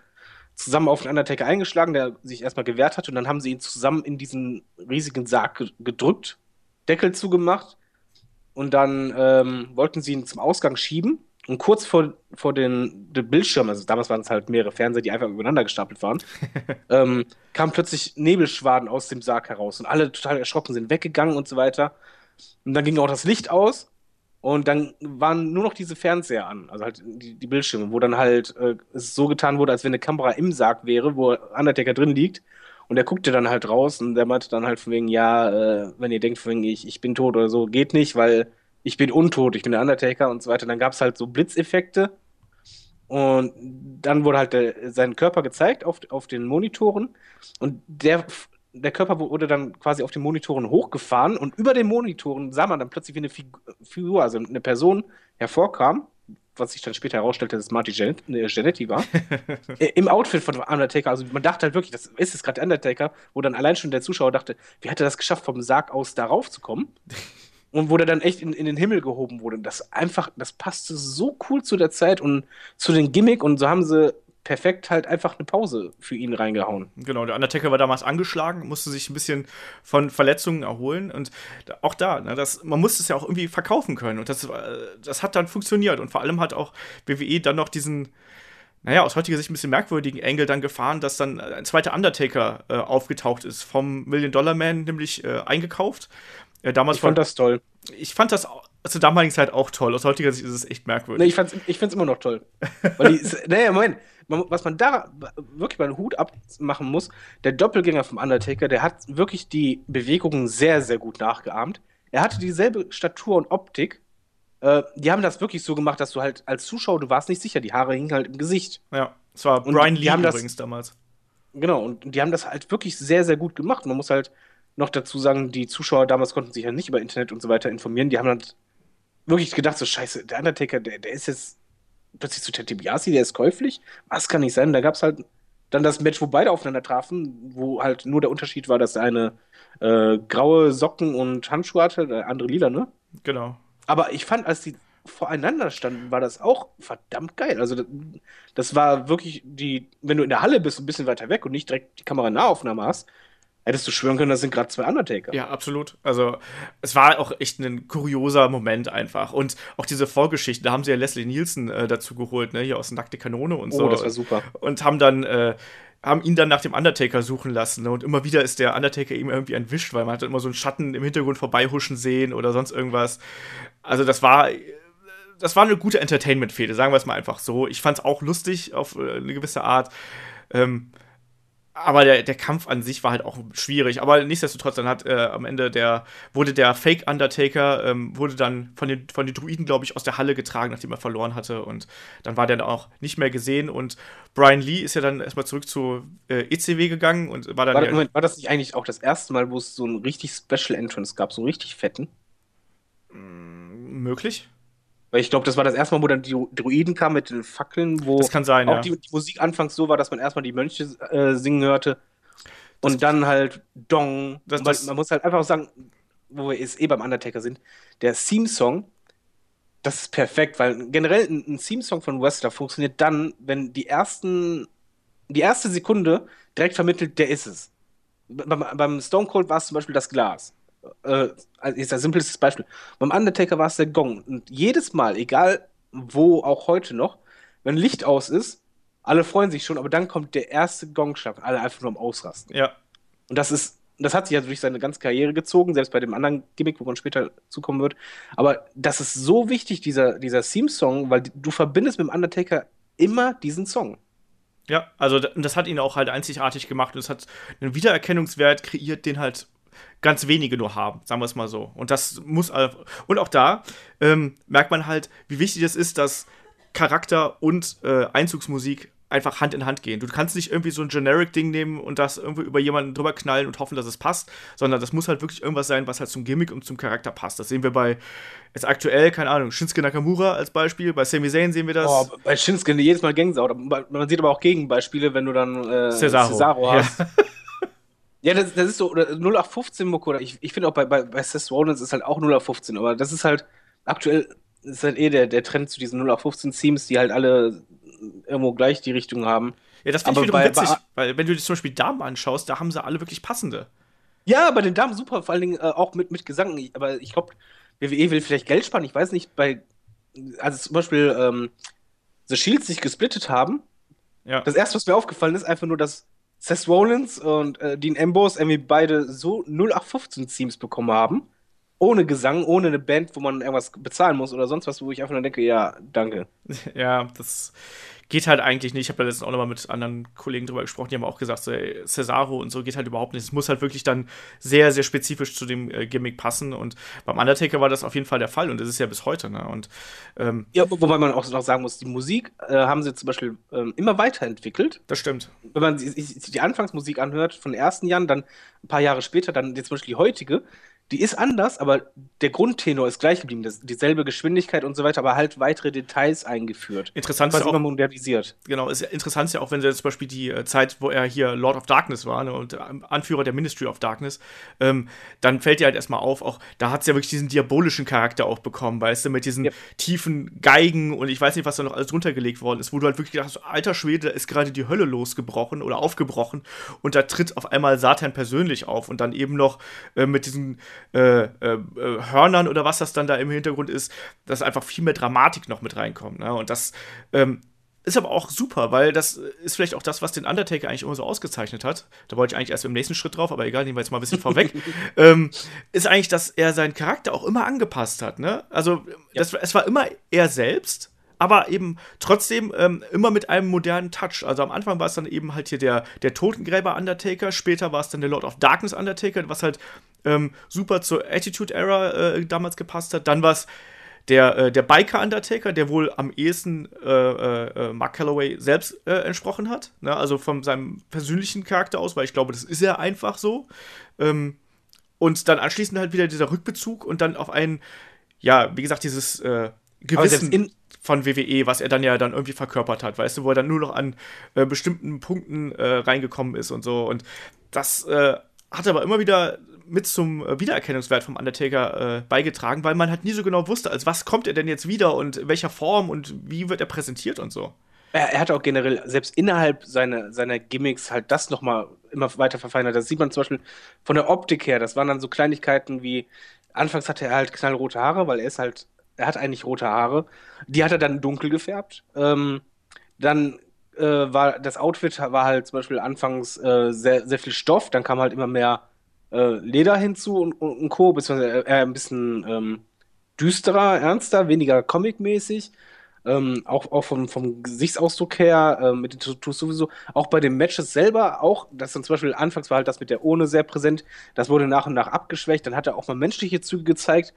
zusammen auf den Undertaker eingeschlagen, der sich erstmal gewehrt hat. Und dann haben sie ihn zusammen in diesen riesigen Sarg gedrückt, Deckel zugemacht und dann ähm, wollten sie ihn zum Ausgang schieben. Und kurz vor, vor den, den Bildschirm, also damals waren es halt mehrere Fernseher, die einfach übereinander gestapelt waren, ähm, kamen plötzlich Nebelschwaden aus dem Sarg heraus und alle total erschrocken sind weggegangen und so weiter. Und dann ging auch das Licht aus und dann waren nur noch diese Fernseher an, also halt die, die Bildschirme, wo dann halt äh, es so getan wurde, als wenn eine Kamera im Sarg wäre, wo Undertaker drin liegt. Und er guckte dann halt raus und der meinte dann halt von wegen, ja, äh, wenn ihr denkt von wegen, ich, ich bin tot oder so, geht nicht, weil ich bin untot, ich bin der Undertaker und so weiter. Dann gab es halt so Blitzeffekte. Und dann wurde halt der, sein Körper gezeigt auf, auf den Monitoren. Und der, der Körper wurde dann quasi auf den Monitoren hochgefahren. Und über den Monitoren sah man dann plötzlich, wie eine Figur, also eine Person hervorkam was sich dann später herausstellte, dass Marty Janetti war, äh, im Outfit von Undertaker. Also man dachte halt wirklich, das ist jetzt gerade Undertaker, wo dann allein schon der Zuschauer dachte, wie hat er das geschafft, vom Sarg aus darauf zu kommen? Und wo der dann echt in, in den Himmel gehoben wurde. Das einfach, das passte so cool zu der Zeit und zu den Gimmick und so haben sie perfekt halt einfach eine Pause für ihn reingehauen. Genau, der Undertaker war damals angeschlagen, musste sich ein bisschen von Verletzungen erholen und auch da, ne, das, man musste es ja auch irgendwie verkaufen können und das, das hat dann funktioniert und vor allem hat auch WWE dann noch diesen, naja, aus heutiger Sicht ein bisschen merkwürdigen Engel dann gefahren, dass dann ein zweiter Undertaker äh, aufgetaucht ist, vom Million Dollar Man nämlich äh, eingekauft. Äh, damals ich fand das toll. Ich fand das zur damaligen Zeit auch toll. Aus heutiger Sicht ist es echt merkwürdig. Nee, ich, ich finde es immer noch toll. Weil die, naja, Moment, man, was man da wirklich mal einen Hut abmachen muss, der Doppelgänger vom Undertaker, der hat wirklich die Bewegungen sehr, sehr gut nachgeahmt. Er hatte dieselbe Statur und Optik. Äh, die haben das wirklich so gemacht, dass du halt als Zuschauer, du warst nicht sicher, die Haare hingen halt im Gesicht. Ja, es war Brian Lee übrigens das, damals. Genau, und die haben das halt wirklich sehr, sehr gut gemacht. Man muss halt noch dazu sagen, die Zuschauer damals konnten sich ja nicht über Internet und so weiter informieren. Die haben dann wirklich gedacht, so scheiße, der Undertaker, der, der ist jetzt plötzlich zu Ted DiBiase, der ist käuflich. Was kann nicht sein? Da gab es halt dann das Match, wo beide aufeinander trafen, wo halt nur der Unterschied war, dass der eine äh, graue Socken und Handschuhe hatte, der andere lila, ne? Genau. Aber ich fand, als die voreinander standen, war das auch verdammt geil. Also das, das war wirklich die, wenn du in der Halle bist, ein bisschen weiter weg und nicht direkt die Kamera Nahaufnahme hast, hättest du schwören können, das sind gerade zwei Undertaker. Ja, absolut. Also, es war auch echt ein kurioser Moment einfach. Und auch diese Vorgeschichte, da haben sie ja Leslie Nielsen äh, dazu geholt, ne, hier aus Nackte Kanone und oh, so. Oh, das war super. Und haben dann, äh, haben ihn dann nach dem Undertaker suchen lassen. Ne? Und immer wieder ist der Undertaker ihm irgendwie entwischt, weil man hat immer so einen Schatten im Hintergrund vorbeihuschen sehen oder sonst irgendwas. Also, das war das war eine gute Entertainment-Fehde, sagen wir es mal einfach so. Ich fand es auch lustig auf äh, eine gewisse Art. Ähm, aber der, der Kampf an sich war halt auch schwierig. Aber nichtsdestotrotz, dann hat äh, am Ende der, wurde der Fake Undertaker, ähm, wurde dann von den, von den Druiden, glaube ich, aus der Halle getragen, nachdem er verloren hatte. Und dann war der dann auch nicht mehr gesehen. Und Brian Lee ist ja dann erstmal zurück zu äh, ECW gegangen und war dann. War, Moment, war das nicht eigentlich auch das erste Mal, wo es so ein richtig Special Entrance gab, so richtig fetten? Möglich. Weil ich glaube, das war das erste Mal, wo dann die Druiden kamen mit den Fackeln, wo sein, auch ja. die, die, Musik anfangs so war, dass man erstmal die Mönche äh, singen hörte und das dann halt Dong. Das, das man, muss halt einfach sagen, wo wir jetzt eh beim Undertaker sind, der Theme-Song, das ist perfekt, weil generell ein, ein Theme-Song von Wrestler funktioniert dann, wenn die ersten, die erste Sekunde direkt vermittelt, der ist es. Beim, beim Stone Cold war es zum Beispiel das Glas äh, also ist ein simples Beispiel. Beim Undertaker war es der Gong. Und jedes Mal, egal wo, auch heute noch, wenn Licht aus ist, alle freuen sich schon, aber dann kommt der erste Gongschlag, alle einfach nur am Ausrasten. Ja. Und das ist, das hat sich ja durch seine ganze Karriere gezogen, selbst bei dem anderen Gimmick, wo man später zukommen wird. Aber das ist so wichtig, dieser, dieser Theme-Song, weil du verbindest mit dem Undertaker immer diesen Song. Ja, also das hat ihn auch halt einzigartig gemacht und es hat einen Wiedererkennungswert kreiert, den halt ganz wenige nur haben, sagen wir es mal so. Und das muss und auch da ähm, merkt man halt, wie wichtig es ist, dass Charakter und äh, Einzugsmusik einfach Hand in Hand gehen. Du kannst nicht irgendwie so ein Generic-Ding nehmen und das irgendwie über jemanden drüber knallen und hoffen, dass es passt, sondern das muss halt wirklich irgendwas sein, was halt zum Gimmick und zum Charakter passt. Das sehen wir bei jetzt aktuell, keine Ahnung, Shinsuke Nakamura als Beispiel, bei Sami Zayn sehen wir das. Oh, bei Shinsuke jedes Mal Gänsehaut. Man sieht aber auch Gegenbeispiele, wenn du dann äh, Cesaro. Cesaro hast. Ja. Ja, das, das ist so, oder 0815 Mucke, oder ich, ich finde auch bei, bei, bei Seth Rollins ist halt auch 0815, aber das ist halt aktuell ist halt eh der, der Trend zu diesen 0815 Themes, die halt alle irgendwo gleich die Richtung haben. Ja, das finde ich wiederum bei, witzig, bei, weil wenn du dir zum Beispiel Damen anschaust, da haben sie alle wirklich passende. Ja, bei den Damen super, vor allen Dingen äh, auch mit, mit Gesang, aber ich glaube, WWE will vielleicht Geld sparen, ich weiß nicht, bei, also zum Beispiel ähm, The Shields sich gesplittet haben, ja. das erste, was mir aufgefallen ist, einfach nur, dass Seth Rollins und äh, Dean Ambrose irgendwie beide so 0815 Teams bekommen haben. Ohne Gesang, ohne eine Band, wo man irgendwas bezahlen muss oder sonst was, wo ich einfach nur denke, ja, danke. Ja, das geht halt eigentlich nicht. Ich habe da letztens auch nochmal mit anderen Kollegen drüber gesprochen, die haben auch gesagt, so, ey, Cesaro und so geht halt überhaupt nicht. Es muss halt wirklich dann sehr, sehr spezifisch zu dem äh, Gimmick passen. Und beim Undertaker war das auf jeden Fall der Fall und das ist ja bis heute. Ne? Und, ähm, ja, wobei man auch noch sagen muss, die Musik äh, haben sie zum Beispiel ähm, immer weiterentwickelt. Das stimmt. Wenn man sich die Anfangsmusik anhört von den ersten Jahren, dann ein paar Jahre später, dann jetzt zum Beispiel die heutige, die ist anders, aber der Grundtenor ist gleich geblieben. Das, dieselbe Geschwindigkeit und so weiter, aber halt weitere Details eingeführt. Interessant ist ja auch, modernisiert. Genau, ist interessant ist ja auch, wenn sie zum Beispiel die äh, Zeit, wo er hier Lord of Darkness war ne, und äh, Anführer der Ministry of Darkness, ähm, dann fällt dir halt erstmal auf, auch da hat es ja wirklich diesen diabolischen Charakter auch bekommen, weißt du, mit diesen ja. tiefen Geigen und ich weiß nicht, was da noch alles drunter gelegt worden ist, wo du halt wirklich gedacht hast, alter Schwede, da ist gerade die Hölle losgebrochen oder aufgebrochen und da tritt auf einmal Satan persönlich auf und dann eben noch äh, mit diesen äh, äh, Hörnern oder was das dann da im Hintergrund ist, dass einfach viel mehr Dramatik noch mit reinkommt. Ne? Und das ähm, ist aber auch super, weil das ist vielleicht auch das, was den Undertaker eigentlich immer so ausgezeichnet hat. Da wollte ich eigentlich erst im nächsten Schritt drauf, aber egal, nehmen wir jetzt mal ein bisschen vorweg. ähm, ist eigentlich, dass er seinen Charakter auch immer angepasst hat. Ne? Also, ja. das, es war immer er selbst, aber eben trotzdem ähm, immer mit einem modernen Touch. Also am Anfang war es dann eben halt hier der, der Totengräber Undertaker, später war es dann der Lord of Darkness Undertaker, was halt ähm, super zur Attitude Era äh, damals gepasst hat. Dann war es der, äh, der Biker Undertaker, der wohl am ehesten äh, äh, äh Mark Calloway selbst äh, entsprochen hat. Ne? Also von seinem persönlichen Charakter aus, weil ich glaube, das ist ja einfach so. Ähm, und dann anschließend halt wieder dieser Rückbezug und dann auf einen, ja, wie gesagt, dieses Gewissen von WWE, was er dann ja dann irgendwie verkörpert hat, weißt du, wo er dann nur noch an äh, bestimmten Punkten äh, reingekommen ist und so. Und das äh, hat aber immer wieder mit zum äh, Wiedererkennungswert vom Undertaker äh, beigetragen, weil man halt nie so genau wusste, als was kommt er denn jetzt wieder und in welcher Form und wie wird er präsentiert und so. Er, er hat auch generell, selbst innerhalb seiner, seiner Gimmicks, halt das nochmal immer weiter verfeinert. Das sieht man zum Beispiel von der Optik her. Das waren dann so Kleinigkeiten wie, anfangs hatte er halt knallrote Haare, weil er ist halt er hat eigentlich rote Haare. Die hat er dann dunkel gefärbt. Ähm, dann äh, war das Outfit war halt zum Beispiel anfangs äh, sehr, sehr viel Stoff, dann kam halt immer mehr äh, Leder hinzu und, und, und Co., beziehungsweise eher ein bisschen ähm, düsterer, ernster, weniger comic-mäßig. Ähm, auch, auch vom, vom Gesichtsausdruck her, äh, mit den Tattoos sowieso, auch bei den Matches selber, auch, das dann zum Beispiel anfangs war halt das mit der Ohne sehr präsent, das wurde nach und nach abgeschwächt, dann hat er auch mal menschliche Züge gezeigt,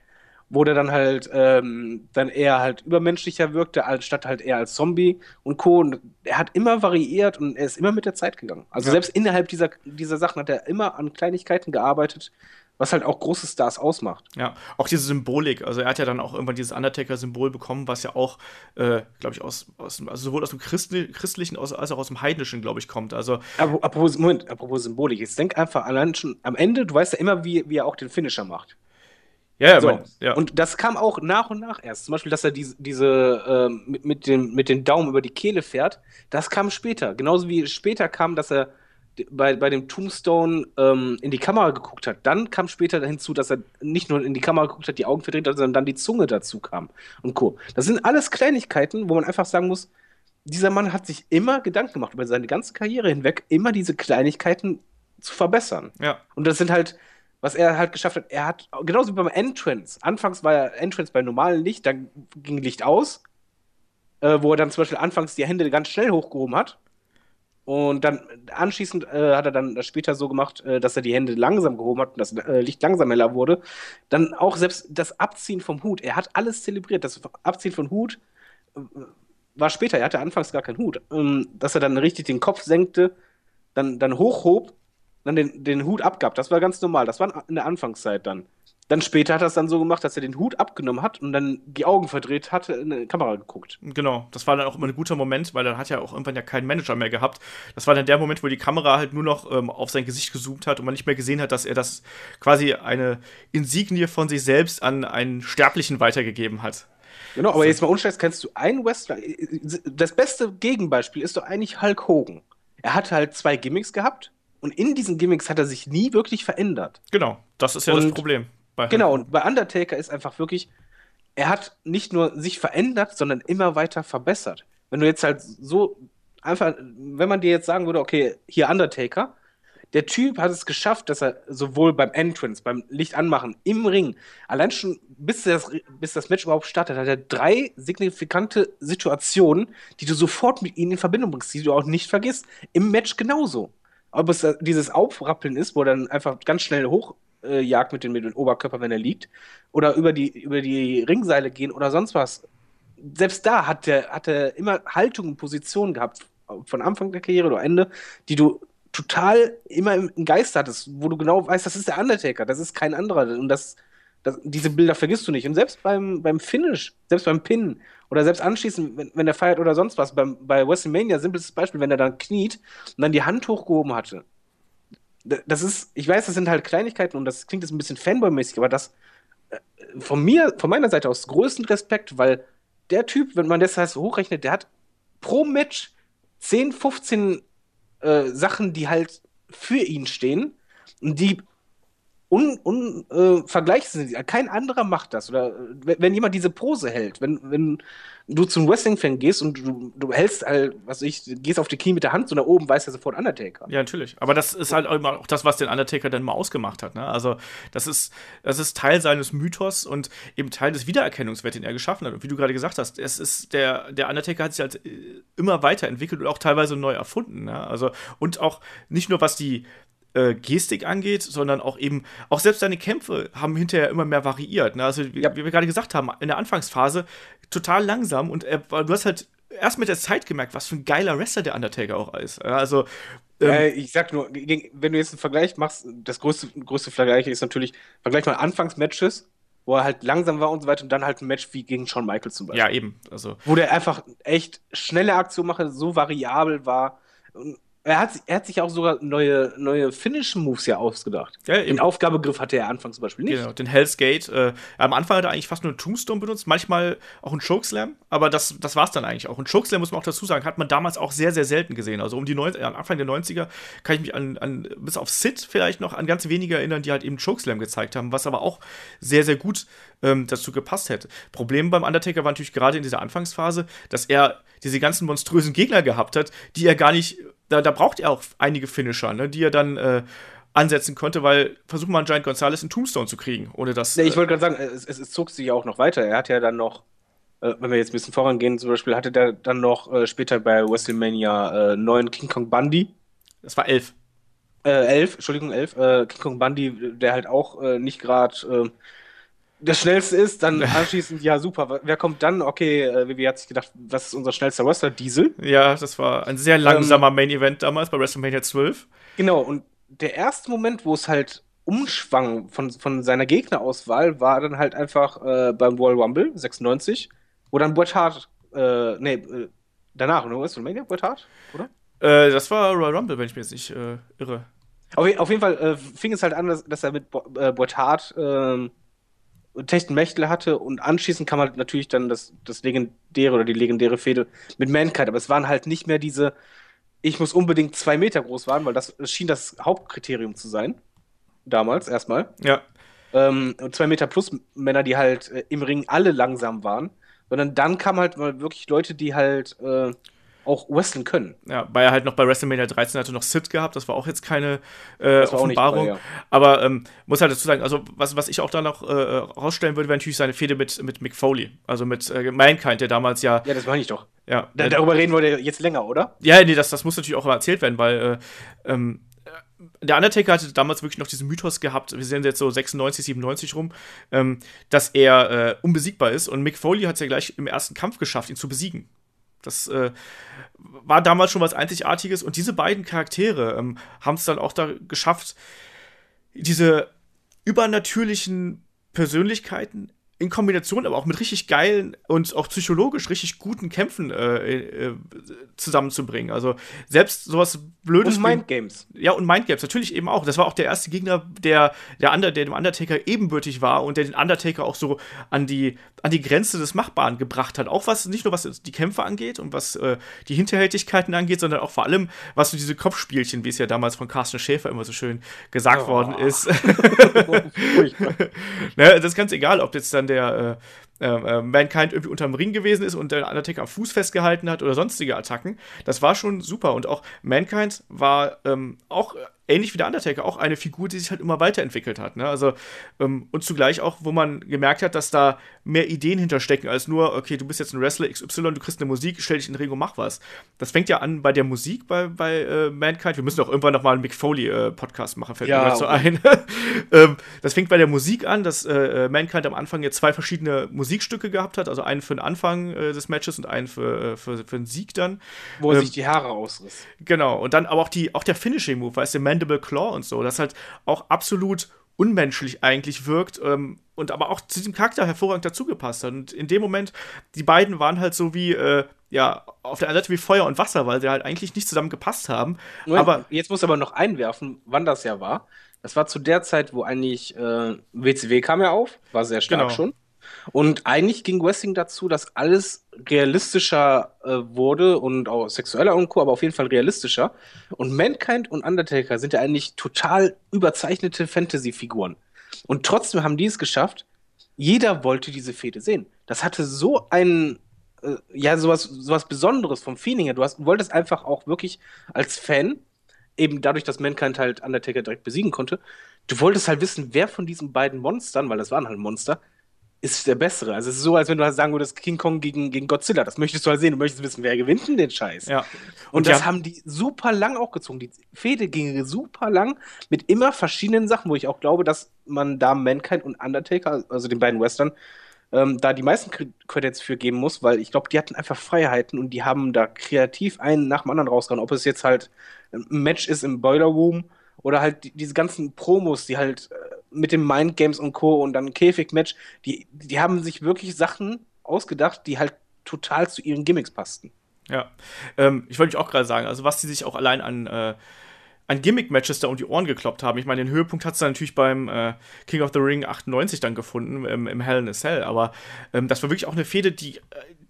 wo der dann halt ähm, dann eher halt übermenschlicher wirkte, anstatt halt eher als Zombie und Co. Und er hat immer variiert und er ist immer mit der Zeit gegangen. Also ja. selbst innerhalb dieser, dieser Sachen hat er immer an Kleinigkeiten gearbeitet, was halt auch große Stars ausmacht. Ja, auch diese Symbolik. Also er hat ja dann auch irgendwann dieses Undertaker-Symbol bekommen, was ja auch, äh, glaube ich, aus, aus, also sowohl aus dem Christli Christlichen als auch aus dem Heidnischen, glaube ich, kommt. Also apropos, Moment, apropos Symbolik. Jetzt denk einfach allein schon am Ende, du weißt ja immer, wie, wie er auch den Finisher macht. Ja, ja, so. mein, ja. Und das kam auch nach und nach erst. Zum Beispiel, dass er diese, diese äh, mit, mit, dem, mit dem Daumen über die Kehle fährt, das kam später. Genauso wie später kam, dass er bei, bei dem Tombstone ähm, in die Kamera geguckt hat. Dann kam später hinzu, dass er nicht nur in die Kamera geguckt hat, die Augen verdreht hat, sondern dann die Zunge dazu kam und Co. Das sind alles Kleinigkeiten, wo man einfach sagen muss, dieser Mann hat sich immer Gedanken gemacht, über seine ganze Karriere hinweg, immer diese Kleinigkeiten zu verbessern. Ja. Und das sind halt, was er halt geschafft hat, er hat, genauso wie beim Entrance, anfangs war er Entrance bei normalem Licht, dann ging Licht aus, äh, wo er dann zum Beispiel anfangs die Hände ganz schnell hochgehoben hat. Und dann anschließend äh, hat er dann das später so gemacht, äh, dass er die Hände langsam gehoben hat und das äh, Licht langsam heller wurde. Dann auch selbst das Abziehen vom Hut. Er hat alles zelebriert. Das Abziehen von Hut äh, war später. Er hatte anfangs gar keinen Hut. Ähm, dass er dann richtig den Kopf senkte, dann, dann hochhob dann den, den Hut abgab. Das war ganz normal. Das war in der Anfangszeit dann. Dann später hat er es dann so gemacht, dass er den Hut abgenommen hat und dann die Augen verdreht hat, in die Kamera geguckt. Genau, das war dann auch immer ein guter Moment, weil dann hat er auch irgendwann ja keinen Manager mehr gehabt. Das war dann der Moment, wo die Kamera halt nur noch ähm, auf sein Gesicht gezoomt hat und man nicht mehr gesehen hat, dass er das quasi eine Insignie von sich selbst an einen Sterblichen weitergegeben hat. Genau, aber so. jetzt mal unscheiß, kennst du einen Wrestler? Das beste Gegenbeispiel ist doch eigentlich Hulk Hogan. Er hat halt zwei Gimmicks gehabt und in diesen Gimmicks hat er sich nie wirklich verändert. Genau, das ist ja und, das Problem. genau, und bei Undertaker ist einfach wirklich, er hat nicht nur sich verändert, sondern immer weiter verbessert. Wenn du jetzt halt so einfach, wenn man dir jetzt sagen würde, okay, hier Undertaker, der Typ hat es geschafft, dass er sowohl beim Entrance, beim Licht anmachen, im Ring, allein schon bis das, bis das Match überhaupt startet, hat er drei signifikante Situationen, die du sofort mit ihnen in Verbindung bringst, die du auch nicht vergisst. Im Match genauso. Ob es dieses Aufrappeln ist, wo er dann einfach ganz schnell hochjagt äh, mit, dem, mit dem Oberkörper, wenn er liegt, oder über die, über die Ringseile gehen oder sonst was. Selbst da hat er, hat er immer Haltung und Position gehabt, von Anfang der Karriere oder Ende, die du total immer im Geist hattest, wo du genau weißt, das ist der Undertaker, das ist kein anderer. Und das, das, diese Bilder vergisst du nicht. Und selbst beim, beim Finish, selbst beim Pin oder selbst anschließend, wenn, wenn er feiert oder sonst was, beim, bei WrestleMania, simples Beispiel, wenn er dann kniet und dann die Hand hochgehoben hatte. Das ist, ich weiß, das sind halt Kleinigkeiten und das klingt jetzt ein bisschen Fanboy-mäßig, aber das äh, von mir, von meiner Seite aus größten Respekt, weil der Typ, wenn man das heißt hochrechnet, der hat pro Match 10, 15 äh, Sachen, die halt für ihn stehen und die unvergleichlich un, äh, sind. Kein anderer macht das. Oder äh, wenn jemand diese Pose hält, wenn, wenn du zum Wrestling-Fan gehst und du, du hältst halt, was ich, gehst auf die Knie mit der Hand so nach oben, weiß er sofort Undertaker. Ja, natürlich. Aber das ist halt auch das, was den Undertaker dann mal ausgemacht hat. Ne? Also, das ist, das ist Teil seines Mythos und eben Teil des Wiedererkennungswerts, den er geschaffen hat. Und wie du gerade gesagt hast, es ist der, der Undertaker hat sich halt äh, immer weiterentwickelt und auch teilweise neu erfunden. Ne? Also, und auch nicht nur was die äh, Gestik angeht, sondern auch eben, auch selbst seine Kämpfe haben hinterher immer mehr variiert. Ne? Also, wie, ja. wie wir gerade gesagt haben, in der Anfangsphase total langsam und er, du hast halt erst mit der Zeit gemerkt, was für ein geiler Wrestler der Undertaker auch ist. Also, ähm, äh, ich sag nur, wenn du jetzt einen Vergleich machst, das größte, größte Vergleich ist natürlich, vergleich mal Anfangsmatches, wo er halt langsam war und so weiter und dann halt ein Match wie gegen Shawn Michaels zum Beispiel. Ja, eben. Also. Wo der einfach echt schnelle Aktion machte, so variabel war. Und er hat, er hat sich auch sogar neue, neue Finish-Moves ja ausgedacht. Ja, den Aufgabegriff hatte er Anfang zum Beispiel nicht. Genau, den Hell's Gate. Äh, am Anfang hat er eigentlich fast nur einen Tombstone benutzt, manchmal auch einen Chokeslam, aber das, das war es dann eigentlich auch. Und Chokeslam, muss man auch dazu sagen, hat man damals auch sehr, sehr selten gesehen. Also um die 90, Anfang der 90er kann ich mich an, an bis auf Sid vielleicht noch an ganz wenige erinnern, die halt eben Chokeslam gezeigt haben, was aber auch sehr, sehr gut ähm, dazu gepasst hätte. Problem beim Undertaker war natürlich gerade in dieser Anfangsphase, dass er diese ganzen monströsen Gegner gehabt hat, die er gar nicht da, da braucht er auch einige Finisher, ne, die er dann äh, ansetzen konnte, weil versuchen mal Giant Gonzalez einen Tombstone zu kriegen, ohne dass. Nee, ich wollte gerade sagen, es, es, es, zog sich ja auch noch weiter. Er hat ja dann noch, äh, wenn wir jetzt ein bisschen vorangehen, zum Beispiel hatte der dann noch äh, später bei WrestleMania äh, 9 King Kong Bundy. Das war elf. Äh, elf, Entschuldigung, elf. Äh, King Kong Bundy, der halt auch äh, nicht gerade äh, das schnellste ist, dann anschließend, ja, super. Wer kommt dann? Okay, äh, Vivi hat sich gedacht, was ist unser schnellster Wrestler? Diesel. Ja, das war ein sehr langsamer ähm, Main Event damals bei WrestleMania 12. Genau, und der erste Moment, wo es halt umschwang von, von seiner Gegnerauswahl, war dann halt einfach äh, beim Royal Rumble 96, wo dann Bret Hart, äh, nee, äh, danach, oder? WrestleMania, Bret Hart, oder? Äh, das war Royal Rumble, wenn ich mir jetzt nicht äh, irre. Auf, auf, jeden Fall äh, fing es halt an, dass, dass er mit Bo Bret Hart ähm, Techtenmächtel hatte und anschließend kam halt natürlich dann das, das legendäre oder die legendäre Fehde mit Mankind, aber es waren halt nicht mehr diese, ich muss unbedingt zwei Meter groß waren, weil das, das schien das Hauptkriterium zu sein. Damals erstmal. Ja. Ähm, zwei Meter plus Männer, die halt äh, im Ring alle langsam waren, sondern dann kamen halt mal wirklich Leute, die halt äh, auch wrestlen können. Ja, weil er halt noch bei WrestleMania 13 hatte noch Sid gehabt, das war auch jetzt keine äh, Offenbarung. Bei, ja. Aber ähm, muss halt dazu sagen, also was, was ich auch da noch äh, rausstellen würde, wäre natürlich seine Fehde mit, mit Mick Foley, also mit äh, Mankind, der damals ja. Ja, das meine ich doch. Ja. Da, darüber reden wir jetzt länger, oder? Ja, nee, das, das muss natürlich auch erzählt werden, weil äh, ähm, der Undertaker hatte damals wirklich noch diesen Mythos gehabt, wir sind jetzt so 96, 97 rum, ähm, dass er äh, unbesiegbar ist. Und Mick Foley hat es ja gleich im ersten Kampf geschafft, ihn zu besiegen. Das äh, war damals schon was Einzigartiges und diese beiden Charaktere ähm, haben es dann auch da geschafft, diese übernatürlichen Persönlichkeiten in Kombination aber auch mit richtig geilen und auch psychologisch richtig guten Kämpfen äh, äh, zusammenzubringen. Also selbst sowas Blödes. Und Mindgames. Ja, und Mindgames, natürlich eben auch. Das war auch der erste Gegner, der, der, Under, der dem Undertaker ebenbürtig war und der den Undertaker auch so an die, an die Grenze des Machbaren gebracht hat. Auch was, nicht nur was die Kämpfe angeht und was äh, die Hinterhältigkeiten angeht, sondern auch vor allem, was so diese Kopfspielchen, wie es ja damals von Carsten Schäfer immer so schön gesagt oh. worden ist. ne, das ist ganz egal, ob jetzt dann der äh, äh, Mankind irgendwie unterm Ring gewesen ist und der Undertaker am Fuß festgehalten hat oder sonstige Attacken. Das war schon super. Und auch Mankind war ähm, auch ähnlich wie der Undertaker auch eine Figur, die sich halt immer weiterentwickelt hat. Ne? Also, ähm, und zugleich auch, wo man gemerkt hat, dass da mehr Ideen hinterstecken, als nur, okay, du bist jetzt ein Wrestler XY, du kriegst eine Musik, stell dich in den Ring und mach was. Das fängt ja an bei der Musik bei, bei äh, Mankind. Wir müssen auch irgendwann noch mal einen Mick Foley-Podcast äh, machen, fällt ja, mir dazu ein. ähm, das fängt bei der Musik an, dass äh, äh, Mankind am Anfang jetzt zwei verschiedene Musikstücke gehabt hat, also einen für den Anfang äh, des Matches und einen für, äh, für, für den Sieg dann. Wo er ähm, sich die Haare ausriss. Genau, und dann aber auch, die, auch der Finishing-Move, weißt du, Mandible Claw und so, das halt auch absolut unmenschlich eigentlich wirkt ähm, und aber auch zu diesem Charakter hervorragend dazugepasst hat. Und in dem Moment, die beiden waren halt so wie, äh, ja, auf der einen Seite wie Feuer und Wasser, weil sie halt eigentlich nicht zusammen gepasst haben. Moment, aber jetzt muss aber noch einwerfen, wann das ja war. Das war zu der Zeit, wo eigentlich äh, WCW kam ja auf, war sehr stark genau. schon. Und eigentlich ging Wrestling dazu, dass alles realistischer äh, wurde und auch sexueller und Co., aber auf jeden Fall realistischer. Und Mankind und Undertaker sind ja eigentlich total überzeichnete Fantasy-Figuren. Und trotzdem haben die es geschafft, jeder wollte diese Fehde sehen. Das hatte so ein, äh, ja, sowas, sowas Besonderes vom Feeling her. Du, hast, du wolltest einfach auch wirklich als Fan, eben dadurch, dass Mankind halt Undertaker direkt besiegen konnte, du wolltest halt wissen, wer von diesen beiden Monstern, weil das waren halt Monster, ist der bessere. Also es ist so, als wenn du halt sagen würdest, King Kong gegen, gegen Godzilla. Das möchtest du halt sehen. Du möchtest wissen, wer gewinnt denn den Scheiß. Ja. Und, Und das ja. haben die super lang auch gezogen. Die Fehde ging super lang mit immer verschiedenen Sachen, wo ich auch glaube, dass man da Mankind und Undertaker, also den beiden Western, ähm, da die meisten Credits für geben muss, weil ich glaube, die hatten einfach Freiheiten und die haben da kreativ einen nach dem anderen rausgehauen. Ob es jetzt halt ein Match ist im Boiler Room oder halt die, diese ganzen Promos, die halt äh, mit dem Mind Games und Co. und dann Käfig-Match, die, die haben sich wirklich Sachen ausgedacht, die halt total zu ihren Gimmicks passten. Ja, ähm, ich wollte auch gerade sagen, also was die sich auch allein an, äh, an Gimmick-Matches da um die Ohren gekloppt haben. Ich meine, den Höhepunkt hat es dann natürlich beim äh, King of the Ring 98 dann gefunden, im, im Hell in a Cell, aber ähm, das war wirklich auch eine Fehde, die, äh,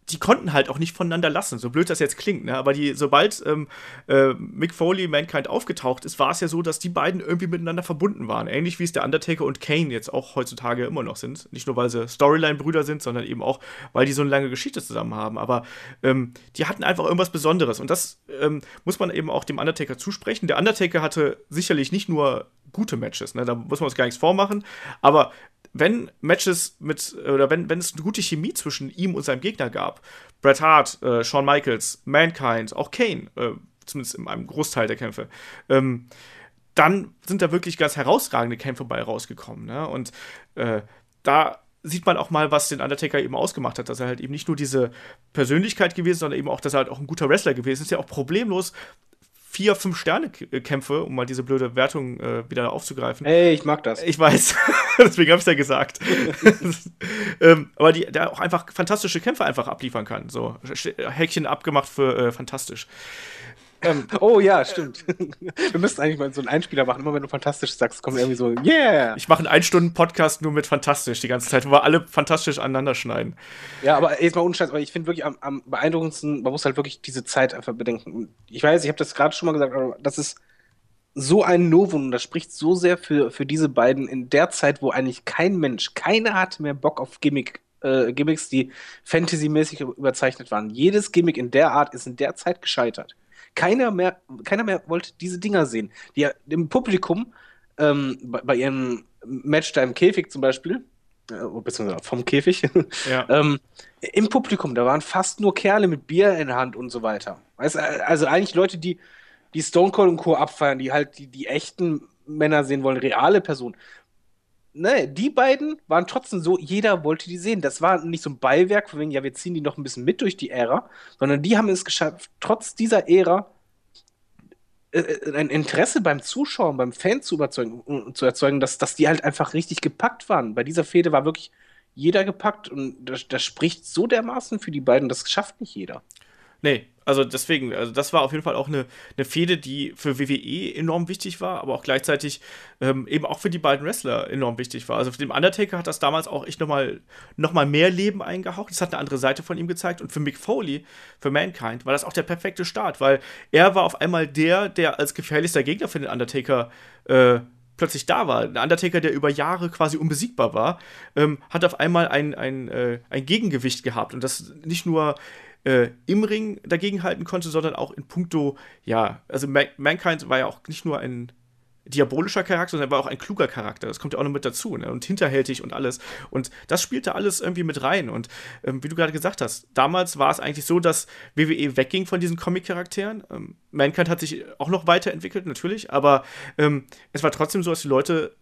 die konnten halt auch nicht voneinander lassen, so blöd das jetzt klingt, ne? aber die, sobald ähm, äh, Mick Foley Mankind aufgetaucht ist, war es ja so, dass die beiden irgendwie miteinander verbunden waren. Ähnlich wie es der Undertaker und Kane jetzt auch heutzutage immer noch sind. Nicht nur, weil sie Storyline-Brüder sind, sondern eben auch, weil die so eine lange Geschichte zusammen haben. Aber ähm, die hatten einfach irgendwas Besonderes und das ähm, muss man eben auch dem Undertaker zusprechen. Der Undertaker hatte sicherlich nicht nur gute Matches, ne? da muss man uns gar nichts vormachen, aber wenn Matches mit, oder wenn, wenn es eine gute Chemie zwischen ihm und seinem Gegner gab, Bret Hart, äh, Shawn Michaels, Mankind, auch Kane, äh, zumindest in einem Großteil der Kämpfe, ähm, dann sind da wirklich ganz herausragende Kämpfe bei rausgekommen. Ne? Und äh, da sieht man auch mal, was den Undertaker eben ausgemacht hat, dass er halt eben nicht nur diese Persönlichkeit gewesen, sondern eben auch, dass er halt auch ein guter Wrestler gewesen ist, ja auch problemlos vier, fünf Sterne Kämpfe, um mal diese blöde Wertung äh, wieder aufzugreifen. Ey, ich mag das. Ich weiß, deswegen habe ich ja gesagt. ähm, aber die, der auch einfach fantastische Kämpfe einfach abliefern kann. So Häkchen abgemacht für äh, fantastisch. Ähm, oh ja, stimmt. Wir müssten eigentlich mal so einen Einspieler machen. Immer wenn du fantastisch sagst, kommt irgendwie so, yeah! Ich mache einen Ein-Stunden-Podcast nur mit fantastisch die ganze Zeit, wo wir alle fantastisch aneinander schneiden. Ja, aber jetzt mal unscheiß, aber ich finde wirklich am, am, beeindruckendsten, man muss halt wirklich diese Zeit einfach bedenken. Ich weiß, ich habe das gerade schon mal gesagt, aber das ist so ein Novum und das spricht so sehr für, für diese beiden in der Zeit, wo eigentlich kein Mensch, keiner hatte mehr Bock auf Gimmick, äh, Gimmicks, die fantasymäßig überzeichnet waren. Jedes Gimmick in der Art ist in der Zeit gescheitert. Keiner mehr, keiner mehr wollte diese Dinger sehen. Die im Publikum, ähm, bei, bei, ihrem Match da im Käfig zum Beispiel, äh, beziehungsweise vom Käfig, ja. ähm, im Publikum, da waren fast nur Kerle mit Bier in der Hand und so weiter. Weißt, also eigentlich Leute, die, die Stone Cold und Co. abfeiern, die halt die, die echten Männer sehen wollen, reale Personen ne, die beiden waren trotzdem so, jeder wollte die sehen. Das war nicht so ein Beiwerk, von wegen, ja, wir ziehen die noch ein bisschen mit durch die Ära, sondern die haben es geschafft, trotz dieser Ära äh, äh ein Interesse beim Zuschauen, beim Fan zu überzeugen, zu erzeugen, dass, dass die halt einfach richtig gepackt waren. Bei dieser Fehde war wirklich jeder gepackt und das, das spricht so dermaßen für die beiden, das schafft nicht jeder. Nee, also deswegen, also das war auf jeden Fall auch eine, eine Fehde, die für WWE enorm wichtig war, aber auch gleichzeitig ähm, eben auch für die beiden Wrestler enorm wichtig war. Also für den Undertaker hat das damals auch echt nochmal noch mal mehr Leben eingehaucht. Das hat eine andere Seite von ihm gezeigt. Und für Mick Foley, für Mankind, war das auch der perfekte Start, weil er war auf einmal der, der als gefährlichster Gegner für den Undertaker äh, plötzlich da war. Der Undertaker, der über Jahre quasi unbesiegbar war, ähm, hat auf einmal ein, ein, äh, ein Gegengewicht gehabt. Und das nicht nur äh, im Ring dagegen halten konnte, sondern auch in puncto, ja, also Mankind war ja auch nicht nur ein diabolischer Charakter, sondern er war auch ein kluger Charakter. Das kommt ja auch noch mit dazu, ne? Und hinterhältig und alles. Und das spielte alles irgendwie mit rein. Und ähm, wie du gerade gesagt hast, damals war es eigentlich so, dass WWE wegging von diesen Comic-Charakteren. Ähm, Mankind hat sich auch noch weiterentwickelt, natürlich, aber ähm, es war trotzdem so, dass die Leute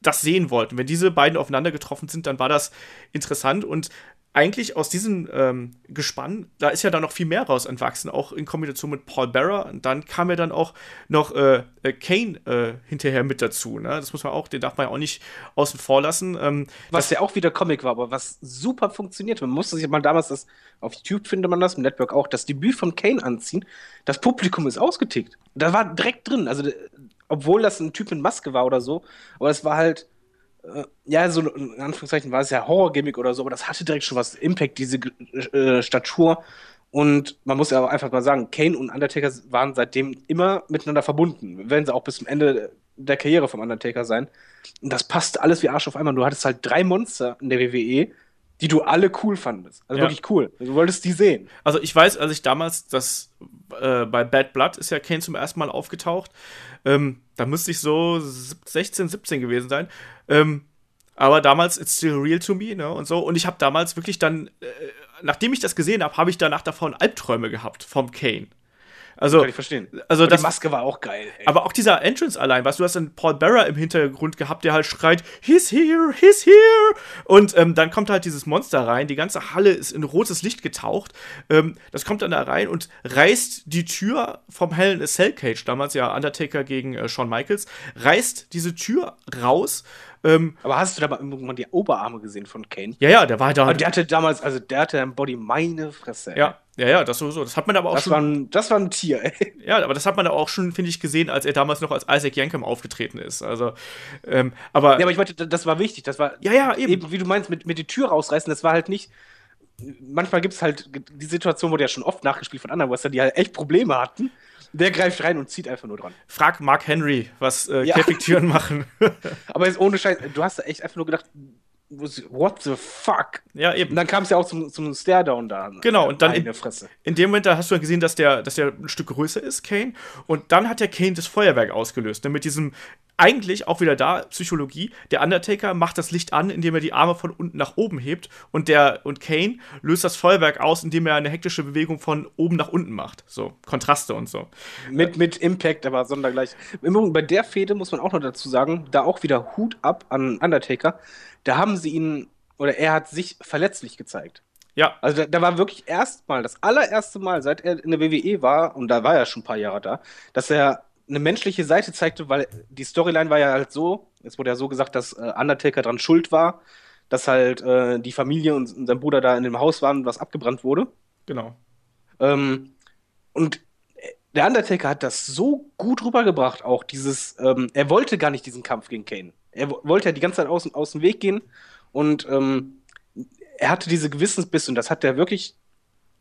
das sehen wollten. Wenn diese beiden aufeinander getroffen sind, dann war das interessant und eigentlich aus diesem ähm, Gespann, da ist ja dann noch viel mehr raus entwachsen, auch in Kombination mit Paul Bearer. Und dann kam ja dann auch noch äh, äh, Kane äh, hinterher mit dazu. Ne? Das muss man auch, den darf man ja auch nicht außen vor lassen. Ähm, was ja auch wieder Comic war, aber was super funktioniert. Man musste sich mal damals das, auf YouTube findet man das, im Network auch, das Debüt von Kane anziehen. Das Publikum ist ausgetickt. Da war direkt drin. Also, obwohl das ein Typ mit Maske war oder so, aber es war halt ja, so in Anführungszeichen war es ja Horror-Gimmick oder so, aber das hatte direkt schon was Impact, diese äh, Statur. Und man muss ja auch einfach mal sagen, Kane und Undertaker waren seitdem immer miteinander verbunden. Werden sie auch bis zum Ende der Karriere vom Undertaker sein. Und das passt alles wie Arsch auf einmal. Du hattest halt drei Monster in der WWE, die du alle cool fandest. Also ja. wirklich cool. Du wolltest die sehen. Also ich weiß, als ich damals das äh, bei Bad Blood ist ja Kane zum ersten Mal aufgetaucht. Ähm, da müsste ich so 16, 17 gewesen sein. Ähm, aber damals, it's still real to me, ne? Und so. Und ich habe damals wirklich dann, äh, nachdem ich das gesehen habe, habe ich danach davon Albträume gehabt vom Kane. Also, Kann ich verstehen. Also das, die Maske war auch geil. Ey. Aber auch dieser Entrance allein, weißt du, hast dann Paul Bearer im Hintergrund gehabt, der halt schreit, he's here, he's here. Und ähm, dann kommt halt dieses Monster rein, die ganze Halle ist in rotes Licht getaucht. Ähm, das kommt dann da rein und reißt die Tür vom Hell in a Cell Cage, damals ja Undertaker gegen äh, Shawn Michaels, reißt diese Tür raus ähm, aber hast du da mal irgendwann die Oberarme gesehen von Kane? Ja, ja, der war da. der hatte damals, also der hatte ein Body, meine Fresse. Ey. Ja, ja, ja, das sowieso. Das hat man aber auch das schon. War ein, das war ein Tier, ey. Ja, aber das hat man aber auch schon, finde ich, gesehen, als er damals noch als Isaac Yankem aufgetreten ist. Also, ähm, aber. Ja, aber ich meinte, das war wichtig. Das war. Ja, ja, eben. eben wie du meinst, mit, mit die Tür rausreißen, das war halt nicht manchmal gibt es halt die Situation, wurde ja schon oft nachgespielt von anderen Wrestlern, die halt echt Probleme hatten. Der greift rein und zieht einfach nur dran. Frag Mark Henry, was äh, ja. Käfigtüren machen. Aber jetzt ohne Scheiß, du hast da echt einfach nur gedacht, what the fuck? Ja, eben. Und dann kam es ja auch zum, zum Stare-Down da. Genau, und dann in, in, dem Moment, da hast du ja gesehen, dass der, dass der ein Stück größer ist, Kane. Und dann hat der Kane das Feuerwerk ausgelöst. Ne, mit diesem eigentlich auch wieder da, Psychologie, der Undertaker macht das Licht an, indem er die Arme von unten nach oben hebt und der und Kane löst das Feuerwerk aus, indem er eine hektische Bewegung von oben nach unten macht. So, Kontraste und so. Mit, mit Impact, aber sondergleich. Bei der Fehde muss man auch noch dazu sagen, da auch wieder Hut ab an Undertaker. Da haben sie ihn, oder er hat sich verletzlich gezeigt. Ja. Also da, da war wirklich erstmal, das allererste Mal, seit er in der WWE war, und da war er schon ein paar Jahre da, dass er eine menschliche Seite zeigte, weil die Storyline war ja halt so, es wurde ja so gesagt, dass äh, Undertaker dran schuld war, dass halt äh, die Familie und, und, sein Bruder da in dem Haus waren, was abgebrannt wurde. Genau. Ähm, und der Undertaker hat das so gut rübergebracht, auch dieses, ähm, er wollte gar nicht diesen Kampf gegen Kane. Er wollte ja die ganze Zeit aus, aus dem Weg gehen und ähm, er hatte diese Gewissensbiss und das hat er wirklich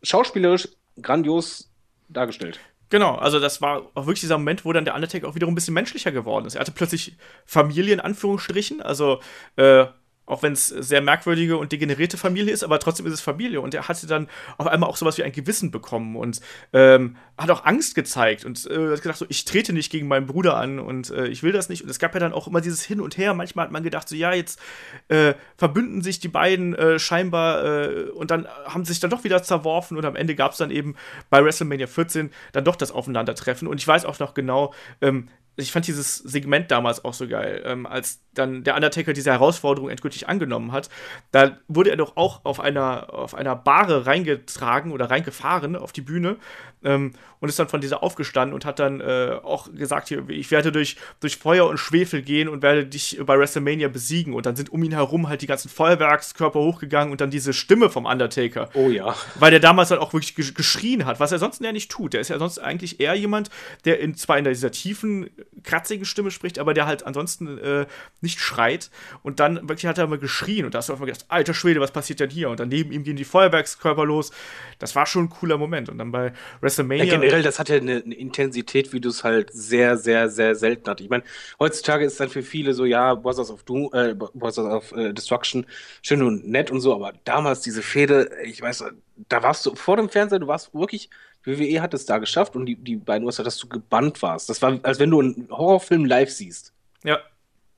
schauspielerisch grandios dargestellt. Genau, also das war auch wirklich dieser Moment, wo dann der Undertaker auch wiederum ein bisschen menschlicher geworden ist. Er hatte plötzlich Familie in Anführungsstrichen, also äh, auch wenn es sehr merkwürdige und degenerierte Familie ist, aber trotzdem ist es Familie. Und er hatte dann auf einmal auch sowas wie ein Gewissen bekommen und ähm, hat auch Angst gezeigt und äh, hat gedacht, so, ich trete nicht gegen meinen Bruder an und äh, ich will das nicht. Und es gab ja dann auch immer dieses Hin und Her. Manchmal hat man gedacht, so ja, jetzt äh, verbünden sich die beiden äh, scheinbar äh, und dann haben sie sich dann doch wieder zerworfen und am Ende gab es dann eben bei WrestleMania 14 dann doch das Aufeinandertreffen. Und ich weiß auch noch genau, ähm, ich fand dieses Segment damals auch so geil, ähm, als dann der Undertaker diese Herausforderung endgültig angenommen hat. Da wurde er doch auch auf einer, auf einer Bahre reingetragen oder reingefahren auf die Bühne ähm, und ist dann von dieser aufgestanden und hat dann äh, auch gesagt, hier, ich werde durch, durch Feuer und Schwefel gehen und werde dich bei WrestleMania besiegen. Und dann sind um ihn herum halt die ganzen Feuerwerkskörper hochgegangen und dann diese Stimme vom Undertaker. Oh ja. Weil der damals halt auch wirklich geschrien hat, was er sonst ja nicht tut. Der ist ja sonst eigentlich eher jemand, der in, zwar in dieser tiefen, kratzigen Stimme spricht, aber der halt ansonsten äh, nicht schreit. Und dann wirklich hat er mal geschrien und da hast du einfach gedacht, alter Schwede, was passiert denn hier? Und dann neben ihm gehen die Feuerwerkskörper los. Das war schon ein cooler Moment. Und dann bei WrestleMania. Ja, generell, das hatte eine, eine Intensität, wie du es halt sehr, sehr, sehr selten hattest. Ich meine, heutzutage ist dann für viele so, ja, Brothers of Doom, äh, Brothers of äh, Destruction, schön und nett und so, aber damals diese Fehde, ich weiß, da warst du vor dem Fernseher, du warst wirklich WWE hat es da geschafft und die, die beiden Wrestler, dass du gebannt warst. Das war, als wenn du einen Horrorfilm live siehst. Ja.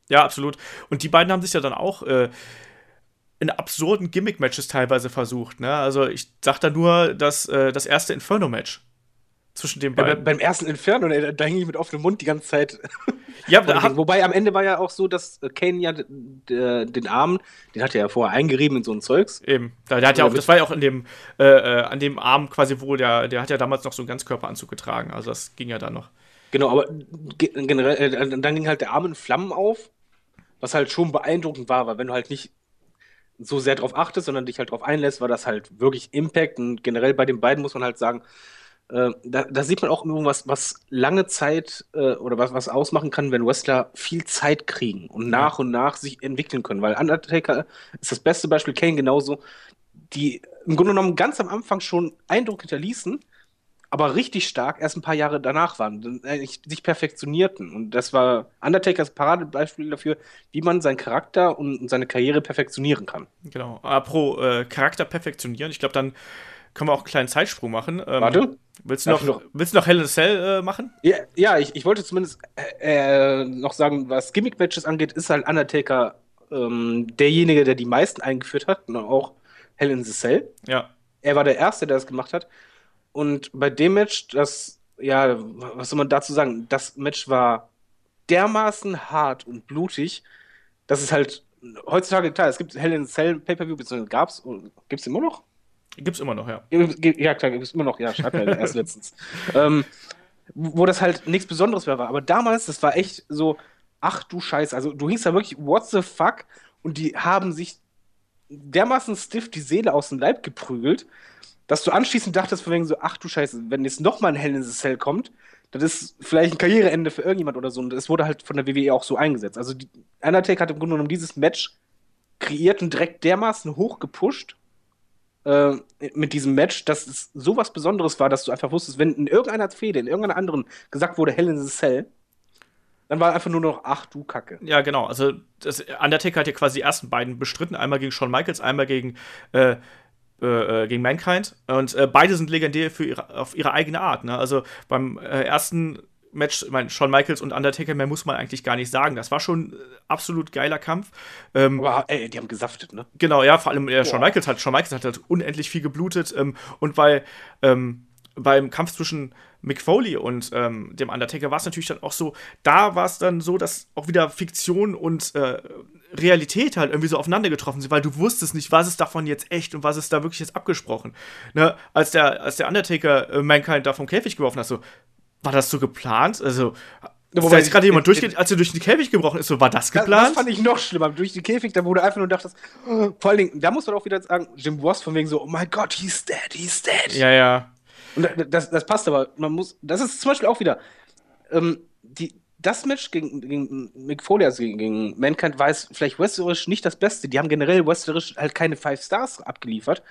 Ja, absolut. Und die beiden haben sich ja dann auch äh, in absurden Gimmick-Matches teilweise versucht. Ne? Also ich sag da nur das, äh, das erste Inferno-Match zwischen den beiden. Ja, beim ersten Inferno, da, da hing ich mit offenem Mund die ganze Zeit. Ja, da Wobei am Ende war ja auch so, dass Kane ja den Arm, den hat er ja vorher eingerieben in so ein Zeugs. Eben. Da, der hat ja auch, das war ja auch in dem, äh, äh, an dem Arm quasi, wo der, der hat ja damals noch so einen Ganzkörperanzug getragen. Also das ging ja dann noch. Genau, aber generell, äh, dann ging halt der Arm in Flammen auf, was halt schon beeindruckend war, weil wenn du halt nicht so sehr drauf achtest, sondern dich halt drauf einlässt, war das halt wirklich Impact. Und generell bei den beiden muss man halt sagen, äh, da, da, sieht man auch irgendwas, was lange Zeit äh, oder was, was ausmachen kann, wenn Wrestler viel Zeit kriegen und nach und nach sich entwickeln können. Weil Undertaker ist das beste Beispiel, Kane genauso, die im Grunde genommen ganz am Anfang schon Eindruck hinterließen, aber richtig stark erst ein paar Jahre danach waren, sich perfektionierten. Und das war Undertakers Paradebeispiel dafür, wie man seinen Charakter und seine Karriere perfektionieren kann. Genau. Apro äh, Charakter perfektionieren, ich glaube, dann können wir auch einen kleinen Zeitsprung machen. Ähm, Warte. Willst du, noch, noch, willst du noch Hell in a Cell äh, machen? Ja, ja ich, ich wollte zumindest äh, noch sagen, was Gimmick-Matches angeht, ist halt Undertaker ähm, derjenige, der die meisten eingeführt hat. Und auch Hell in the Cell. Ja. Er war der Erste, der das gemacht hat. Und bei dem Match, das, ja, was soll man dazu sagen? Das Match war dermaßen hart und blutig, dass es halt heutzutage, klar, es gibt Hell in Cell Pay-Per-View, beziehungsweise gab's, gibt es immer noch? Gibt's immer noch, ja. Ja, klar, gibt's immer noch, ja, schreibt er erst letztens. Ähm, wo das halt nichts Besonderes mehr war. Aber damals, das war echt so, ach du Scheiße, also du hieß da wirklich, what the fuck? Und die haben sich dermaßen stiff die Seele aus dem Leib geprügelt, dass du anschließend dachtest, von wegen so, ach du Scheiße, wenn jetzt nochmal ein Hell in the Cell kommt, das ist vielleicht ein Karriereende für irgendjemand oder so. Und es wurde halt von der WWE auch so eingesetzt. Also die, Undertaker hat im Grunde genommen dieses Match kreiert und direkt dermaßen hoch gepusht äh, mit diesem Match, dass es sowas Besonderes war, dass du einfach wusstest, wenn in irgendeiner Fehde, in irgendeiner anderen gesagt wurde, Hell in the Cell, dann war einfach nur noch, ach du Kacke. Ja, genau. Also das, Undertaker hat ja quasi die ersten beiden bestritten, einmal gegen Shawn Michaels, einmal gegen äh, äh, äh, gegen Mankind. Und äh, beide sind legendär für ihre, auf ihre eigene Art. Ne? Also beim äh, ersten Match, ich meine, Shawn Michaels und Undertaker, mehr muss man eigentlich gar nicht sagen. Das war schon absolut geiler Kampf. Ähm, Aber ey, die haben gesaftet, ne? Genau, ja, vor allem äh, Shawn Michaels hat, Shawn Michaels hat halt unendlich viel geblutet. Ähm, und weil ähm, beim Kampf zwischen Mick Foley und ähm, dem Undertaker war es natürlich dann auch so, da war es dann so, dass auch wieder Fiktion und äh, Realität halt irgendwie so aufeinander getroffen sind, weil du wusstest nicht, was ist davon jetzt echt und was ist da wirklich jetzt abgesprochen. Ne? Als, der, als der Undertaker äh, Mankind da vom Käfig geworfen hat, so, war das so geplant? Also, ja, da ist gerade jemand durchgeht, als er durch den Käfig gebrochen ist, so war das geplant? Das, das fand ich noch schlimmer. Durch den Käfig, da wurde einfach nur dachtest, oh, vor allen Dingen, da muss man auch wieder sagen, Jim Ross von wegen so, oh mein Gott, he's dead, he's dead. Ja, ja. Und das, das passt aber, man muss, das ist zum Beispiel auch wieder, ähm, die, das Match gegen, gegen Mick Foley, also gegen, gegen Mankind, war es vielleicht wrestlerisch nicht das Beste. Die haben generell wrestlerisch halt keine Five Stars abgeliefert.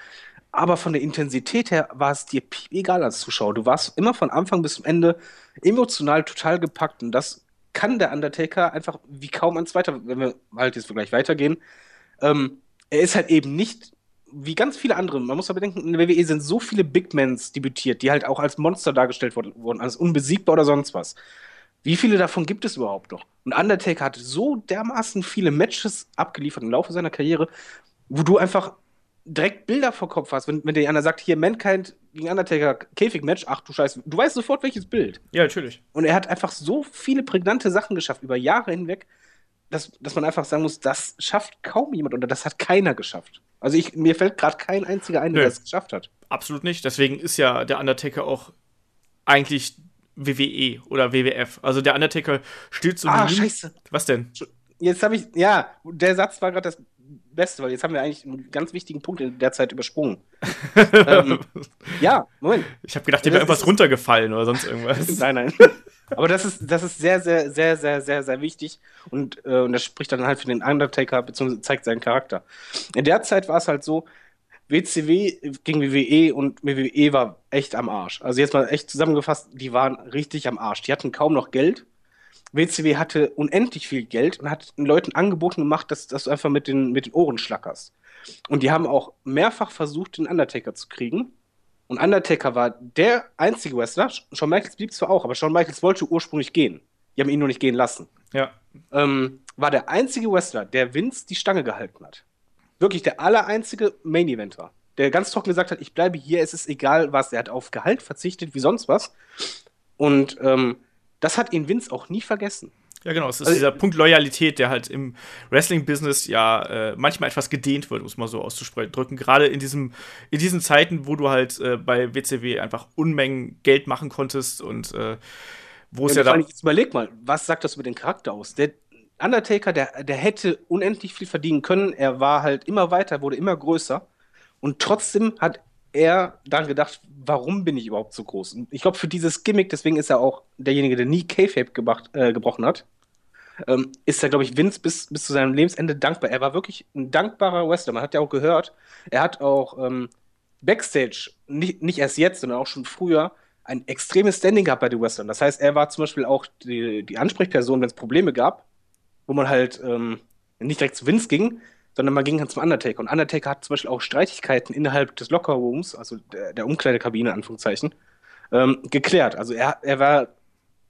Aber von der Intensität her war es dir egal als Zuschauer. Du warst immer von Anfang bis zum Ende emotional total gepackt. Und das kann der Undertaker einfach wie kaum ein zweiter, wenn wir halt jetzt gleich weitergehen. Ähm, er ist halt eben nicht wie ganz viele andere. Man muss ja bedenken, in der WWE sind so viele Big Mans debütiert, die halt auch als Monster dargestellt wurden, als unbesiegbar oder sonst was. Wie viele davon gibt es überhaupt noch? Und Undertaker hat so dermaßen viele Matches abgeliefert im Laufe seiner Karriere, wo du einfach direkt Bilder vor Kopf hast, wenn, wenn dir einer sagt, hier Mankind gegen Undertaker Käfig-Match, ach du Scheiße, du weißt sofort welches Bild. Ja, natürlich. Und er hat einfach so viele prägnante Sachen geschafft über Jahre hinweg, dass, dass man einfach sagen muss, das schafft kaum jemand oder das hat keiner geschafft. Also ich, mir fällt gerade kein einziger ein, der das geschafft hat. Absolut nicht. Deswegen ist ja der Undertaker auch eigentlich WWE oder WWF. Also der Undertaker steht so. Ah, scheiße. Was denn? Jetzt habe ich, ja, der Satz war gerade das Beste, weil jetzt haben wir eigentlich einen ganz wichtigen Punkt in der Zeit übersprungen. ähm, ja, Moment. Ich habe gedacht, dir wäre irgendwas runtergefallen oder sonst irgendwas. nein, nein. Aber das ist, das ist sehr, sehr, sehr, sehr, sehr, sehr wichtig und, äh, und das spricht dann halt für den Undertaker, beziehungsweise zeigt seinen Charakter. In der Zeit war es halt so, WCW gegen WWE und WWE war echt am Arsch. Also jetzt mal echt zusammengefasst, die waren richtig am Arsch. Die hatten kaum noch Geld. WCW hatte unendlich viel Geld und hat den Leuten angeboten gemacht, dass, dass du einfach mit den, mit den Ohren schlackerst. Und die haben auch mehrfach versucht, den Undertaker zu kriegen. Und Undertaker war der einzige Wrestler, Shawn Michaels blieb zwar auch, aber Shawn Michaels wollte ursprünglich gehen. Die haben ihn nur nicht gehen lassen. Ja. Ähm, war der einzige Wrestler, der Vince die Stange gehalten hat. Wirklich der allereinzige Main-Eventer. Der ganz trocken gesagt hat, ich bleibe hier, es ist egal was. Er hat auf Gehalt verzichtet, wie sonst was. Und ähm, das hat ihn Vince auch nie vergessen. Ja, genau. Es ist also, dieser Punkt Loyalität, der halt im Wrestling-Business ja äh, manchmal etwas gedehnt wird, muss man so auszudrücken. Gerade in, diesem, in diesen Zeiten, wo du halt äh, bei WCW einfach Unmengen Geld machen konntest und äh, wo es ja, ja da. Jetzt überleg mal, was sagt das über den Charakter aus? Der Undertaker, der, der hätte unendlich viel verdienen können. Er war halt immer weiter, wurde immer größer. Und trotzdem hat er dann gedacht, warum bin ich überhaupt so groß? Und ich glaube, für dieses Gimmick, deswegen ist er auch derjenige, der nie K-Fape äh, gebrochen hat, ähm, ist er, glaube ich, Vince bis, bis zu seinem Lebensende dankbar. Er war wirklich ein dankbarer Wrestler. Man hat ja auch gehört, er hat auch ähm, Backstage, nicht, nicht erst jetzt, sondern auch schon früher, ein extremes Standing gehabt bei den Wrestlern. Das heißt, er war zum Beispiel auch die, die Ansprechperson, wenn es Probleme gab, wo man halt ähm, nicht direkt zu Vince ging, sondern man ging dann zum Undertaker. Und Undertaker hat zum Beispiel auch Streitigkeiten innerhalb des Lockerrooms, also der, der Umkleidekabine, Anführungszeichen, ähm, geklärt. Also er, er war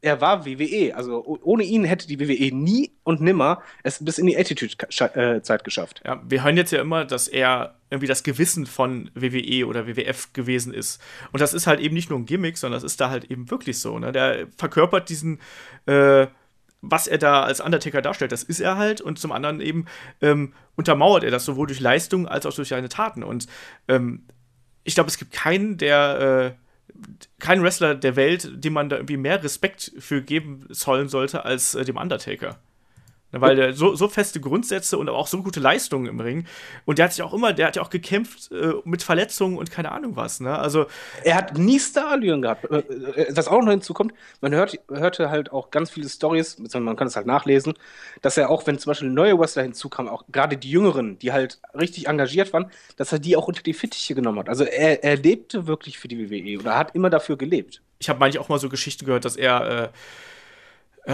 er war WWE. Also ohne ihn hätte die WWE nie und nimmer es bis in die Attitude-Zeit geschafft. Ja, wir hören jetzt ja immer, dass er irgendwie das Gewissen von WWE oder WWF gewesen ist. Und das ist halt eben nicht nur ein Gimmick, sondern das ist da halt eben wirklich so. Ne? Der verkörpert diesen, äh, was er da als Undertaker darstellt, das ist er halt. Und zum anderen eben ähm, untermauert er das sowohl durch Leistung als auch durch seine Taten. Und ähm, ich glaube, es gibt keinen, der äh, kein Wrestler der Welt, dem man da irgendwie mehr Respekt für geben sollen sollte als äh, dem Undertaker. Ne, weil der so, so feste Grundsätze und auch so gute Leistungen im Ring. Und der hat sich auch immer, der hat ja auch gekämpft äh, mit Verletzungen und keine Ahnung was. Ne? Also er hat nie Starallüren gehabt. Äh, äh, was auch noch hinzukommt, man hört, hörte halt auch ganz viele Stories, man kann es halt nachlesen, dass er auch, wenn zum Beispiel neue Wrestler hinzukamen, auch gerade die Jüngeren, die halt richtig engagiert waren, dass er die auch unter die Fittiche genommen hat. Also er, er lebte wirklich für die WWE oder hat immer dafür gelebt. Ich habe manchmal auch mal so Geschichten gehört, dass er äh,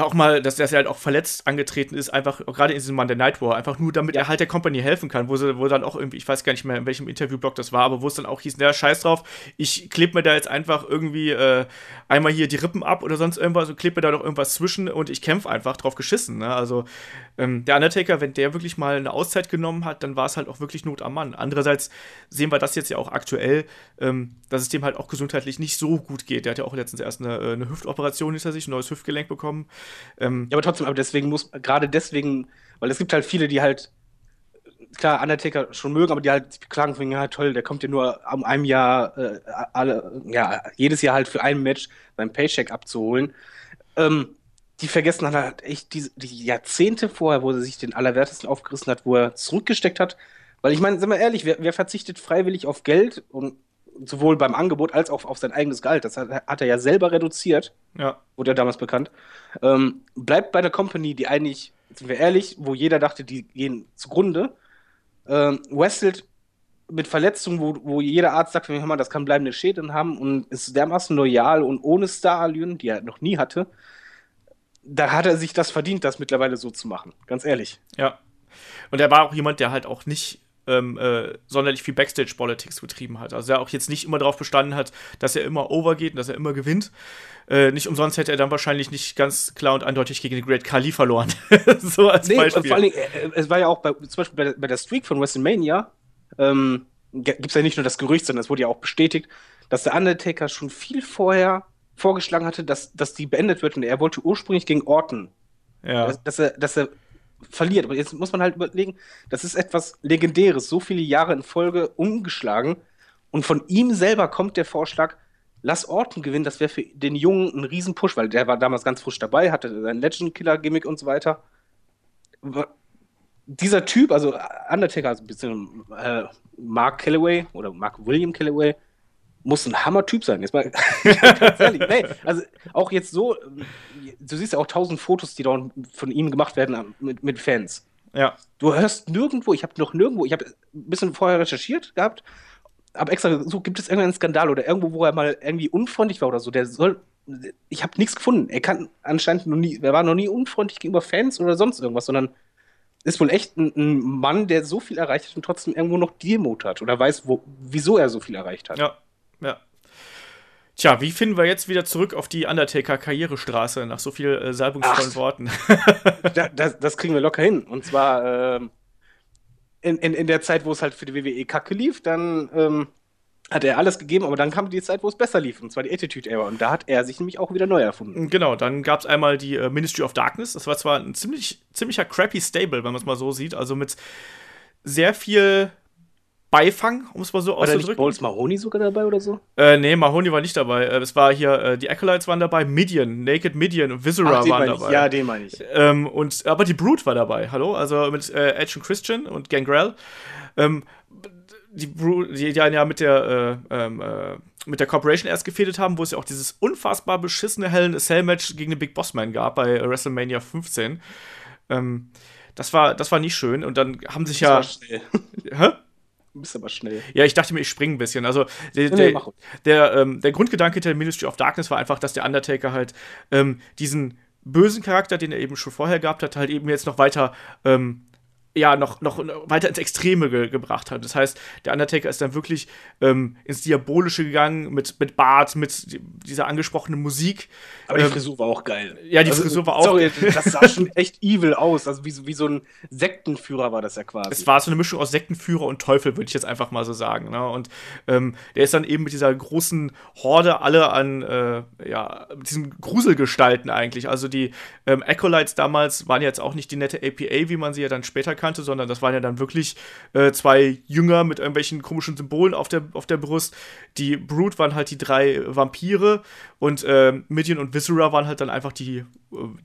auch mal, dass, dass er halt auch verletzt angetreten ist, einfach gerade in diesem Monday Night War, einfach nur damit er halt der Company helfen kann, wo sie, wo dann auch irgendwie, ich weiß gar nicht mehr, in welchem Interviewblog das war, aber wo es dann auch hieß, naja, scheiß drauf, ich klebe mir da jetzt einfach irgendwie äh, einmal hier die Rippen ab oder sonst irgendwas und klebe mir da noch irgendwas zwischen und ich kämpfe einfach drauf geschissen. Ne? Also ähm, der Undertaker, wenn der wirklich mal eine Auszeit genommen hat, dann war es halt auch wirklich Not am Mann. Andererseits sehen wir das jetzt ja auch aktuell, ähm, dass es dem halt auch gesundheitlich nicht so gut geht. Der hat ja auch letztens erst eine, äh, eine Hüftoperation hinter sich, ein neues Hüftgelenk bekommen. Ähm, ja, aber trotzdem, aber deswegen muss, gerade deswegen, weil es gibt halt viele, die halt, klar, Undertaker schon mögen, aber die halt beklagen von, ja, toll, der kommt ja nur um einem Jahr, äh, alle, ja, jedes Jahr halt für ein Match sein Paycheck abzuholen. Ähm, die vergessen dann halt echt die, die Jahrzehnte vorher, wo er sich den Allerwertesten aufgerissen hat, wo er zurückgesteckt hat. Weil ich meine, sind wir ehrlich, wer, wer verzichtet freiwillig auf Geld und sowohl beim Angebot als auch auf sein eigenes Gehalt. Das hat, hat er ja selber reduziert. Ja. Wurde ja damals bekannt. Ähm, bleibt bei der Company, die eigentlich, sind wir ehrlich, wo jeder dachte, die gehen zugrunde. Ähm, wrestelt mit Verletzungen, wo, wo jeder Arzt sagt, hör mal, das kann bleibende Schäden haben und ist dermaßen loyal und ohne Star-Allüren, die er noch nie hatte. Da hat er sich das verdient, das mittlerweile so zu machen. Ganz ehrlich. Ja. Und er war auch jemand, der halt auch nicht ähm, äh, sonderlich viel Backstage-Politics betrieben hat. Also er auch jetzt nicht immer darauf bestanden hat, dass er immer overgeht und dass er immer gewinnt. Äh, nicht umsonst hätte er dann wahrscheinlich nicht ganz klar und eindeutig gegen den Great Khali verloren. so als nee, Beispiel. Vor allen Dingen, äh, es war ja auch bei, zum Beispiel bei der, bei der Streak von WrestleMania, ähm, gibt es ja nicht nur das Gerücht, sondern es wurde ja auch bestätigt, dass der Undertaker schon viel vorher vorgeschlagen hatte, dass, dass die beendet wird und er wollte ursprünglich gegen Orton. Ja. Dass, dass er, dass er verliert. Aber jetzt muss man halt überlegen, das ist etwas Legendäres, so viele Jahre in Folge umgeschlagen. Und von ihm selber kommt der Vorschlag, lass Orton gewinnen, das wäre für den Jungen ein Riesenpush, weil der war damals ganz frisch dabei, hatte sein Legend-Killer-Gimmick und so weiter. Dieser Typ, also Undertaker, also bisschen, äh, Mark Calloway oder Mark William Calloway, muss ein Hammer-Typ sein. Jetzt mal ganz ehrlich. Nee, also auch jetzt so, du siehst ja auch tausend Fotos, die da von ihm gemacht werden mit, mit Fans. Ja. Du hörst nirgendwo, ich habe noch nirgendwo, ich habe ein bisschen vorher recherchiert gehabt, aber extra so gibt es irgendeinen Skandal oder irgendwo, wo er mal irgendwie unfreundlich war oder so. Der soll, ich habe nichts gefunden. Er kann anscheinend noch nie, er war noch nie unfreundlich gegenüber Fans oder sonst irgendwas, sondern ist wohl echt ein, ein Mann, der so viel erreicht hat und trotzdem irgendwo noch Demut hat oder weiß, wo, wieso er so viel erreicht hat. Ja, ja. Tja, wie finden wir jetzt wieder zurück auf die Undertaker-Karrierestraße nach so viel äh, salbungsvollen Ach. Worten? Da, das, das kriegen wir locker hin. Und zwar ähm, in, in, in der Zeit, wo es halt für die WWE kacke lief, dann ähm, hat er alles gegeben, aber dann kam die Zeit, wo es besser lief, und zwar die Attitude Era. Und da hat er sich nämlich auch wieder neu erfunden. Genau, dann gab es einmal die äh, Ministry of Darkness. Das war zwar ein ziemlich, ziemlicher crappy Stable, wenn man es mal so sieht. Also mit sehr viel Beifang, um es mal so War da nicht auszudrücken. Bowles Mahoney sogar dabei oder so? Äh, nee, Mahoney war nicht dabei. Äh, Es war hier, äh, die Acolytes waren dabei, Midian, Naked Midian und Viscera den waren ich. dabei. Ja, den meine ich. Ähm, und, aber die Brood war dabei, hallo? Also mit äh, Edge und Christian und Gangrel. Ähm, die Brood, die dann ja mit der, äh, ähm, äh, mit der Corporation erst gefädelt haben, wo es ja auch dieses unfassbar beschissene Hell in a Cell Match gegen den Big Boss Man gab bei äh, WrestleMania 15. Ähm, das war, das war nicht schön. Und dann haben sich Das ja. war schnell. Hä? Du bist aber schnell. Ja, ich dachte mir, ich springe ein bisschen. Also der, Nee, der, der, ähm, der Grundgedanke hinter Ministry of Darkness war einfach, dass der Undertaker halt ähm, diesen bösen Charakter, den er eben schon vorher gehabt hat, halt eben jetzt noch weiter ähm, ja, noch, noch weiter ins Extreme ge gebracht hat. Das heißt, der Undertaker ist dann wirklich ähm, ins Diabolische gegangen mit, mit Bart, mit die- dieser angesprochenen Musik. Aber die Ähm, Frisur war auch geil. ja, die Frisur war auch- Sorry, das sah schon echt evil aus. Also wie, so- wie so ein Sektenführer war das ja quasi. Es war so eine Mischung aus Sektenführer und Teufel, würde ich jetzt einfach mal so sagen. Ne? Und ähm, der ist dann eben mit dieser großen Horde alle an, äh, ja, diesen Gruselgestalten eigentlich. Also die ähm, Acolytes damals waren jetzt auch nicht die nette APA, wie man sie ja dann später kannte, sondern das waren ja dann wirklich äh, zwei Jünger mit irgendwelchen komischen Symbolen auf der, auf der Brust. Die Brood waren halt die drei Vampire und ähm, Midian und Viscera waren halt dann einfach die, äh,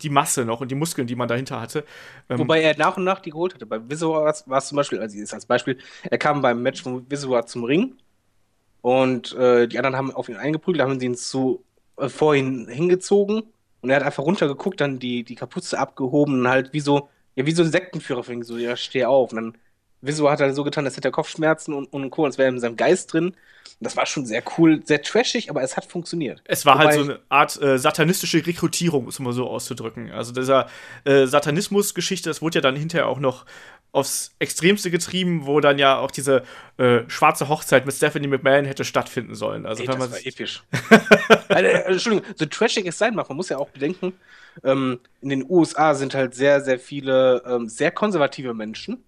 die Masse noch und die Muskeln, die man dahinter hatte. Ähm, Wobei er nach und nach die geholt hatte. Bei Viscera war es zum Beispiel, also jetzt als Beispiel, er kam beim Match von Viscera zum Ring und äh, die anderen haben auf ihn eingeprügelt, haben sie ihn zu, äh, vor hingezogen und er hat einfach runtergeguckt, dann die, die Kapuze abgehoben und halt wie so, ja, wie so ein Sektenführer fing, so, ja, steh auf. Und dann Viscera hat er so getan, als hätte er Kopfschmerzen und, und Co. Und es wäre in seinem Geist drin. Und das war schon sehr cool, sehr trashig, aber es hat funktioniert. Es war halt Wobei- so eine Art äh, satanistische Rekrutierung, um es mal so auszudrücken. Also dieser äh, Satanismus-Geschichte, das wurde ja dann hinterher auch noch aufs Extremste getrieben, wo dann ja auch diese äh, schwarze Hochzeit mit Stephanie McMahon hätte stattfinden sollen. Also Ey, das war episch. also, Entschuldigung, so trashig es sein mag, man muss ja auch bedenken, ähm, in den USA sind halt sehr, sehr viele ähm, sehr konservative Menschen.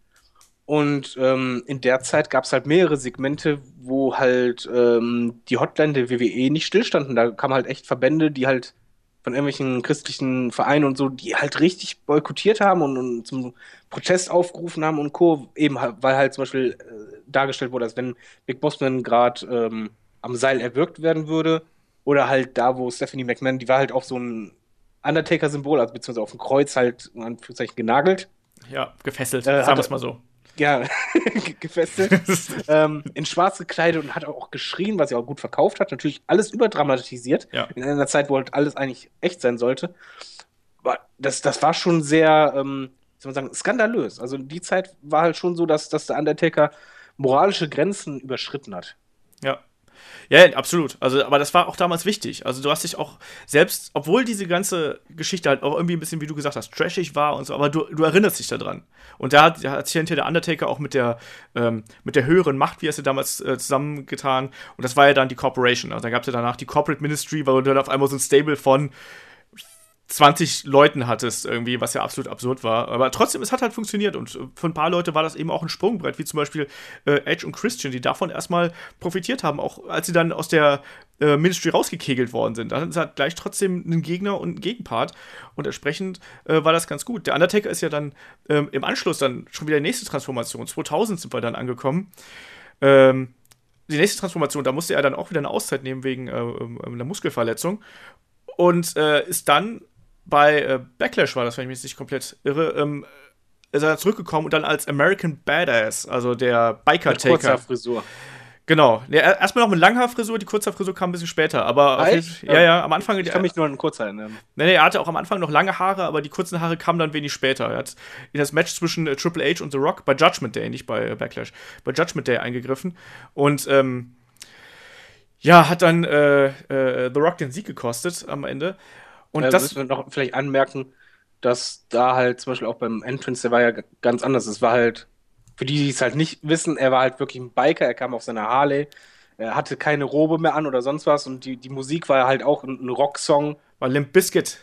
Und ähm, in der Zeit gab es halt mehrere Segmente, wo halt ähm, die Hotline der WWE nicht stillstanden. Da kamen halt echt Verbände, die halt von irgendwelchen christlichen Vereinen und so, die halt richtig boykottiert haben und, und zum Protest aufgerufen haben und Co. Eben halt, weil halt zum Beispiel äh, dargestellt wurde, dass wenn Big Bossman gerade ähm, am Seil erwürgt werden würde oder halt da, wo Stephanie McMahon, die war halt auf so ein Undertaker-Symbol, also beziehungsweise auf ein Kreuz halt in Anführungszeichen genagelt. ja, gefesselt, Äh, sagen wir es mal so. Ja, ge- gefesselt. ähm, in schwarz gekleidet und hat auch geschrien, was sie auch gut verkauft hat. Natürlich alles überdramatisiert. Ja. In einer Zeit, wo halt alles eigentlich echt sein sollte. Aber das, das war schon sehr, ähm, wie soll man sagen, skandalös. Also die Zeit war halt schon so, dass, dass der Undertaker moralische Grenzen überschritten hat. Ja. Ja, absolut. Also, aber das war auch damals wichtig. Also, du hast dich auch selbst, obwohl diese ganze Geschichte halt auch irgendwie ein bisschen, wie du gesagt hast, trashig war und so, aber du, du erinnerst dich daran. Und da hat, hat sich hinter der Undertaker auch mit der, ähm, mit der höheren Macht, wie er es ja damals äh, zusammengetan. Und das war ja dann die Corporation. Also, da gab es ja danach die Corporate Ministry, weil du dann auf einmal so ein Stable von 20 Leuten hattest, irgendwie, was ja absolut absurd war. Aber trotzdem, es hat halt funktioniert und für ein paar Leute war das eben auch ein Sprungbrett, wie zum Beispiel äh, Edge und Christian, die davon erstmal profitiert haben, auch als sie dann aus der äh, Ministry rausgekegelt worden sind. Dann hat gleich trotzdem einen Gegner und einen Gegenpart und entsprechend äh, war das ganz gut. Der Undertaker ist ja dann ähm, im Anschluss dann schon wieder die nächste Transformation. 2000 sind wir dann angekommen. Ähm, die nächste Transformation, da musste er dann auch wieder eine Auszeit nehmen wegen äh, ähm, einer Muskelverletzung und äh, ist dann bei äh, Backlash war das, wenn ich mich nicht komplett irre, ähm, ist er zurückgekommen und dann als American Badass, also der Mit kurzer Biker-Taker. Frisur. Genau. Ja, er- erstmal noch mit Langhaarfrisur, die Kurzhaarfrisur kam ein bisschen später, aber Echt? ja, ja, am Anfang. Ich kann mich nur an kurz erinnern. Nee, nee, er hatte auch am Anfang noch lange Haare, aber die kurzen Haare kamen dann wenig später. Er hat in das Match zwischen äh, Triple H und The Rock bei Judgment Day, nicht bei äh, Backlash, bei Judgment Day eingegriffen und ähm, ja, hat dann äh, äh, The Rock den Sieg gekostet am Ende. Und Und das, müssen wir noch vielleicht anmerken, dass da halt zum Beispiel auch beim Entrance, der war ja ganz anders. Es war halt, für die, die es halt nicht wissen, er war halt wirklich ein Biker, er kam auf seiner Harley, er hatte keine Robe mehr an oder sonst was und die, die Musik war halt auch ein, Rocksong. War Limp Bizkit.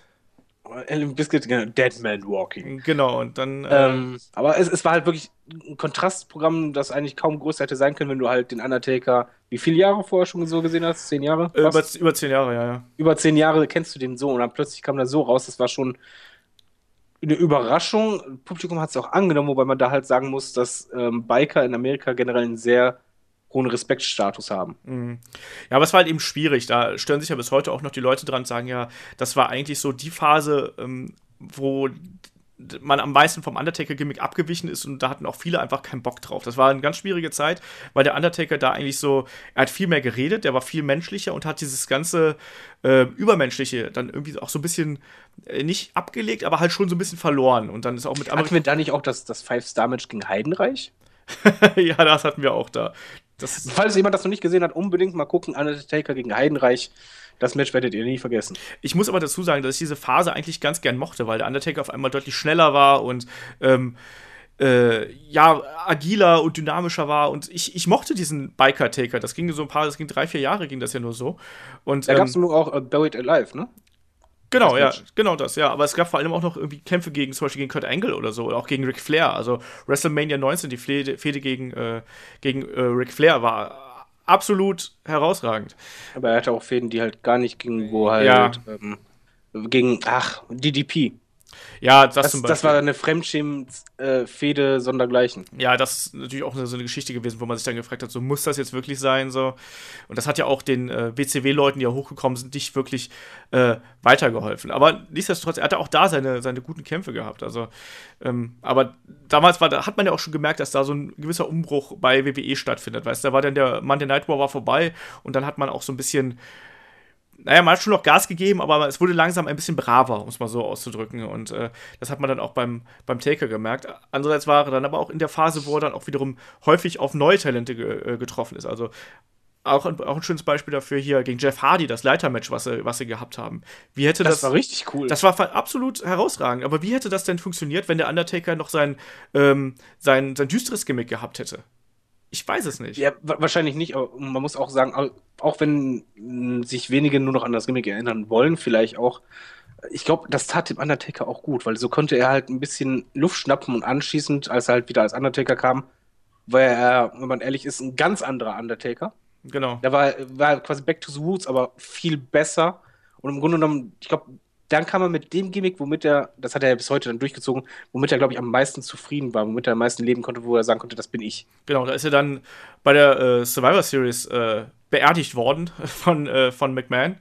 Limp Bizkit, genau, Dead Man Walking. Genau, und dann. Ähm, aber es, es war halt wirklich ein Kontrastprogramm, das eigentlich kaum größer hätte sein können, wenn du halt den Undertaker, wie viele Jahre vorher schon so gesehen hast? Zehn Jahre? Äh, über, über zehn Jahre, ja, ja. Über zehn Jahre kennst du den so und dann plötzlich kam das so raus, das war schon eine Überraschung. Das Publikum hat es auch angenommen, wobei man da halt sagen muss, dass ähm, Biker in Amerika generell einen sehr hohen Respektstatus haben. Mhm. Ja, aber es war halt eben schwierig. Da stören sich ja bis heute auch noch die Leute dran und sagen, ja, das war eigentlich so die Phase, ähm, wo man am meisten vom Undertaker-Gimmick abgewichen ist und da hatten auch viele einfach keinen Bock drauf. Das war eine ganz schwierige Zeit, weil der Undertaker da eigentlich so, er hat viel mehr geredet, der war viel menschlicher und hat dieses ganze äh, Übermenschliche dann irgendwie auch so ein bisschen äh, nicht abgelegt, aber halt schon so ein bisschen verloren. Und dann ist auch mit Hatten wir da nicht auch das, das Five-Star-Match gegen Heidenreich? ja, das hatten wir auch da. Das Falls jemand das noch nicht gesehen hat, unbedingt mal gucken, Undertaker gegen Heidenreich. Das Match werdet ihr nie vergessen. Ich muss aber dazu sagen, dass ich diese Phase eigentlich ganz gern mochte, weil der Undertaker auf einmal deutlich schneller war und ähm, äh, ja, agiler und dynamischer war. Und ich, ich mochte diesen Biker-Taker. Das ging so ein paar, das ging drei, vier Jahre, ging das ja nur so. Und, da ähm, gab es nur auch uh, Buried Alive, ne? Genau, ja, genau das, ja. Aber es gab vor allem auch noch irgendwie Kämpfe gegen, zum Beispiel gegen Kurt Angle oder so, oder auch gegen Ric Flair. Also WrestleMania 19, die Fehde, Fehde gegen, äh, gegen äh, Ric Flair war absolut herausragend. Aber er hatte auch Fäden, die halt gar nicht gingen, wo halt ja. ähm, gegen, ach, DDP. Ja, das, das, das war eine Fremdschämen-Fehde äh, sondergleichen. Ja, das ist natürlich auch so eine Geschichte gewesen, wo man sich dann gefragt hat, so muss das jetzt wirklich sein? So. Und das hat ja auch den äh, BCW-Leuten, die ja hochgekommen sind, nicht wirklich äh, weitergeholfen. Aber nichtsdestotrotz, er hatte auch da seine, seine guten Kämpfe gehabt. Also, ähm, aber damals war, da hat man ja auch schon gemerkt, dass da so ein gewisser Umbruch bei WWE stattfindet. Weißt du, da war dann der Monday Night War war vorbei und dann hat man auch so ein bisschen naja, man hat schon noch Gas gegeben, aber es wurde langsam ein bisschen braver, um es mal so auszudrücken. Und äh, das hat man dann auch beim, beim Taker gemerkt. Andererseits war er dann aber auch in der Phase, wo er dann auch wiederum häufig auf neue Talente ge äh, getroffen ist. Also auch ein, auch ein schönes Beispiel dafür hier gegen Jeff Hardy, das Leitermatch, was sie, was sie gehabt haben. Wie hätte das, das war richtig cool. Das war absolut herausragend. Aber wie hätte das denn funktioniert, wenn der Undertaker noch sein, ähm, sein, sein düsteres Gimmick gehabt hätte? Ich weiß es nicht. Ja, wahrscheinlich nicht. Aber man muss auch sagen, auch wenn sich wenige nur noch an das Gimmick erinnern wollen, vielleicht auch. Ich glaube, das tat dem Undertaker auch gut, weil so konnte er halt ein bisschen Luft schnappen und anschließend, als er halt wieder als Undertaker kam, war er, wenn man ehrlich ist, ein ganz anderer Undertaker. Genau. Der war, war quasi back to the roots, aber viel besser. Und im Grunde genommen, ich glaube, dann kam er mit dem Gimmick, womit er, das hat er ja bis heute dann durchgezogen, womit er, glaube ich, am meisten zufrieden war, womit er am meisten leben konnte, wo er sagen konnte, das bin ich. Genau, da ist er dann bei der äh, Survivor Series äh, beerdigt worden von, äh, von McMahon.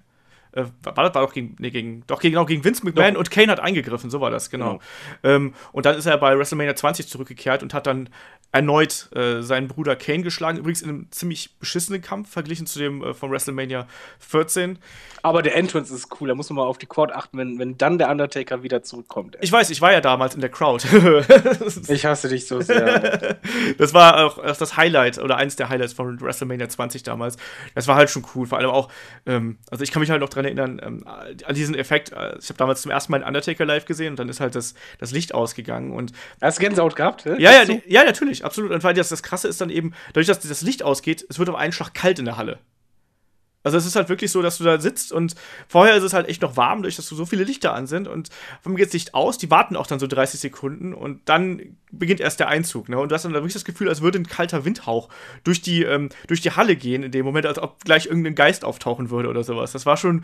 Äh, war das war doch gegen, nee, gegen, doch gegen, genau, gegen Vince McMahon doch. und Kane hat eingegriffen, so war das, genau. genau. Ähm, und dann ist er bei WrestleMania 20 zurückgekehrt und hat dann erneut äh, seinen Bruder Kane geschlagen. Übrigens in einem ziemlich beschissenen Kampf, verglichen zu dem äh, von WrestleMania 14. Aber der Entrance ist cool, da muss man mal auf die Crowd achten, wenn, wenn dann der Undertaker wieder zurückkommt. Ey. Ich weiß, ich war ja damals in der Crowd. ich hasse dich so sehr. das war auch das Highlight oder eins der Highlights von WrestleMania 20 damals. Das war halt schon cool, vor allem auch, ähm, also ich kann mich halt noch dran erinnern, ähm, an diesen Effekt. Äh, ich habe damals zum ersten Mal einen Undertaker live gesehen und dann ist halt das, das Licht ausgegangen. Und Hast du Gänsehaut gehabt? Ja, ja, ja, natürlich, absolut. Und weil das, das Krasse ist dann eben, dadurch, dass das Licht ausgeht, es wird auf einen Schlag kalt in der Halle. Also es ist halt wirklich so, dass du da sitzt und vorher ist es halt echt noch warm, durch dass so viele Lichter an sind und dann geht das Licht aus, die warten auch dann so 30 Sekunden und dann beginnt erst der Einzug. Ne? Und du hast dann wirklich das Gefühl, als würde ein kalter Windhauch durch die, ähm, durch die Halle gehen in dem Moment, als ob gleich irgendein Geist auftauchen würde oder sowas. Das war schon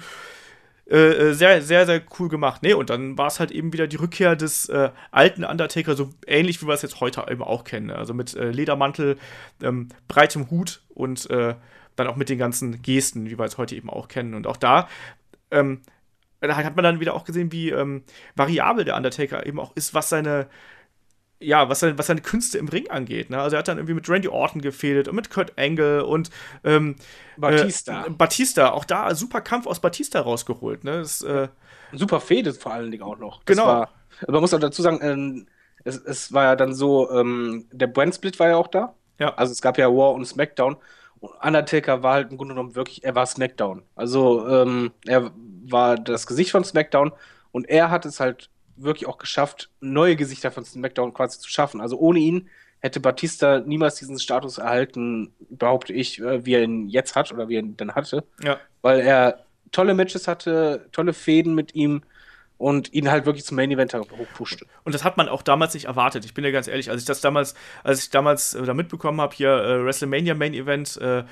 äh, äh sehr, sehr, sehr cool gemacht. Nee, und dann war es halt eben wieder die Rückkehr des äh, alten Undertaker, so ähnlich wie wir es jetzt heute eben auch kennen. Ne? Also mit äh, Ledermantel, ähm, breitem Hut und äh, dann auch mit den ganzen Gesten, wie wir es heute eben auch kennen. Und auch da, ähm, da hat man dann wieder auch gesehen, wie ähm, variabel der Undertaker eben auch ist, was seine, ja, was seine, was seine Künste im Ring angeht. Ne? Also er hat dann irgendwie mit Randy Orton gefehlt und mit Kurt Angle und ähm, Batista. Äh, Batista, auch da super Kampf aus Batista rausgeholt. Ne? Das, äh, super Fehde vor allen Dingen auch noch. Das genau. War, man muss auch dazu sagen, ähm, es, es, war ja dann so, ähm, der Brand Split war ja auch da. Ja. Also es gab ja War und SmackDown. Undertaker war halt im Grunde genommen wirklich, er war SmackDown. Also ähm, er war das Gesicht von SmackDown und er hat es halt wirklich auch geschafft, neue Gesichter von SmackDown quasi zu schaffen. Also ohne ihn hätte Batista niemals diesen Status erhalten, behaupte ich, äh, wie er ihn jetzt hat oder wie er ihn dann hatte. Ja. Weil er tolle Matches hatte, tolle Fäden mit ihm und ihn halt wirklich zum Main Event hochpushte. Und das hat man auch damals nicht erwartet. Ich bin ja ganz ehrlich, als ich das damals, als ich damals äh, da mitbekommen habe, hier äh, WrestleMania Main Event, äh,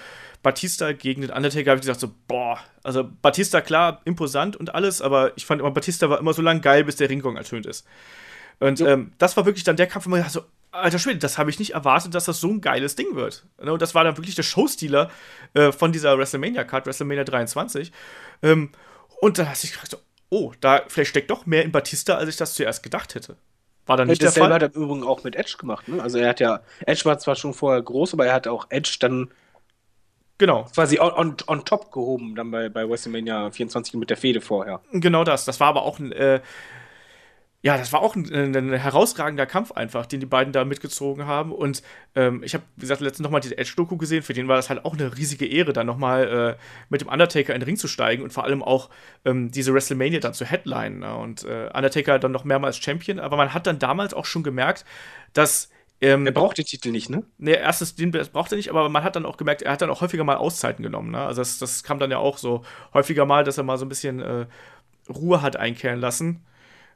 Batista gegen den Undertaker, habe ich gesagt so, boah, also Batista klar, imposant und alles, aber ich fand immer, Batista war immer so lang geil, bis der Ringgong ertönt ist. Und ja. ähm, das war wirklich dann der Kampf, wo man dachte so, alter Schwede, das habe ich nicht erwartet, dass das so ein geiles Ding wird. Ne, und das war dann wirklich der Showstealer äh, von dieser WrestleMania-Card, WrestleMania 23. Ähm, und da hast du gefragt so, oh, da vielleicht steckt doch mehr in Batista, als ich das zuerst gedacht hätte. War dann nicht der Fall? hat er im Übrigen auch mit Edge gemacht. Ne? Also er hat ja, Edge war zwar schon vorher groß, aber er hat auch Edge dann Genau. Quasi on, on, on top gehoben, dann bei, bei WrestleMania 24 mit der Fehde vorher. Genau das. Das war aber auch ein, äh, ja, das war auch ein, ein, herausragender Kampf einfach, den die beiden da mitgezogen haben. Und ähm, ich habe, wie gesagt, letztens nochmal diese Edge-Doku gesehen. Für den war das halt auch eine riesige Ehre, dann nochmal äh, mit dem Undertaker in den Ring zu steigen und vor allem auch ähm, diese WrestleMania dann zu headlinen. Ne? Und äh, Undertaker dann noch mehrmals Champion. Aber man hat dann damals auch schon gemerkt, dass ähm, er braucht den Titel nicht, ne? Ne, erstens, den braucht er nicht, aber man hat dann auch gemerkt, er hat dann auch häufiger mal Auszeiten genommen, ne? Also das, das kam dann ja auch so häufiger mal, dass er mal so ein bisschen äh, Ruhe hat einkehren lassen.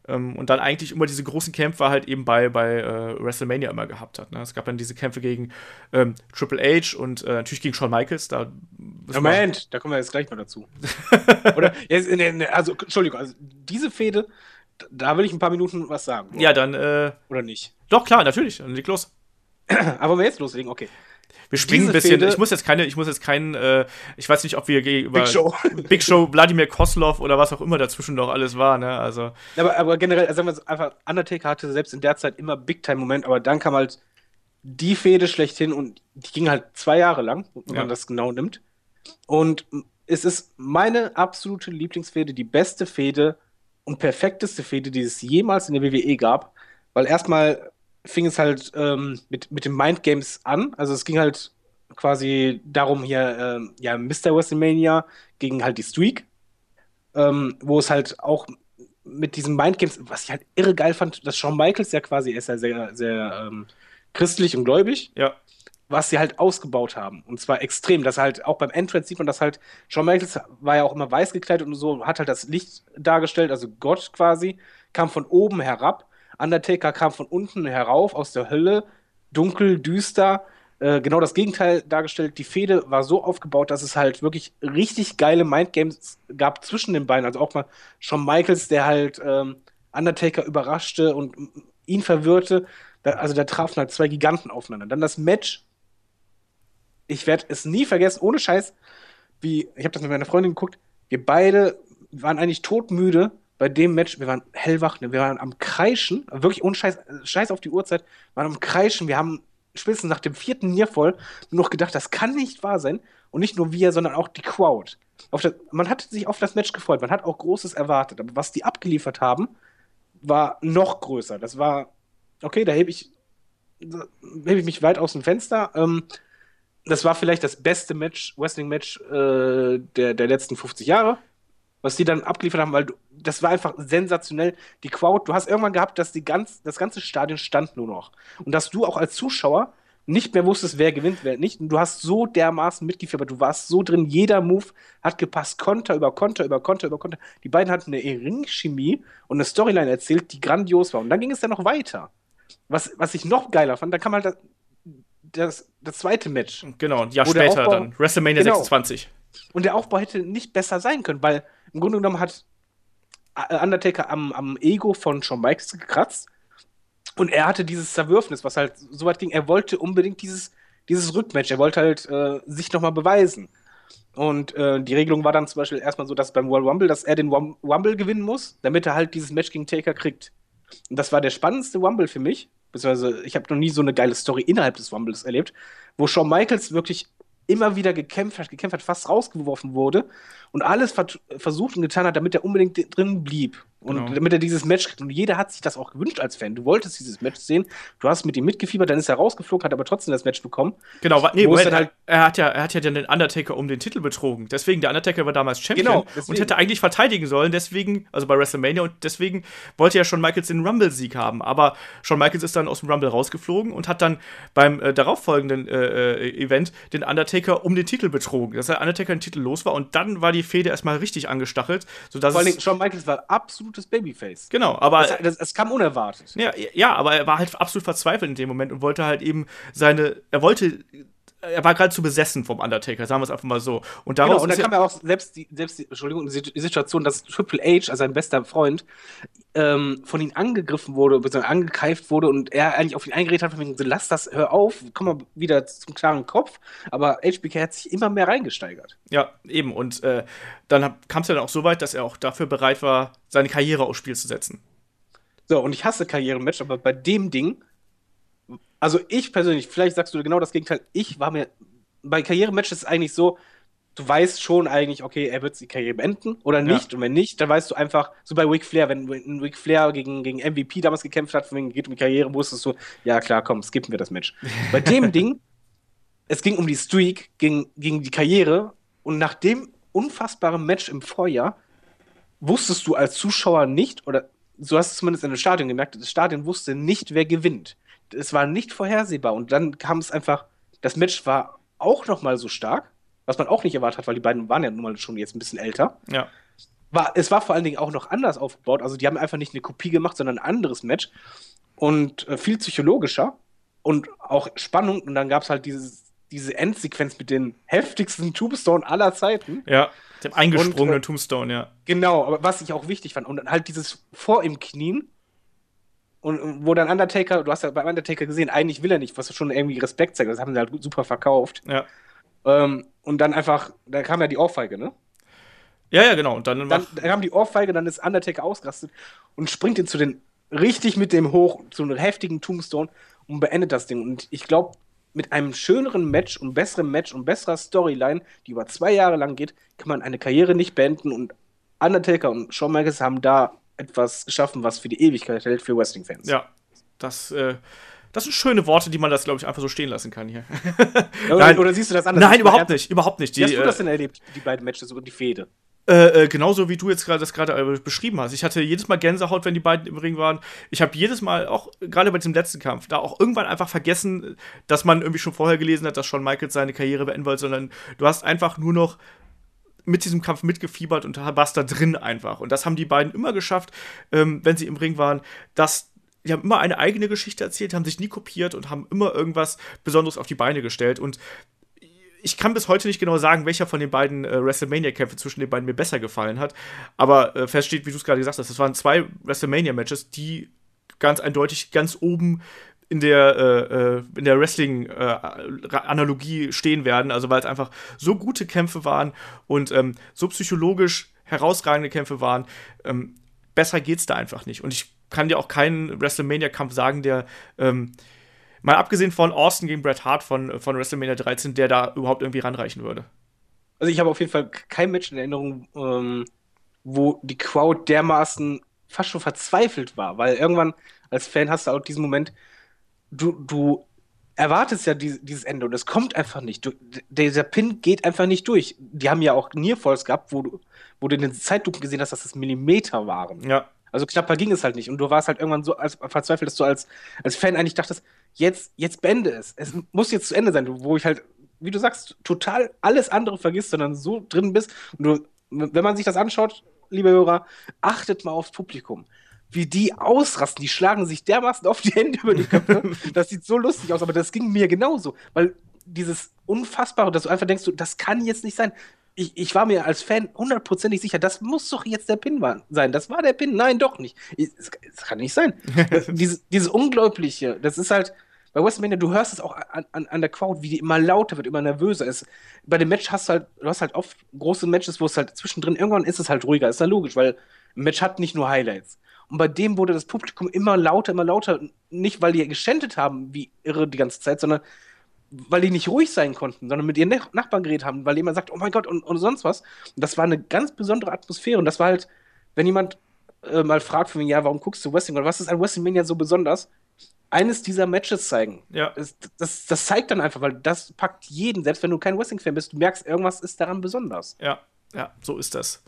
Ähm, und dann eigentlich immer diese großen Kämpfe halt eben bei, bei äh, WrestleMania immer gehabt hat. Ne? Es gab dann diese Kämpfe gegen ähm, Triple H und äh, natürlich gegen Shawn Michaels. Da Moment, da kommen wir jetzt gleich mal dazu. Oder, jetzt, also, Entschuldigung, also diese Fehde, da will ich ein paar Minuten was sagen. Ja, dann. Äh, Oder nicht? Doch, klar, natürlich. Dann leg los. Aber wenn wir jetzt loslegen, okay. Wir springen ein bisschen. Fehde, ich muss jetzt keine, ich muss jetzt keinen, äh, ich weiß nicht, ob wir über Big Show, Big Show, Wladimir Koslov oder was auch immer dazwischen noch alles war, ne? Also. Aber, aber generell, also sagen wir einfach, Undertaker hatte selbst in der Zeit immer Big Time Moment, aber dann kam halt die Fehde schlechthin und die ging halt zwei Jahre lang, wenn ja. man das genau nimmt. Und es ist meine absolute Lieblingsfehde, die beste Fehde und perfekteste Fehde, die es jemals in der WWE gab. Weil erstmal fing es halt ähm, mit, mit den Mind Games an. Also es ging halt quasi darum hier, ähm, ja, Mr. WrestleMania gegen halt die Streak, ähm, wo es halt auch mit diesen Mind Games, was ich halt irre geil fand, dass Shawn Michaels ja quasi, er ist ja sehr, sehr ähm, christlich und gläubig. Ja. Was sie halt ausgebaut haben. Und zwar extrem. Das halt auch beim Entrance sieht man das halt. Shawn Michaels war ja auch immer weiß gekleidet und so, hat halt das Licht dargestellt, also Gott quasi, kam von oben herab Undertaker kam von unten herauf aus der Hölle, dunkel, düster. Äh, genau das Gegenteil dargestellt. Die Fehde war so aufgebaut, dass es halt wirklich richtig geile Mindgames gab zwischen den beiden. Also auch mal Shawn Michaels, der halt ähm, Undertaker überraschte und ihn verwirrte. Da, also da trafen halt zwei Giganten aufeinander. Dann das Match. Ich werde es nie vergessen, ohne Scheiß, wie, ich habe das mit meiner Freundin geguckt, wir beide waren eigentlich todmüde bei dem Match, wir waren hellwach, ne? wir waren am Kreischen, wirklich ohne Scheiß, Scheiß auf die Uhrzeit, waren am Kreischen, wir haben spätestens nach dem vierten Niervoll noch gedacht, das kann nicht wahr sein. Und nicht nur wir, sondern auch die Crowd. Das, man hat sich auf das Match gefreut, man hat auch Großes erwartet, aber was die abgeliefert haben, war noch größer. Das war, okay, da hebe ich, hebe ich mich weit aus dem Fenster. Ähm, das war vielleicht das beste Match, Wrestling-Match äh, der, der letzten 50 Jahre was die dann abgeliefert haben, weil du, das war einfach sensationell. Die Crowd, du hast irgendwann gehabt, dass die ganz, das ganze Stadion stand nur noch. Und dass du auch als Zuschauer nicht mehr wusstest, wer gewinnt, wer nicht. Und du hast so dermaßen mitgefiebert, du warst so drin, jeder Move hat gepasst, Konter über Konter über Konter über Konter. Die beiden hatten eine Ringchemie und eine Storyline erzählt, die grandios war. Und dann ging es dann noch weiter. Was, was ich noch geiler fand, da kam halt das, das, das zweite Match. Genau, ein Jahr später Aufbau, dann, WrestleMania genau. 26. Und der Aufbau hätte nicht besser sein können, weil im Grunde genommen hat äh, Undertaker am, am Ego von Shawn Michaels gekratzt. Und er hatte dieses Zerwürfnis, was halt so weit ging. Er wollte unbedingt dieses, dieses Rückmatch. Er wollte halt äh, sich nochmal beweisen. Und äh, die Regelung war dann zum Beispiel erstmal so, dass beim World Rumble, dass er den Rumble gewinnen muss, damit er halt dieses Match gegen Taker kriegt. Und das war der spannendste Rumble für mich. Beziehungsweise ich habe noch nie so eine geile Story innerhalb des Rumbles erlebt, wo Shawn Michaels wirklich immer wieder gekämpft hat, gekämpft hat, fast rausgeworfen wurde und alles versucht und getan hat, damit er unbedingt drin blieb. Und Genau. damit er dieses Match kriegt. Und jeder hat sich das auch gewünscht als Fan. Du wolltest dieses Match sehen, du hast mit ihm mitgefiebert, dann ist er rausgeflogen, hat aber trotzdem das Match bekommen. Genau, nee, halt- er, hat ja, er hat ja den Undertaker um den Titel betrogen. Deswegen, der Undertaker war damals Champion Genau, und hätte eigentlich verteidigen sollen, deswegen, also bei WrestleMania, und deswegen wollte ja Shawn Michaels den Rumble-Sieg haben. Aber Shawn Michaels ist dann aus dem Rumble rausgeflogen und hat dann beim äh, darauffolgenden äh, äh, Event den Undertaker um den Titel betrogen. Dass der Undertaker den Titel los war und dann war die Fehde erstmal richtig angestachelt, sodass Vor es. Shawn Michaels war absolutes Babyface. Genau, aber. Es kam unerwartet. Ja, ja, aber er war halt absolut verzweifelt in dem Moment und wollte halt eben seine, er wollte, er war gerade zu besessen vom Undertaker, sagen wir es einfach mal so. Und daraus Genau, und ja- kam ja auch selbst die, selbst die, Entschuldigung, die Situation, dass Triple H, also sein bester Freund, ähm, von ihm angegriffen wurde, beziehungsweise angekeift wurde und er eigentlich auf ihn eingeredet hat, von wegen, so, lass das, hör auf, komm mal wieder zum klaren Kopf. Aber HBK hat sich immer mehr reingesteigert. ja, eben. Und äh, dann kam es ja dann auch so weit, dass er auch dafür bereit war, seine Karriere aufs Spiel zu setzen. So, und ich hasse Karrierematch, aber bei dem Ding, also ich persönlich, vielleicht sagst du genau das Gegenteil, ich war mir, bei Karrierematches ist es eigentlich so, du weißt schon eigentlich, okay, er wird die Karriere beenden oder nicht. Und wenn nicht, dann weißt du einfach, so bei Ric Flair, wenn Ric Flair gegen, gegen MVP damals gekämpft hat, von wegen geht um die Karriere, wusstest du, ja klar, komm, skippen wir das Match. Bei dem Ding, es ging um die Streak, gegen, gegen die Karriere und nach dem unfassbaren Match im Vorjahr wusstest du als Zuschauer nicht, oder so hast du es zumindest in dem Stadion gemerkt, das Stadion wusste nicht, wer gewinnt. Es war nicht vorhersehbar und dann kam es einfach, das Match war auch noch mal so stark, was man auch nicht erwartet hat, weil die beiden waren ja nun mal schon jetzt ein bisschen älter. Ja. War, es war vor allen Dingen auch noch anders aufgebaut, also die haben einfach nicht eine Kopie gemacht, sondern ein anderes Match und äh, viel psychologischer und auch Spannung und dann gab es halt dieses, diese Endsequenz mit den heftigsten Tombstone aller Zeiten. Ja, dem eingesprungenen Und, äh, Tombstone, ja. Genau, aber was ich auch wichtig fand, und halt dieses vor im Knien, und, und wo dann Undertaker, du hast ja beim Undertaker gesehen, eigentlich will er nicht, was schon irgendwie Respekt zeigt, das haben sie halt super verkauft. Ja. Ähm, und dann einfach, da kam ja die Ohrfeige, ne? Ja, ja, genau. Und dann, Dann, dann kam die Ohrfeige, dann ist Undertaker ausgerastet und springt ihn zu den, richtig mit dem hoch, zu einem heftigen Tombstone und beendet das Ding. Und ich glaube, mit einem schöneren Match und besserem Match und besserer Storyline, die über zwei Jahre lang geht, kann man eine Karriere nicht beenden. Und Undertaker und Shawn Michaels haben da etwas geschaffen, was für die Ewigkeit hält für Wrestling-Fans. ja, das, äh, das sind schöne Worte, die man das, glaube ich, einfach so stehen lassen kann hier. Oder, Nein. oder siehst du das anders? Nein, überhaupt nicht, überhaupt nicht. Wie hast du das äh, denn erlebt, die beiden Matches und die Fehde? Äh, äh, genauso wie du jetzt gerade das gerade äh, beschrieben hast. Ich hatte jedes Mal Gänsehaut, wenn die beiden im Ring waren. Ich habe jedes Mal, auch gerade bei diesem letzten Kampf, da auch irgendwann einfach vergessen, dass man irgendwie schon vorher gelesen hat, dass Shawn Michaels seine Karriere beenden wollte, sondern du hast einfach nur noch mit diesem Kampf mitgefiebert und warst da drin einfach. Und das haben die beiden immer geschafft, ähm, wenn sie im Ring waren, dass die haben immer eine eigene Geschichte erzählt, haben sich nie kopiert und haben immer irgendwas Besonderes auf die Beine gestellt. Und ich kann bis heute nicht genau sagen, welcher von den beiden äh, WrestleMania-Kämpfe zwischen den beiden mir besser gefallen hat. Aber äh, feststeht, wie du es gerade gesagt hast, das waren zwei WrestleMania-Matches, die ganz eindeutig ganz oben in der, äh, äh, in der Wrestling-Analogie stehen werden. Also weil es einfach so gute Kämpfe waren und ähm, so psychologisch herausragende Kämpfe waren. Ähm, besser geht's da einfach nicht. Und ich kann dir auch keinen WrestleMania-Kampf sagen, der ähm, Mal abgesehen von Austin gegen Bret Hart von, von WrestleMania 13, der da überhaupt irgendwie ranreichen würde. Also ich habe auf jeden Fall kein Match in Erinnerung, ähm, wo die Crowd dermaßen fast schon verzweifelt war, weil irgendwann als Fan hast du auch diesen Moment, du, du erwartest ja die, dieses Ende und es kommt einfach nicht. Du, dieser Pin geht einfach nicht durch. Die haben ja auch Nearfalls gehabt, wo du, wo du in den Zeitlupen gesehen hast, dass das Millimeter waren. Ja. Also knapper ging es halt nicht. Und du warst halt irgendwann so als, verzweifelt, dass du als, als Fan eigentlich dachtest, jetzt, jetzt beende es. Es muss jetzt zu Ende sein, wo ich halt, wie du sagst, total alles andere vergisst, sondern so drin bist. Und du, wenn man sich das anschaut, liebe Hörer, achtet mal aufs Publikum. Wie die ausrasten, die schlagen sich dermaßen auf die Hände über die Köpfe. das sieht so lustig aus, aber das ging mir genauso. Weil dieses Unfassbare, dass du einfach denkst, das kann jetzt nicht sein ich, ich war mir als Fan hundertprozentig sicher, das muss doch jetzt der Pin sein. Das war der Pin. Nein, doch nicht. Es, kann nicht sein. dieses, dieses Unglaubliche, das ist halt, bei WrestleMania, du hörst es auch an, an, an der Crowd, wie die immer lauter wird, immer nervöser ist. Bei dem Match hast du halt, du hast halt oft große Matches, wo es halt zwischendrin, irgendwann ist es halt ruhiger, ist ja logisch, weil ein Match hat nicht nur Highlights. Und bei dem wurde das Publikum immer lauter, immer lauter, nicht weil die geschändet haben, wie irre die ganze Zeit, sondern weil die nicht ruhig sein konnten, sondern mit ihren Nachbarn geredet haben, weil jemand sagt, oh mein Gott, und, und sonst was. Und das war eine ganz besondere Atmosphäre. Und das war halt, wenn jemand äh, mal fragt von mir, ja, warum guckst du Wrestling oder was ist an WrestleMania so besonders? Eines dieser Matches zeigen. Ja. Das, das, das zeigt dann einfach, weil das packt jeden, selbst wenn du kein Wrestling-Fan bist, du merkst, irgendwas ist daran besonders. Ja, ja, so ist das.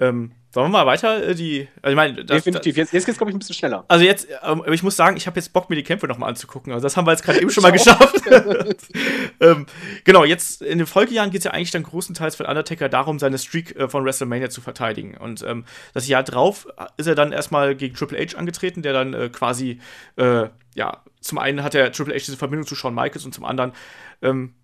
Ähm, sollen wir mal weiter äh, die. Also ich meine, das, Definitiv. Jetzt, jetzt geht's, glaube ich, ein bisschen schneller. Also jetzt, ähm, aber ich muss sagen, ich habe jetzt Bock, mir die Kämpfe nochmal anzugucken. Also das haben wir jetzt gerade eben schon mal geschafft. ähm, genau, jetzt in den Folgejahren geht es ja eigentlich dann großenteils für Undertaker darum, seine Streak äh, von WrestleMania zu verteidigen. Und ähm, das Jahr drauf ist er dann erstmal gegen Triple H angetreten, der dann äh, quasi, äh, ja, zum einen hat er Triple H diese Verbindung zu Shawn Michaels und zum anderen ähm,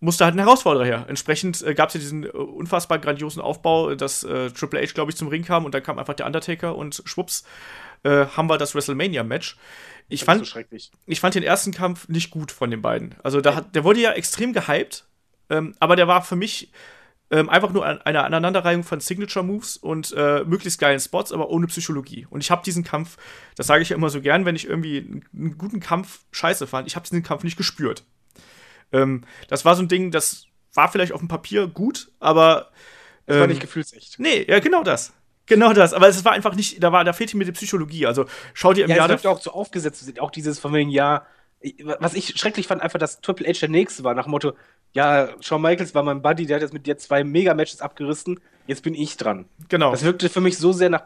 musste halt ein Herausforderer her. Entsprechend äh, gab es ja diesen äh, unfassbar grandiosen Aufbau, dass äh, Triple H, glaube ich, zum Ring kam und dann kam einfach der Undertaker und schwupps äh, haben wir das WrestleMania-Match. Ich fand, so ich fand den ersten Kampf nicht gut von den beiden. Also da hat, der wurde ja extrem gehypt, ähm, aber der war für mich ähm, einfach nur eine Aneinanderreihung von Signature-Moves und äh, möglichst geilen Spots, aber ohne Psychologie. Und ich habe diesen Kampf, das sage ich ja immer so gern, wenn ich irgendwie einen, einen guten Kampf scheiße fand, ich habe diesen Kampf nicht gespürt. Ähm, das war so ein Ding, das war vielleicht auf dem Papier gut, aber. Ähm, das war nicht gefühlsecht. Nee, ja, genau das. Genau das, aber es war einfach nicht, da war, da fehlte mir die Psychologie. Also schau dir im ja, Jahr. Es auch so aufgesetzt, auch dieses von wegen, ja, was ich schrecklich fand, einfach, dass Triple H der nächste war, nach dem Motto, ja, Shawn Michaels war mein Buddy, der hat jetzt mit dir zwei Mega-Matches abgerissen, jetzt bin ich dran. Genau. Das wirkte für mich so sehr nach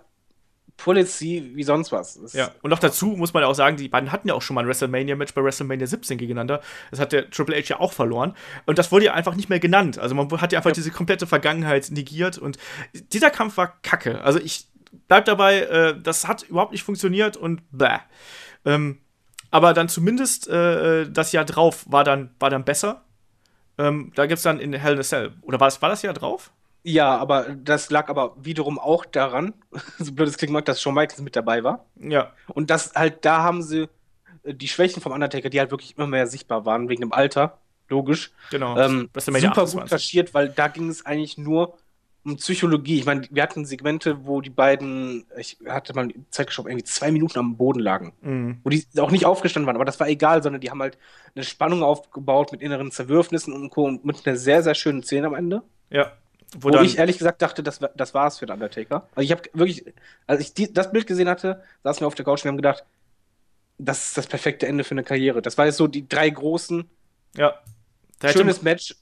Policy wie sonst was. Das ja, und noch dazu muss man ja auch sagen, die beiden hatten ja auch schon mal ein WrestleMania-Match bei WrestleMania 17 gegeneinander. Das hat der Triple H ja auch verloren. Und das wurde ja einfach nicht mehr genannt. Also man hat ja einfach ja. diese komplette Vergangenheit negiert. Und dieser Kampf war kacke. Also ich bleib dabei, äh, das hat überhaupt nicht funktioniert und bäh. Ähm, aber dann zumindest äh, das Jahr drauf war dann, war dann besser. Ähm, da gibt es dann in Hell in a Cell. Oder war das, war das Jahr drauf? Ja, aber das lag aber wiederum auch daran, so blöd es klingt mag, dass Shawn Michaels mit dabei war. Ja. Und das halt, da haben sie äh, die Schwächen vom Undertaker, die halt wirklich immer mehr sichtbar waren, wegen dem Alter, logisch. Genau. Ähm, super gut kaschiert, weil da ging es eigentlich nur um Psychologie. Ich meine, wir hatten Segmente, wo die beiden, ich hatte mal Zeit geschaut, irgendwie zwei Minuten am Boden lagen. Mhm. Wo die auch nicht aufgestanden waren, aber das war egal, sondern die haben halt eine Spannung aufgebaut mit inneren Zerwürfnissen und Co. und mit einer sehr, sehr schönen Szene am Ende. Ja. Wo, Wo ich ehrlich gesagt dachte, das, das war es für den Undertaker. Also ich habe wirklich, als ich die, das Bild gesehen hatte, saßen wir auf der Couch und wir haben gedacht, das ist das perfekte Ende für eine Karriere. Das war jetzt so die drei großen. Ja. Schönes hätte, Match.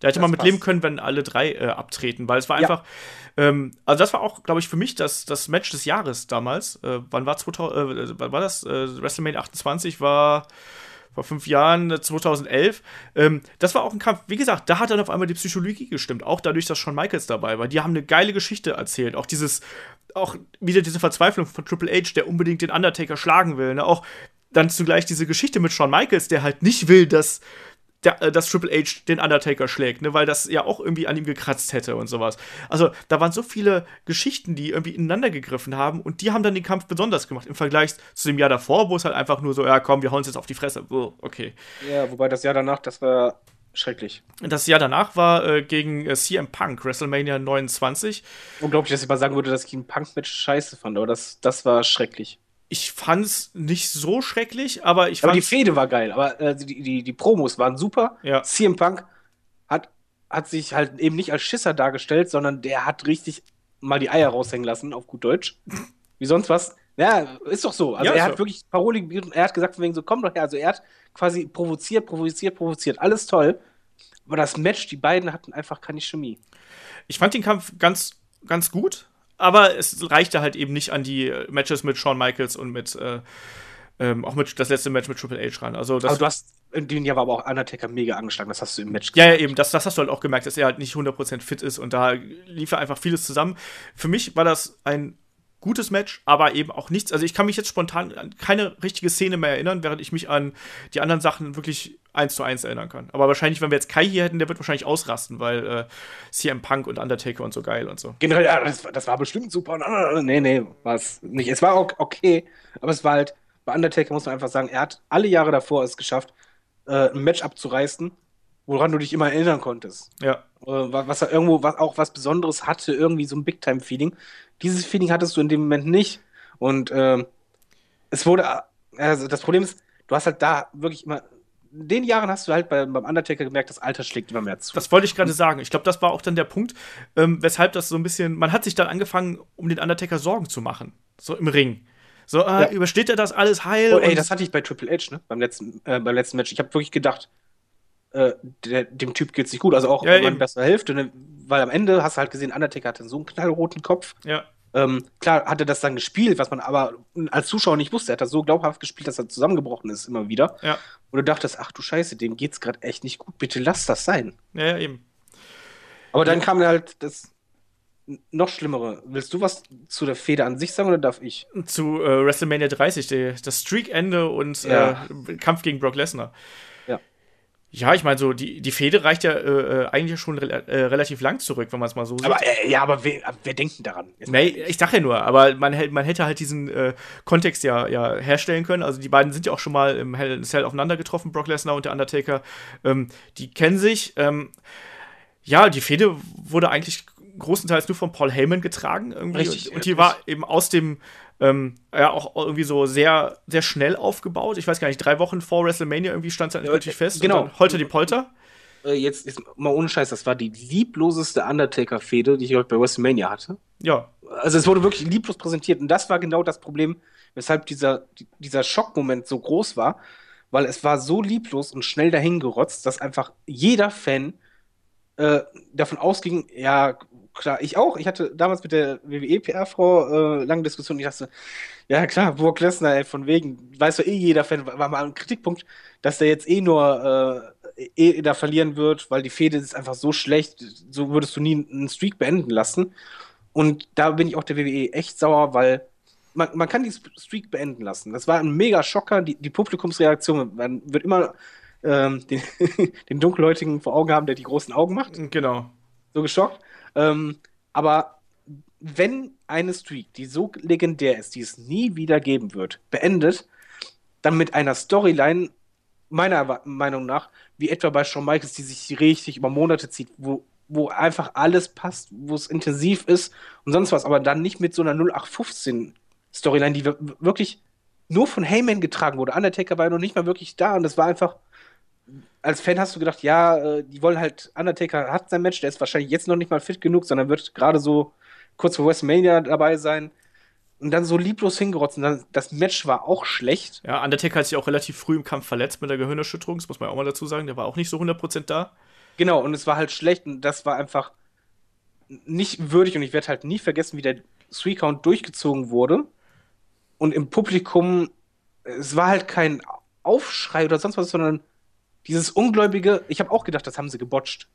Da hätte man mit leben können, wenn alle drei äh, abtreten, weil es war einfach. Ja. Ähm, also, das war auch, glaube ich, für mich das, das Match des Jahres damals. Äh, wann war 2000, äh, wann war das? Äh, WrestleMania 28 war vor fünf Jahren, 2011. Äh, ähm, das war auch ein Kampf, wie gesagt, da hat dann auf einmal die Psychologie gestimmt, auch dadurch, dass Shawn Michaels dabei war. Die haben eine geile Geschichte erzählt, auch dieses, auch wieder diese Verzweiflung von Triple H, der unbedingt den Undertaker schlagen will. Ne? Auch dann zugleich diese Geschichte mit Shawn Michaels, der halt nicht will, dass der, äh, dass Triple H den Undertaker schlägt, ne, weil das ja auch irgendwie an ihm gekratzt hätte und sowas. Also da waren so viele Geschichten, die irgendwie ineinander gegriffen haben und die haben dann den Kampf besonders gemacht im Vergleich zu dem Jahr davor, wo es halt einfach nur so, ja komm, wir hauen uns jetzt auf die Fresse. Oh, okay. Ja, wobei das Jahr danach, das war schrecklich. Das Jahr danach war äh, gegen äh, CM Punk, WrestleMania 29. Unglaublich, dass ich mal sagen würde, dass ich ein Punk-Match scheiße fand, aber das, das war schrecklich ich fand's nicht so schrecklich, aber ich fand. Aber die Fehde war geil, aber äh, die, die, die Promos waren super. Ja. CM Punk hat, hat sich halt eben nicht als Schisser dargestellt, sondern der hat richtig mal die Eier raushängen lassen, auf gut Deutsch. Wie sonst was. Ja, ist doch so. Also ja, er hat so. wirklich Paroli, er hat gesagt, von wegen so, komm doch her. Also er hat quasi provoziert, provoziert, provoziert. Alles toll. Aber das Match, die beiden hatten einfach keine Chemie. Ich fand den Kampf ganz, ganz gut aber es reichte halt eben nicht an die Matches mit Shawn Michaels und mit äh, ähm, auch mit das letzte Match mit Triple H ran. Also das aber du hast in dem Jahr war aber auch Undertaker mega angeschlagen, das hast du im Match gesehen. Ja, ja, eben, das, das hast du halt auch gemerkt, dass er halt nicht 100% fit ist und da lief er einfach vieles zusammen. Für mich war das ein gutes Match, aber eben auch nichts. Also ich kann mich jetzt spontan an keine richtige Szene mehr erinnern, während ich mich an die anderen Sachen wirklich eins zu eins erinnern kann. Aber wahrscheinlich, wenn wir jetzt Kai hier hätten, der wird wahrscheinlich ausrasten, weil äh, CM Punk und Undertaker und so geil und so. Generell, ja, das, das war bestimmt super. Nee, nee, war es nicht. Es war auch okay, aber es war halt, bei Undertaker muss man einfach sagen, er hat alle Jahre davor es geschafft, äh, ein Match abzureißen, woran du dich immer erinnern konntest. Ja. Äh, was er irgendwo was, auch was Besonderes hatte, irgendwie so ein Big-Time-Feeling. Dieses Feeling hattest du in dem Moment nicht. Und äh, es wurde, also das Problem ist, du hast halt da wirklich immer in den Jahren hast du halt bei, beim Undertaker gemerkt, das Alter schlägt immer mehr zu. Das wollte ich gerade sagen. Ich glaube, das war auch dann der Punkt, ähm, weshalb das so ein bisschen, man hat sich dann angefangen, um den Undertaker Sorgen zu machen. So im Ring. So, äh, ja. übersteht er das alles heil? Oh, ey, das hatte ich bei Triple H, ne? Beim letzten, äh, beim letzten Match. Ich habe wirklich gedacht, äh, der, dem Typ geht's nicht gut. Also auch ja, in bester Hälfte, ne? weil am Ende hast du halt gesehen, Undertaker hatte so einen knallroten Kopf. Ja. Ähm, klar hat er das dann gespielt, was man aber als Zuschauer nicht wusste. Er hat das so glaubhaft gespielt, dass er zusammengebrochen ist immer wieder. Ja. Und du dachtest, ach du Scheiße, dem geht's gerade echt nicht gut. Bitte lass das sein. Ja, ja eben. Aber dann kam halt das noch Schlimmere. Willst du was zu der Feder an sich sagen oder darf ich? Zu äh, WrestleMania 30, die, das Streak-Ende und ja. äh, Kampf gegen Brock Lesnar. Ja. Ich meine, so die, die Fehde reicht ja äh, äh eigentlich schon re äh, relativ lang zurück, wenn man es mal so sieht. Aber, äh, ja, aber wer, wer denkt denn daran? Nee, ich sag ja nur, aber man, man hätte halt diesen äh, Kontext ja, ja herstellen können. Also die beiden sind ja auch schon mal im Hell in Cell aufeinander getroffen, Brock Lesnar und der Undertaker. Ähm, die kennen sich. Ähm, ja, die Fehde wurde eigentlich großenteils nur von Paul Heyman getragen. Irgendwie. Richtig. Und die war eben aus dem, ähm, ja, auch irgendwie so sehr, sehr schnell aufgebaut. Ich weiß gar nicht, drei Wochen vor WrestleMania irgendwie stand es halt relativ fest. Genau. Holter die Polter. Äh, jetzt ist mal ohne Scheiß, das war die liebloseste Undertaker-Fehde, die ich heute bei WrestleMania hatte. Ja. Also es wurde wirklich lieblos präsentiert und das war genau das Problem, weshalb dieser, dieser Schockmoment so groß war, weil es war so lieblos und schnell dahingerotzt, dass einfach jeder Fan äh, davon ausging, ja, klar, ich auch. Ich hatte damals mit der WWE-PR-Frau äh, lange Diskussion. Ich dachte, ja klar, Brock Lesnar, ey, von wegen, weiß doch eh jeder Fan, war mal ein Kritikpunkt, dass der jetzt eh nur äh, eh da verlieren wird, weil die Fehde ist einfach so schlecht, so würdest du nie einen Streak beenden lassen. Und da bin ich auch der WWE echt sauer, weil man, man kann die Streak beenden lassen. Das war ein mega Schocker. Die, die Publikumsreaktion man wird immer ähm, den, den Dunkelhäutigen vor Augen haben, der die großen Augen macht. Genau. So geschockt. Ähm, aber wenn eine Streak, die so legendär ist, die es nie wieder geben wird, beendet, dann mit einer Storyline, meiner Meinung nach, wie etwa bei Shawn Michaels, die sich richtig über Monate zieht, wo, wo einfach alles passt, wo es intensiv ist und sonst was, aber dann nicht mit so einer 0815 Storyline, die wirklich nur von Heyman getragen wurde. Undertaker war ja noch nicht mal wirklich da und das war einfach als Fan hast du gedacht, ja, äh, die wollen halt, Undertaker hat sein Match, der ist wahrscheinlich jetzt noch nicht mal fit genug, sondern wird gerade so kurz vor WrestleMania dabei sein. Und dann so lieblos hingerotzt. Und dann, das Match war auch schlecht. Ja, Undertaker hat sich auch relativ früh im Kampf verletzt mit der Gehirnerschütterung, das muss man auch mal dazu sagen. Der war auch nicht so 100% da. Genau, und es war halt schlecht und das war einfach nicht würdig und ich werde halt nie vergessen, wie der Three-Count durchgezogen wurde. Und im Publikum, es war halt kein Aufschrei oder sonst was, sondern dieses Ungläubige, ich habe auch gedacht, das haben sie gebotcht.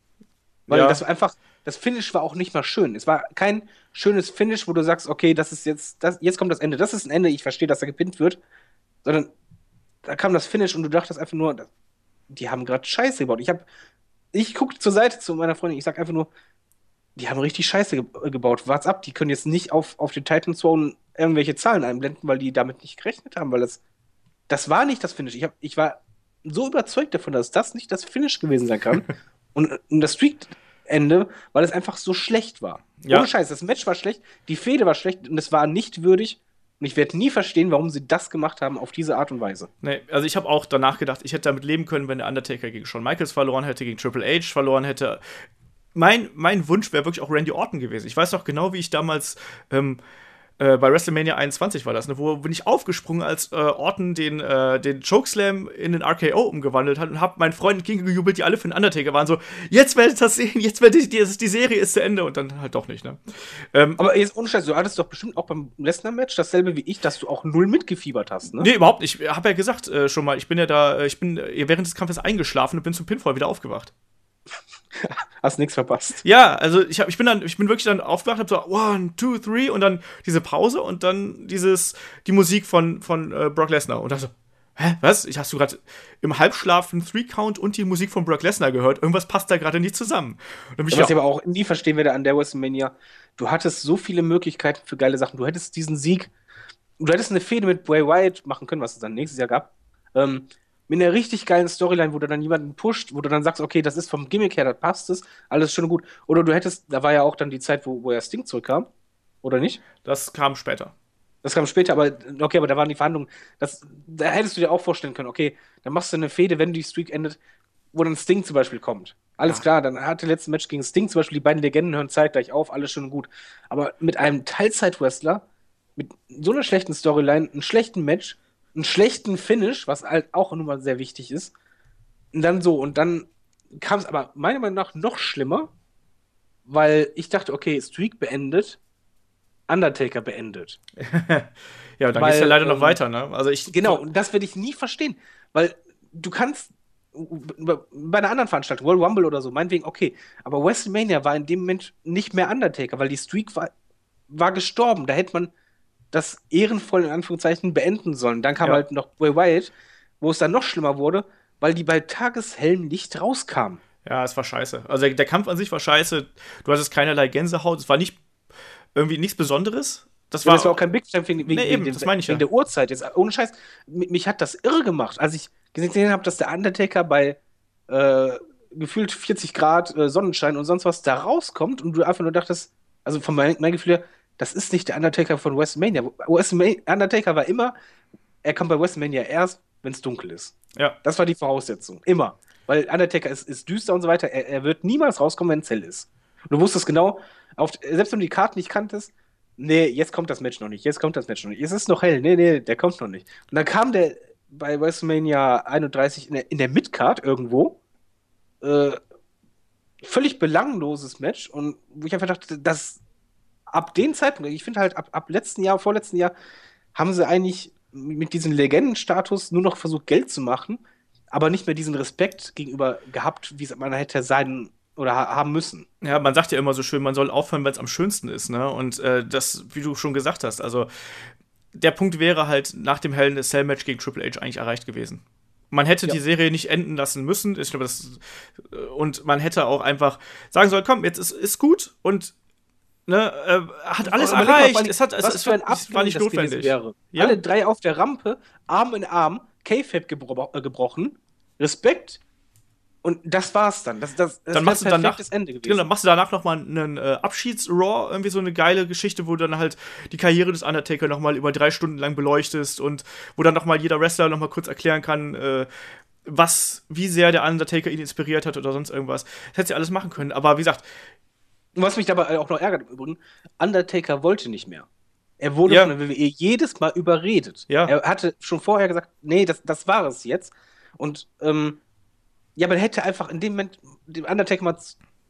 Weil ja. das einfach, das Finish war auch nicht mal schön. Es war kein schönes Finish, wo du sagst, okay, das ist jetzt, das, jetzt kommt das Ende. Das ist ein Ende, ich verstehe, dass er gepinnt wird. Sondern da kam das Finish und du dachtest einfach nur, die haben gerade Scheiße gebaut. Ich habe, ich gucke zur Seite zu meiner Freundin, ich sag einfach nur, die haben richtig Scheiße ge gebaut. Wart's ab, die können jetzt nicht auf, auf den Titan Throne irgendwelche Zahlen einblenden, weil die damit nicht gerechnet haben, weil das, das war nicht das Finish. Ich, hab, ich war so überzeugt davon, dass das nicht das Finish gewesen sein kann. und, und das Streak-Ende, weil es einfach so schlecht war. Ja. Ohne Scheiß, das Match war schlecht, die Fehde war schlecht und es war nicht würdig. Und ich werde nie verstehen, warum sie das gemacht haben auf diese Art und Weise. Nee, also ich habe auch danach gedacht, ich hätte damit leben können, wenn der Undertaker gegen Shawn Michaels verloren hätte, gegen Triple H verloren hätte. Mein, mein Wunsch wäre wirklich auch Randy Orton gewesen. Ich weiß noch genau, wie ich damals ähm, äh, bei WrestleMania 21 war das, ne, wo bin ich aufgesprungen, als äh, Orton den, äh, den Chokeslam in den RKO umgewandelt hat und hab meinen Freunden gejubelt, die alle für den Undertaker waren, so, jetzt werdet ihr das sehen, jetzt werdet ihr, die, die Serie ist zu Ende und dann halt doch nicht, ne. Ähm, Aber jetzt ohne Scheiß, du hattest doch bestimmt auch beim Lesnar-Match dasselbe wie ich, dass du auch null mitgefiebert hast, ne? Nee, überhaupt nicht. Ich hab ja gesagt äh, schon mal, ich bin ja da, äh, ich bin während des Kampfes eingeschlafen und bin zum Pinfall wieder aufgewacht. Hast nichts verpasst. Ja, also ich, hab, ich bin dann, ich bin wirklich dann aufgewacht, hab so one, two, three und dann diese Pause und dann dieses, die Musik von, von äh, Brock Lesnar und dann so, hä, was? Ich hast du gerade im Halbschlaf einen Three Count und die Musik von Brock Lesnar gehört? Irgendwas passt da gerade nicht zusammen. was ich aber auch nie verstehen werde an der WrestleMania, du hattest so viele Möglichkeiten für geile Sachen. Du hättest diesen Sieg, du hättest eine Fehde mit Bray Wyatt machen können, was es dann nächstes Jahr gab. Ähm, mit einer richtig geilen Storyline, wo du dann jemanden pusht, wo du dann sagst, okay, das ist vom Gimmick her, das passt es, alles schön und gut. Oder du hättest, da war ja auch dann die Zeit, wo, wo ja Sting zurückkam, oder nicht? Das kam später. Das kam später, aber okay, aber da waren die Verhandlungen. Das, da hättest du dir auch vorstellen können, okay, dann machst du eine Fehde, wenn die Streak endet, wo dann Sting zum Beispiel kommt. Alles Ja. klar, dann hat der letzte Match gegen Sting zum Beispiel, die beiden Legenden hören zeitgleich auf, alles schön und gut. Aber mit einem Teilzeit-Wrestler, mit so einer schlechten Storyline, einem schlechten Match, einen schlechten Finish, was halt auch nun mal sehr wichtig ist, und dann so, und dann kam es aber meiner Meinung nach noch schlimmer, weil ich dachte, okay, Streak beendet, Undertaker beendet. ja, und dann Weil, geht's ja leider noch ähm, weiter, ne? Also ich. Genau, und das werde ich nie verstehen, weil du kannst bei einer anderen Veranstaltung, World Rumble oder so, meinetwegen, okay, aber WrestleMania war in dem Moment nicht mehr Undertaker, weil die Streak war, war gestorben. Da hätte man das ehrenvoll in Anführungszeichen beenden sollen. Dann kam Ja. halt noch Bray Wyatt, wo es dann noch schlimmer wurde, weil die bei tageshellem Licht rauskamen. Ja, es war scheiße. Also der, der Kampf an sich war scheiße. Du hattest keinerlei Gänsehaut. Es war nicht irgendwie nichts Besonderes. Das Ja, war, das war auch kein Big Time wegen, wegen, Nee, eben, wegen, das meine ich wegen ja. der Uhrzeit. Jetzt, ohne Scheiß, mich, mich hat das irre gemacht, als ich gesehen habe, dass der Undertaker bei äh, gefühlt 40 Grad äh, Sonnenschein und sonst was da rauskommt und du einfach nur dachtest, also von mein, mein Gefühl her, das ist nicht der Undertaker von WrestleMania. Undertaker war immer, er kommt bei WrestleMania erst, wenn es dunkel ist. ja, Das war die Voraussetzung. Immer. Weil Undertaker ist, ist düster und so weiter. Er, er wird niemals rauskommen, wenn es hell ist. Und du wusstest genau, auf, selbst wenn du die Karten nicht kanntest, nee, jetzt kommt das Match noch nicht, jetzt kommt das Match noch nicht, es ist noch hell, nee, nee, der kommt noch nicht. Und dann kam der bei WrestleMania 31 in der, in der Midcard irgendwo, äh, völlig belangloses Match und wo ich einfach dachte, dass ab dem Zeitpunkt, ich finde halt ab, ab letzten Jahr, vorletzten Jahr, haben sie eigentlich mit diesem Legendenstatus nur noch versucht, Geld zu machen, aber nicht mehr diesen Respekt gegenüber gehabt, wie es man hätte sein oder ha haben müssen. ja, man sagt ja immer so schön, man soll aufhören, wenn es am schönsten ist, ne? Und äh, das, wie du schon gesagt hast, also der Punkt wäre halt nach dem Hell in a Cell Match gegen Triple H eigentlich erreicht gewesen. Man hätte Ja. die Serie nicht enden lassen müssen. Ich glaube, das und man hätte auch einfach sagen sollen, komm, jetzt ist, ist gut und ne, äh, hat alles Aber mal, erreicht. allem, es hat, es, es, für ein war, es war nicht notwendig. Wäre. Ja. Alle drei auf der Rampe, Arm in Arm, K-Fab gebro äh, gebrochen, Respekt und das war's dann. Das, das, das Dann machst du danach, Ende gewesen. genau, dann machst du danach noch mal einen äh, Abschieds-Raw, irgendwie so eine geile Geschichte, wo du dann halt die Karriere des Undertaker noch mal über drei Stunden lang beleuchtest und wo dann noch mal jeder Wrestler noch mal kurz erklären kann, äh, was, wie sehr der Undertaker ihn inspiriert hat oder sonst irgendwas. Das hättest du alles machen können. Aber wie gesagt, Und was mich dabei auch noch ärgert im Übrigen, Undertaker wollte nicht mehr. Er wurde Ja. von der WWE jedes Mal überredet. Ja. Er hatte schon vorher gesagt, nee, das, das war es jetzt. Und ähm, ja, man hätte einfach in dem Moment dem Undertaker mal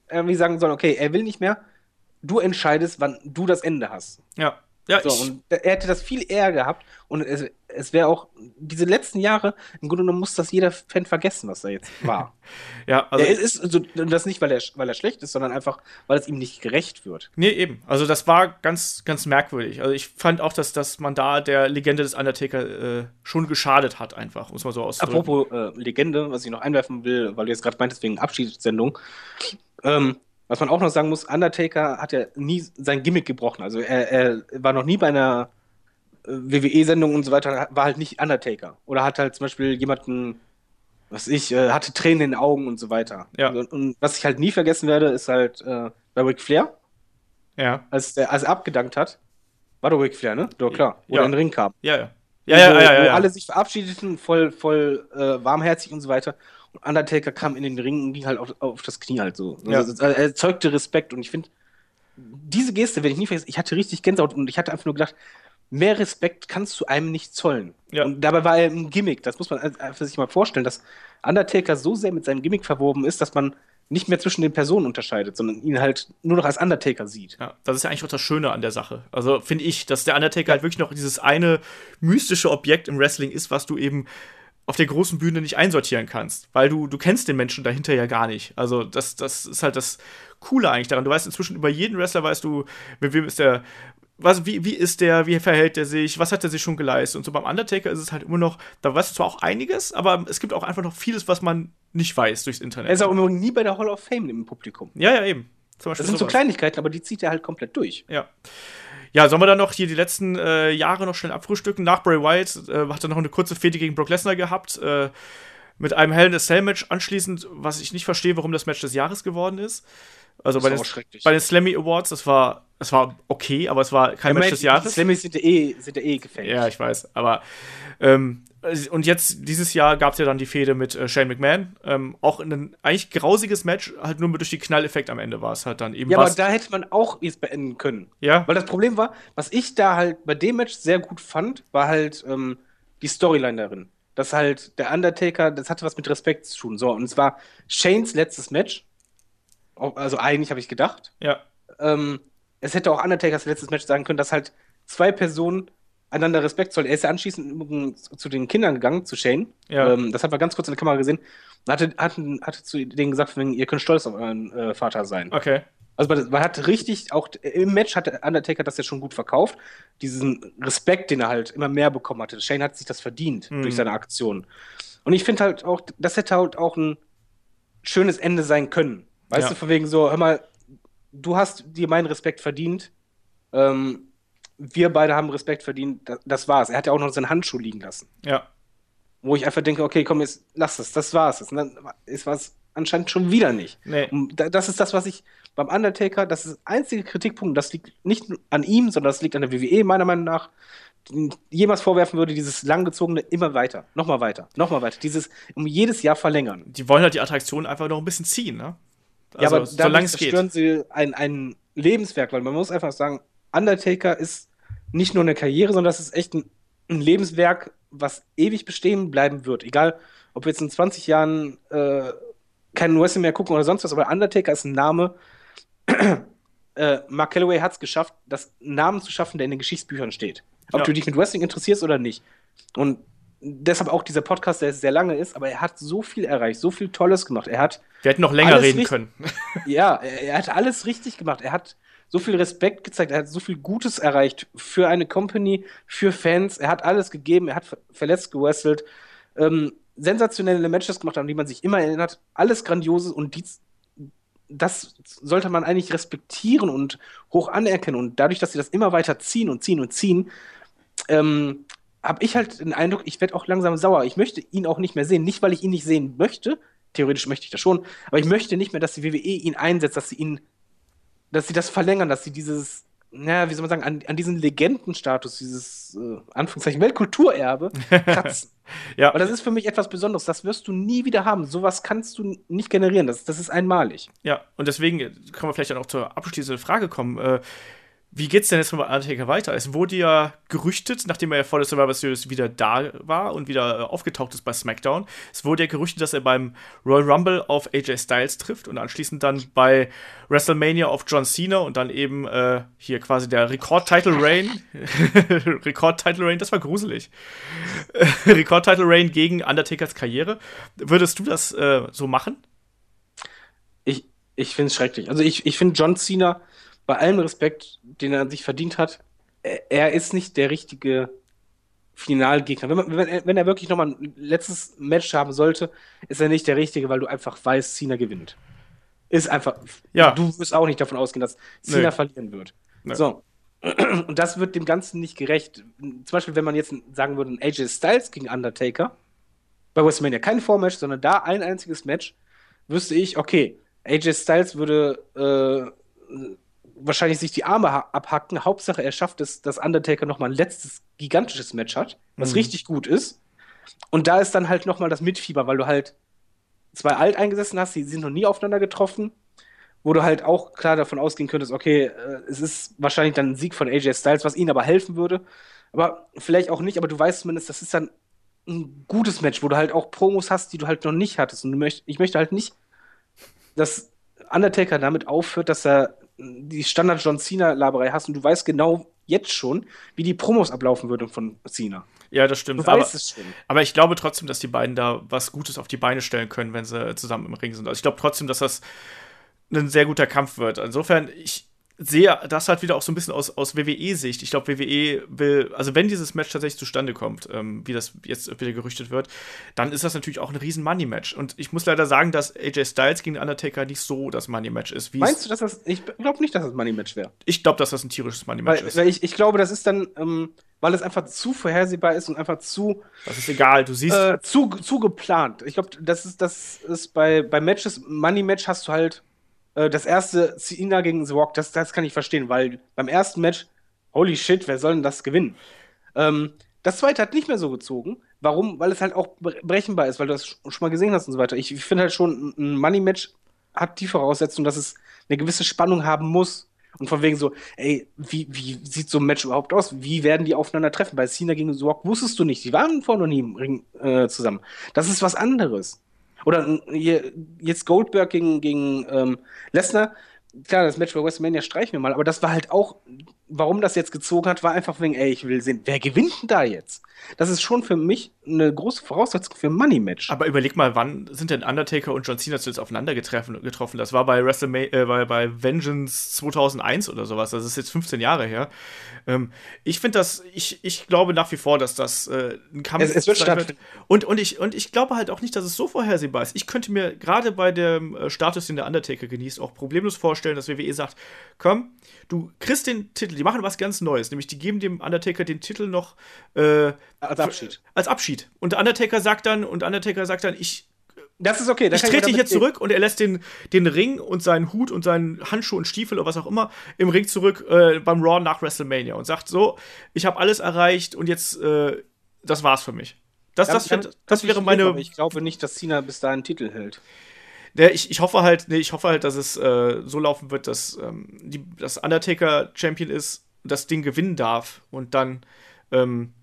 irgendwie sagen sollen, okay, er will nicht mehr, du entscheidest, wann du das Ende hast. ja. Ja, So, und er hätte das viel eher gehabt und es, es wäre auch, diese letzten Jahre, im Grunde genommen muss das jeder Fan vergessen, was da jetzt war. ja, also. er ist, also, das nicht, weil er, weil er schlecht ist, sondern einfach, weil es ihm nicht gerecht wird. Nee, eben. Also das war ganz, ganz merkwürdig. Also ich fand auch, dass, dass man da der Legende des Undertaker äh, schon geschadet hat, einfach, muss man so auszudrücken. Apropos äh, Legende, was ich noch einwerfen will, weil du jetzt gerade meintest wegen Abschiedssendung. Ähm, was man auch noch sagen muss, Undertaker hat ja nie sein Gimmick gebrochen. Also er, er war noch nie bei einer äh, WWE-Sendung und so weiter, war halt nicht Undertaker. Oder hat halt zum Beispiel jemanden, was ich, äh, hatte Tränen in den Augen und so weiter. Ja. Und, und was ich halt nie vergessen werde, ist halt äh, bei Ric Flair, Ja, als der als er abgedankt hat. War doch Ric Flair, ne? Doch klar, wo Ja. er in den Ring kam. ja, ja. Ja, ja, ja, ja, wo ja. alle sich verabschiedeten, voll, voll äh, warmherzig und so weiter. Und Undertaker kam in den Ring und ging halt auf, auf das Knie halt so. Ja. Also, er erzeugte Respekt und ich finde, diese Geste werde ich nie vergessen. Ich hatte richtig Gänsehaut und ich hatte einfach nur gedacht, mehr Respekt kannst du einem nicht zollen. Ja. Und dabei war er ein Gimmick. Das muss man sich mal vorstellen, dass Undertaker so sehr mit seinem Gimmick verwoben ist, dass man nicht mehr zwischen den Personen unterscheidet, sondern ihn halt nur noch als Undertaker sieht. Ja, das ist ja eigentlich auch das Schöne an der Sache. Also finde ich, dass der Undertaker halt wirklich noch dieses eine mystische Objekt im Wrestling ist, was du eben auf der großen Bühne nicht einsortieren kannst, weil du du kennst den Menschen dahinter ja gar nicht. Also das das ist halt das Coole eigentlich daran. Du weißt inzwischen über jeden Wrestler weißt du, mit wem ist der was, wie, wie ist der, wie verhält er sich, was hat er sich schon geleistet? Und so beim Undertaker ist es halt immer noch, da weißt du zwar auch einiges, aber es gibt auch einfach noch vieles, was man nicht weiß durchs Internet. Er ist auch übrigens nie bei der Hall of Fame im Publikum. ja, ja, eben. Das sind so sowas. Kleinigkeiten, aber die zieht er halt komplett durch. Ja. Ja, sollen wir dann noch hier die letzten äh, Jahre noch schnell abfrühstücken? Nach Bray Wyatt äh, hat er noch eine kurze Fehde gegen Brock Lesnar gehabt. Äh, mit einem Hell in a Cell Match anschließend, was ich nicht verstehe, warum das Match des Jahres geworden ist. Also Das bei den, bei den Slammy Awards, das war es war okay, aber es war kein ja, Match des Jahres. Slammies sind ja eh, sind ja eh gefällt. Ja, ich weiß. Aber ähm, und jetzt, dieses Jahr gab es ja dann die Fehde mit äh, Shane McMahon. Ähm, auch ein eigentlich grausiges Match, halt nur durch die Knalleffekt am Ende war es halt dann eben. Ja, aber da hätte man auch jetzt beenden können. Ja. Weil das Problem war, was ich da halt bei dem Match sehr gut fand, war halt ähm, die Storyline darin. Dass halt der Undertaker, das hatte was mit Respekt zu tun. So, und es war Shanes letztes Match. Also eigentlich habe ich gedacht. Ja. Ähm, es hätte auch Undertakers letztes Match sagen können, dass halt zwei Personen einander Respekt zollen. Er ist ja anschließend zu den Kindern gegangen, zu Shane. Ja. Ähm, das hat man ganz kurz in der Kamera gesehen. Und hatte, hatte, hatte zu denen gesagt, ihr könnt stolz auf euren äh, Vater sein. Okay. Also man, man, hat richtig, auch im Match hat der Undertaker das ja schon gut verkauft. Diesen Respekt, den er halt immer mehr bekommen hatte. Shane hat sich das verdient mhm. durch seine Aktion. Und ich finde halt auch, das hätte halt auch ein schönes Ende sein können. Weißt ja. du, von wegen so, hör mal, du hast dir meinen Respekt verdient. Ähm, wir beide haben Respekt verdient. Das, das, war's. Er hat ja auch noch seinen Handschuh liegen lassen. Ja. Wo ich einfach denke, okay, komm, jetzt lass es, das war's. Und dann ist was anscheinend schon wieder nicht. Nee. Das ist das, was ich beim Undertaker, das ist der einzige Kritikpunkt, das liegt nicht an ihm, sondern das liegt an der WWE, meiner Meinung nach, jemals vorwerfen würde, dieses langgezogene immer weiter, nochmal weiter, nochmal weiter, dieses um jedes Jahr verlängern. Die wollen halt die Attraktion einfach noch ein bisschen ziehen, ne? Also, ja, aber solange es geht. zerstören sie ein, ein Lebenswerk, weil man muss einfach sagen, Undertaker ist nicht nur eine Karriere, sondern das ist echt ein, ein Lebenswerk, was ewig bestehen bleiben wird. Egal, ob wir jetzt in 20 Jahren äh, keinen Wrestling mehr gucken oder sonst was, aber Undertaker ist ein Name. äh, Mark Calloway hat es geschafft, das Namen zu schaffen, der in den Geschichtsbüchern steht. Ob ja. du dich mit Wrestling interessierst oder nicht. Und deshalb auch dieser Podcast, der sehr lange ist, aber er hat so viel erreicht, so viel Tolles gemacht. Er hat. Wir hätten noch länger reden können. ja, er, er, hat alles richtig gemacht. Er hat so viel Respekt gezeigt, er hat so viel Gutes erreicht für eine Company, für Fans. Er hat alles gegeben, er hat verletzt gewrestelt, ähm, sensationelle Matches gemacht, an die man sich immer erinnert. Alles Grandioses und dies, das sollte man eigentlich respektieren und hoch anerkennen. Und dadurch, dass sie das immer weiter ziehen und ziehen und ziehen, ähm, habe ich halt den Eindruck, ich werde auch langsam sauer. Ich möchte ihn auch nicht mehr sehen. Nicht, weil ich ihn nicht sehen möchte. Theoretisch möchte ich das schon. Aber ich möchte nicht mehr, dass die WWE ihn einsetzt, dass sie ihn dass sie das verlängern, dass sie dieses, naja, wie soll man sagen, an, an diesen Legendenstatus, dieses äh, Anführungszeichen Weltkulturerbe kratzen. ja. Aber das ist für mich etwas Besonderes. Das wirst du nie wieder haben. Sowas kannst du nicht generieren. Das, das ist einmalig. Ja, und deswegen können wir vielleicht dann auch zur abschließenden Frage kommen. Äh, wie geht's denn jetzt mit Undertaker weiter? Es wurde ja gerüchtet, nachdem er ja vor der Survivor Series wieder da war und wieder äh, aufgetaucht ist bei SmackDown, es wurde ja gerüchtet, dass er beim Royal Rumble auf AJ Styles trifft und anschließend dann bei WrestleMania auf John Cena und dann eben äh, hier quasi der Rekord-Title Reign. Rekord-Title Reign, das war gruselig. Rekord-Title Reign gegen Undertakers Karriere. Würdest du das äh, so machen? Ich, ich finde es schrecklich. Also ich, ich finde John Cena bei allem Respekt, den er sich verdient hat, er ist nicht der richtige Finalgegner. Wenn, man, wenn, wenn er wirklich nochmal ein letztes Match haben sollte, ist er nicht der richtige, weil du einfach weißt, Cena gewinnt. Ist einfach. Ja. Du wirst auch nicht davon ausgehen, dass Cena nee. verlieren wird. Nee. So. Und das wird dem Ganzen nicht gerecht. Zum Beispiel, wenn man jetzt sagen würde, ein AJ Styles gegen Undertaker, bei WrestleMania kein Vormatch, sondern da ein einziges Match, wüsste ich, okay, AJ Styles würde äh, wahrscheinlich sich die Arme abhacken. Hauptsache, er schafft es, dass Undertaker noch mal ein letztes gigantisches Match hat, was mhm. richtig gut ist. Und da ist dann halt noch mal das Mitfieber, weil du halt zwei Alteingesessen hast, die sind noch nie aufeinander getroffen, wo du halt auch klar davon ausgehen könntest, okay, äh, es ist wahrscheinlich dann ein Sieg von AJ Styles, was ihnen aber helfen würde. Aber vielleicht auch nicht, aber du weißt zumindest, das ist dann ein gutes Match, wo du halt auch Promos hast, die du halt noch nicht hattest. Und möcht, ich möchte halt nicht, dass Undertaker damit aufhört, dass er die Standard John Cena-Laberei hast und du weißt genau jetzt schon, wie die Promos ablaufen würden von Cena. Ja, das stimmt. Du aber, weißt es schon. aber ich glaube trotzdem, dass die beiden da was Gutes auf die Beine stellen können, wenn sie zusammen im Ring sind. Also ich glaube trotzdem, dass das ein sehr guter Kampf wird. Insofern, ich, sehe das halt wieder auch so ein bisschen aus, aus WWE-Sicht. Ich glaube, WWE will, also wenn dieses Match tatsächlich zustande kommt, ähm, wie das jetzt wieder gerüchtet wird, dann ist das natürlich auch ein riesen Money-Match. Und ich muss leider sagen, dass AJ Styles gegen Undertaker nicht so das Money-Match ist. Meinst du, dass das, ich glaube nicht, dass das Money-Match wäre. Ich glaube, dass das ein tierisches Money-Match ist. Weil ich, ich glaube, das ist dann, ähm, weil es einfach zu vorhersehbar ist und einfach zu. Das ist egal, du siehst. Äh, zu, zu geplant. Ich glaube, das ist, das ist bei, bei Matches, Money-Match hast du halt Äh, das erste Cena gegen The Rock, das, das kann ich verstehen, weil beim ersten Match, holy shit, wer soll denn das gewinnen? Ähm, das zweite hat nicht mehr so gezogen. Warum? Weil es halt auch berechenbar ist, weil du das schon mal gesehen hast und so weiter. Ich, finde halt schon, ein Money-Match hat die Voraussetzung, dass es eine gewisse Spannung haben muss. Und von wegen so, ey, wie, wie sieht so ein Match überhaupt aus? Wie werden die aufeinander treffen? Bei Cena gegen Sorg wusstest du nicht. Die waren vorher noch nie im Ring äh, zusammen. Das ist was anderes. Oder jetzt Goldberg gegen, gegen ähm, Lesnar. Klar, das Match bei WrestleMania streichen wir mal, aber das war halt auch warum das jetzt gezogen hat, war einfach wegen, ey, ich will sehen, wer gewinnt denn da jetzt? Das ist schon für mich eine große Voraussetzung für ein Money-Match. Aber überleg mal, wann sind denn Undertaker und John Cena zuletzt aufeinander getroffen? getroffen? Das war bei WrestleMania, äh, bei, bei Vengeance 2001 oder sowas. Das ist jetzt 15 Jahre her. Ähm, ich finde das, ich, ich glaube nach wie vor, dass das äh, ein Kampf es, es wird stattfinden. Und, und, ich, und ich glaube halt auch nicht, dass es so vorhersehbar ist. Ich könnte mir gerade bei dem äh, Status, den der Undertaker genießt, auch problemlos vorstellen, dass WWE sagt, komm, du kriegst den Titel, die machen was ganz Neues, nämlich die geben dem Undertaker den Titel noch äh, als Abschied. Als Abschied. Und der Undertaker sagt dann, und Undertaker sagt dann, ich das ist okay. ich trete hier zurück und er lässt den, den Ring und seinen Hut und seinen Handschuh und Stiefel oder was auch immer im Ring zurück äh, beim Raw nach WrestleMania und sagt so, ich habe alles erreicht und jetzt, äh, das war's für mich. Das, das, das, das, wäre meine. Ich glaube nicht, dass Cena bis dahin Titel hält. Ja, ich, ich hoffe halt, nee, ich hoffe halt, dass es äh, so laufen wird, dass ähm, die, das Undertaker Champion ist, das Ding gewinnen darf und dann ähm,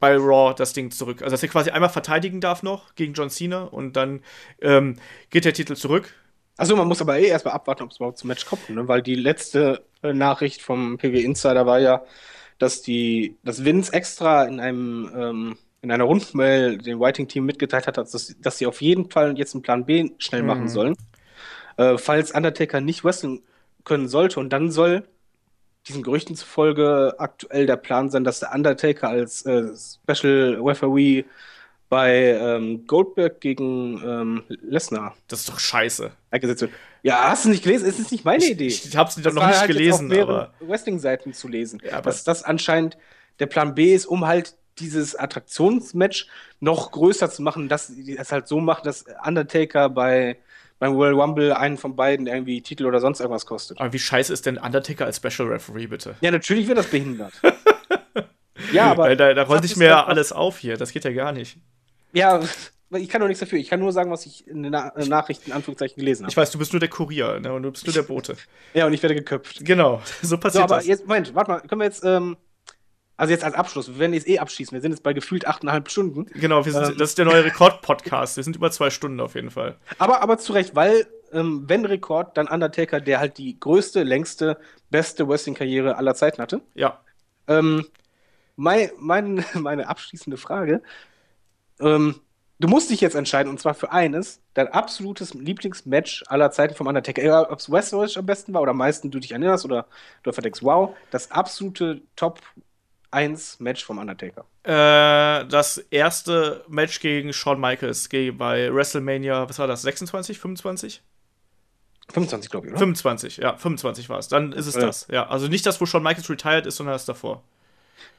bei Raw das Ding zurück. Also dass er quasi einmal verteidigen darf noch gegen John Cena und dann ähm, geht der Titel zurück. Also man muss aber eh erstmal abwarten, ob es überhaupt zum Match kommt, ne? weil die letzte äh, Nachricht vom PW Insider war ja, dass die, dass Vince extra in einem ähm, in einer Rundmail dem Writing-Team mitgeteilt hat, dass, dass sie auf jeden Fall jetzt einen Plan B schnell mhm. machen sollen, äh, falls Undertaker nicht wrestlen können sollte. Und dann soll diesen Gerüchten zufolge aktuell der Plan sein, dass der Undertaker als äh, Special Referee bei ähm, Goldberg gegen ähm, Lesnar. Das ist doch scheiße. Eingesetzt wird. Ja, hast du nicht gelesen? Es ist nicht meine Idee. Ich, ich hab's doch noch nicht halt gelesen, aber. Wrestling-Seiten zu lesen. Ja, dass das anscheinend der Plan B ist, um halt dieses Attraktionsmatch noch größer zu machen, dass die es halt so macht, dass Undertaker bei beim World Rumble einen von beiden irgendwie Titel oder sonst irgendwas kostet. Aber wie scheiße ist denn Undertaker als Special Referee, bitte? Ja, natürlich wird das behindert. ja, aber. Da, da rollt nicht mehr alles auf hier, das geht ja gar nicht. Ja, ich kann doch nichts dafür. Ich kann nur sagen, was ich in den Na Nachrichten in Anführungszeichen gelesen habe. Ich weiß, du bist nur der Kurier ne? und du bist nur der Bote. ja, und ich werde geköpft. Genau, so passiert so, aber das. Jetzt, Moment, warte mal, können wir jetzt ähm, also jetzt als Abschluss, wir werden jetzt eh abschießen. Wir sind jetzt bei gefühlt achteinhalb Stunden. Genau, sind, ähm, das ist der neue Rekord-Podcast. wir sind über zwei Stunden auf jeden Fall. Aber, aber zu Recht, weil, ähm, wenn Rekord, dann Undertaker, der halt die größte, längste, beste Wrestling-Karriere aller Zeiten hatte. Ja. Ähm, mein, mein, meine abschließende Frage. Ähm, du musst dich jetzt entscheiden, und zwar für eines, dein absolutes Lieblingsmatch aller Zeiten vom Undertaker. Egal, ob es Westworld am besten war oder am meisten du dich erinnerst oder du einfach denkst, wow, das absolute Top 1 Match vom Undertaker? Äh, das erste Match gegen Shawn Michaels bei WrestleMania, was war das, 26, 25? 25, glaube ich, oder? 25, ja, 25 war es. Dann ist es ja. das. Ja, also nicht das, wo Shawn Michaels retired ist, sondern das davor.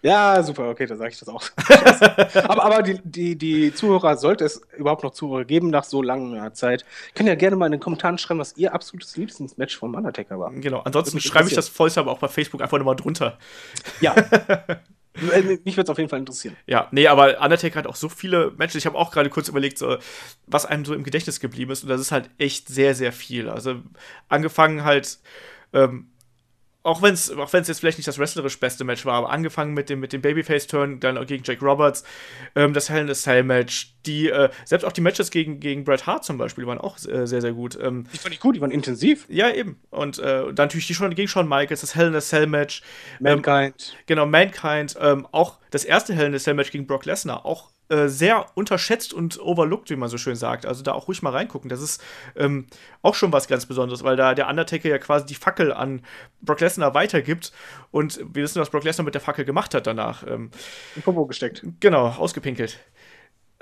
Ja, super, okay, dann sage ich das auch. aber aber die, die, die Zuhörer, sollte es überhaupt noch Zuhörer geben nach so langer Zeit, können ja gerne mal in den Kommentaren schreiben, was ihr absolutes Lieblingsmatch vom Undertaker war. Genau, ansonsten schreibe ich das vollste aber auch bei Facebook einfach nochmal drunter. Ja. Äh, mich würde es auf jeden Fall interessieren. Ja, nee, aber Undertaker hat auch so viele Matches. Ich habe auch gerade kurz überlegt, so, was einem so im Gedächtnis geblieben ist. Und das ist halt echt sehr, sehr viel. Also angefangen halt ähm, auch wenn es auch wenn's jetzt vielleicht nicht das wrestlerisch beste Match war, aber angefangen mit dem, mit dem Babyface-Turn, dann gegen Jake Roberts, ähm, das Hell in a Cell-Match, die, äh, selbst auch die Matches gegen, gegen Bret Hart zum Beispiel waren auch äh, sehr, sehr gut. Ähm, die fand ich gut, die waren intensiv. Ja, eben. Und äh, dann natürlich die schon gegen Shawn Michaels, das Hell in a Cell-Match. Mankind. Ähm, genau, Mankind. Ähm, auch das erste Hell in a Cell-Match gegen Brock Lesnar, auch äh, sehr unterschätzt und overlooked, wie man so schön sagt. Also da auch ruhig mal reingucken. Das ist ähm, auch schon was ganz Besonderes, weil da der Undertaker ja quasi die Fackel an Brock Lesnar weitergibt. Und wir wissen, was Brock Lesnar mit der Fackel gemacht hat danach. Ähm, In Popo gesteckt. Genau, ausgepinkelt.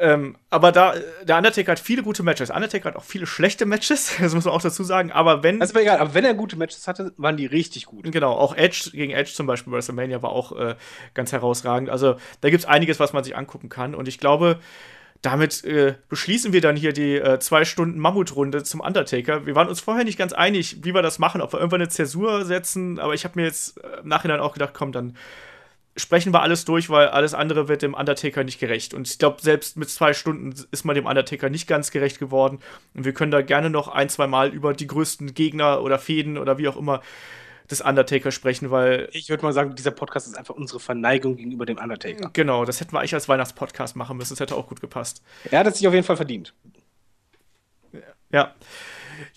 Ähm, aber da, der Undertaker hat viele gute Matches. Undertaker hat auch viele schlechte Matches, das muss man auch dazu sagen. Aber wenn. Also egal, aber wenn er gute Matches hatte, waren die richtig gut. Genau, auch Edge gegen Edge zum Beispiel bei WrestleMania war auch äh, ganz herausragend. Also da gibt es einiges, was man sich angucken kann. Und ich glaube, damit äh, beschließen wir dann hier die äh, zwei Stunden Mammutrunde zum Undertaker. Wir waren uns vorher nicht ganz einig, wie wir das machen, ob wir irgendwann eine Zäsur setzen, aber ich habe mir jetzt äh, im Nachhinein auch gedacht, komm, dann sprechen wir alles durch, weil alles andere wird dem Undertaker nicht gerecht. Und ich glaube, selbst mit zwei Stunden ist man dem Undertaker nicht ganz gerecht geworden. Und wir können da gerne noch ein, zwei Mal über die größten Gegner oder Fäden oder wie auch immer des Undertaker sprechen, weil. Ich würde mal sagen, dieser Podcast ist einfach unsere Verneigung gegenüber dem Undertaker. Genau, das hätten wir eigentlich als Weihnachtspodcast machen müssen. Das hätte auch gut gepasst. Er hat es sich auf jeden Fall verdient. Ja.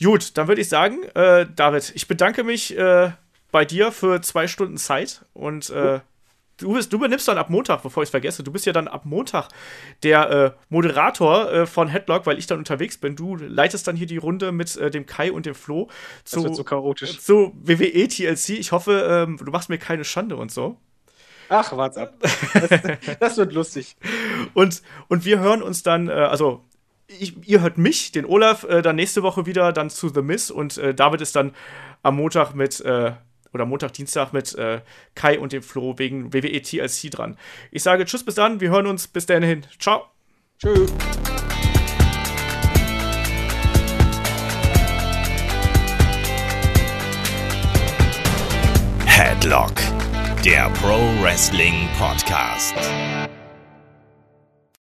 Gut, dann würde ich sagen, äh, David, ich bedanke mich äh, bei dir für zwei Stunden Zeit und äh, du, bist, du übernimmst dann ab Montag, bevor ich es vergesse, du bist ja dann ab Montag der äh, Moderator äh, von Headlock, weil ich dann unterwegs bin. Du leitest dann hier die Runde mit äh, dem Kai und dem Flo zu, so chaotisch. zu WWE TLC. Ich hoffe, ähm, du machst mir keine Schande und so. Ach, warte ab. Das, das, wird lustig. Und, und wir hören uns dann, äh, also ich, ihr hört mich, den Olaf, äh, dann nächste Woche wieder dann zu The Miss und äh, David ist dann am Montag mit, äh, oder Montag, Dienstag mit äh, Kai und dem Flo wegen WWE TLC dran. Ich sage Tschüss, bis dann, wir hören uns, bis dahin. Ciao. Tschüss. Headlock, der Pro Wrestling Podcast.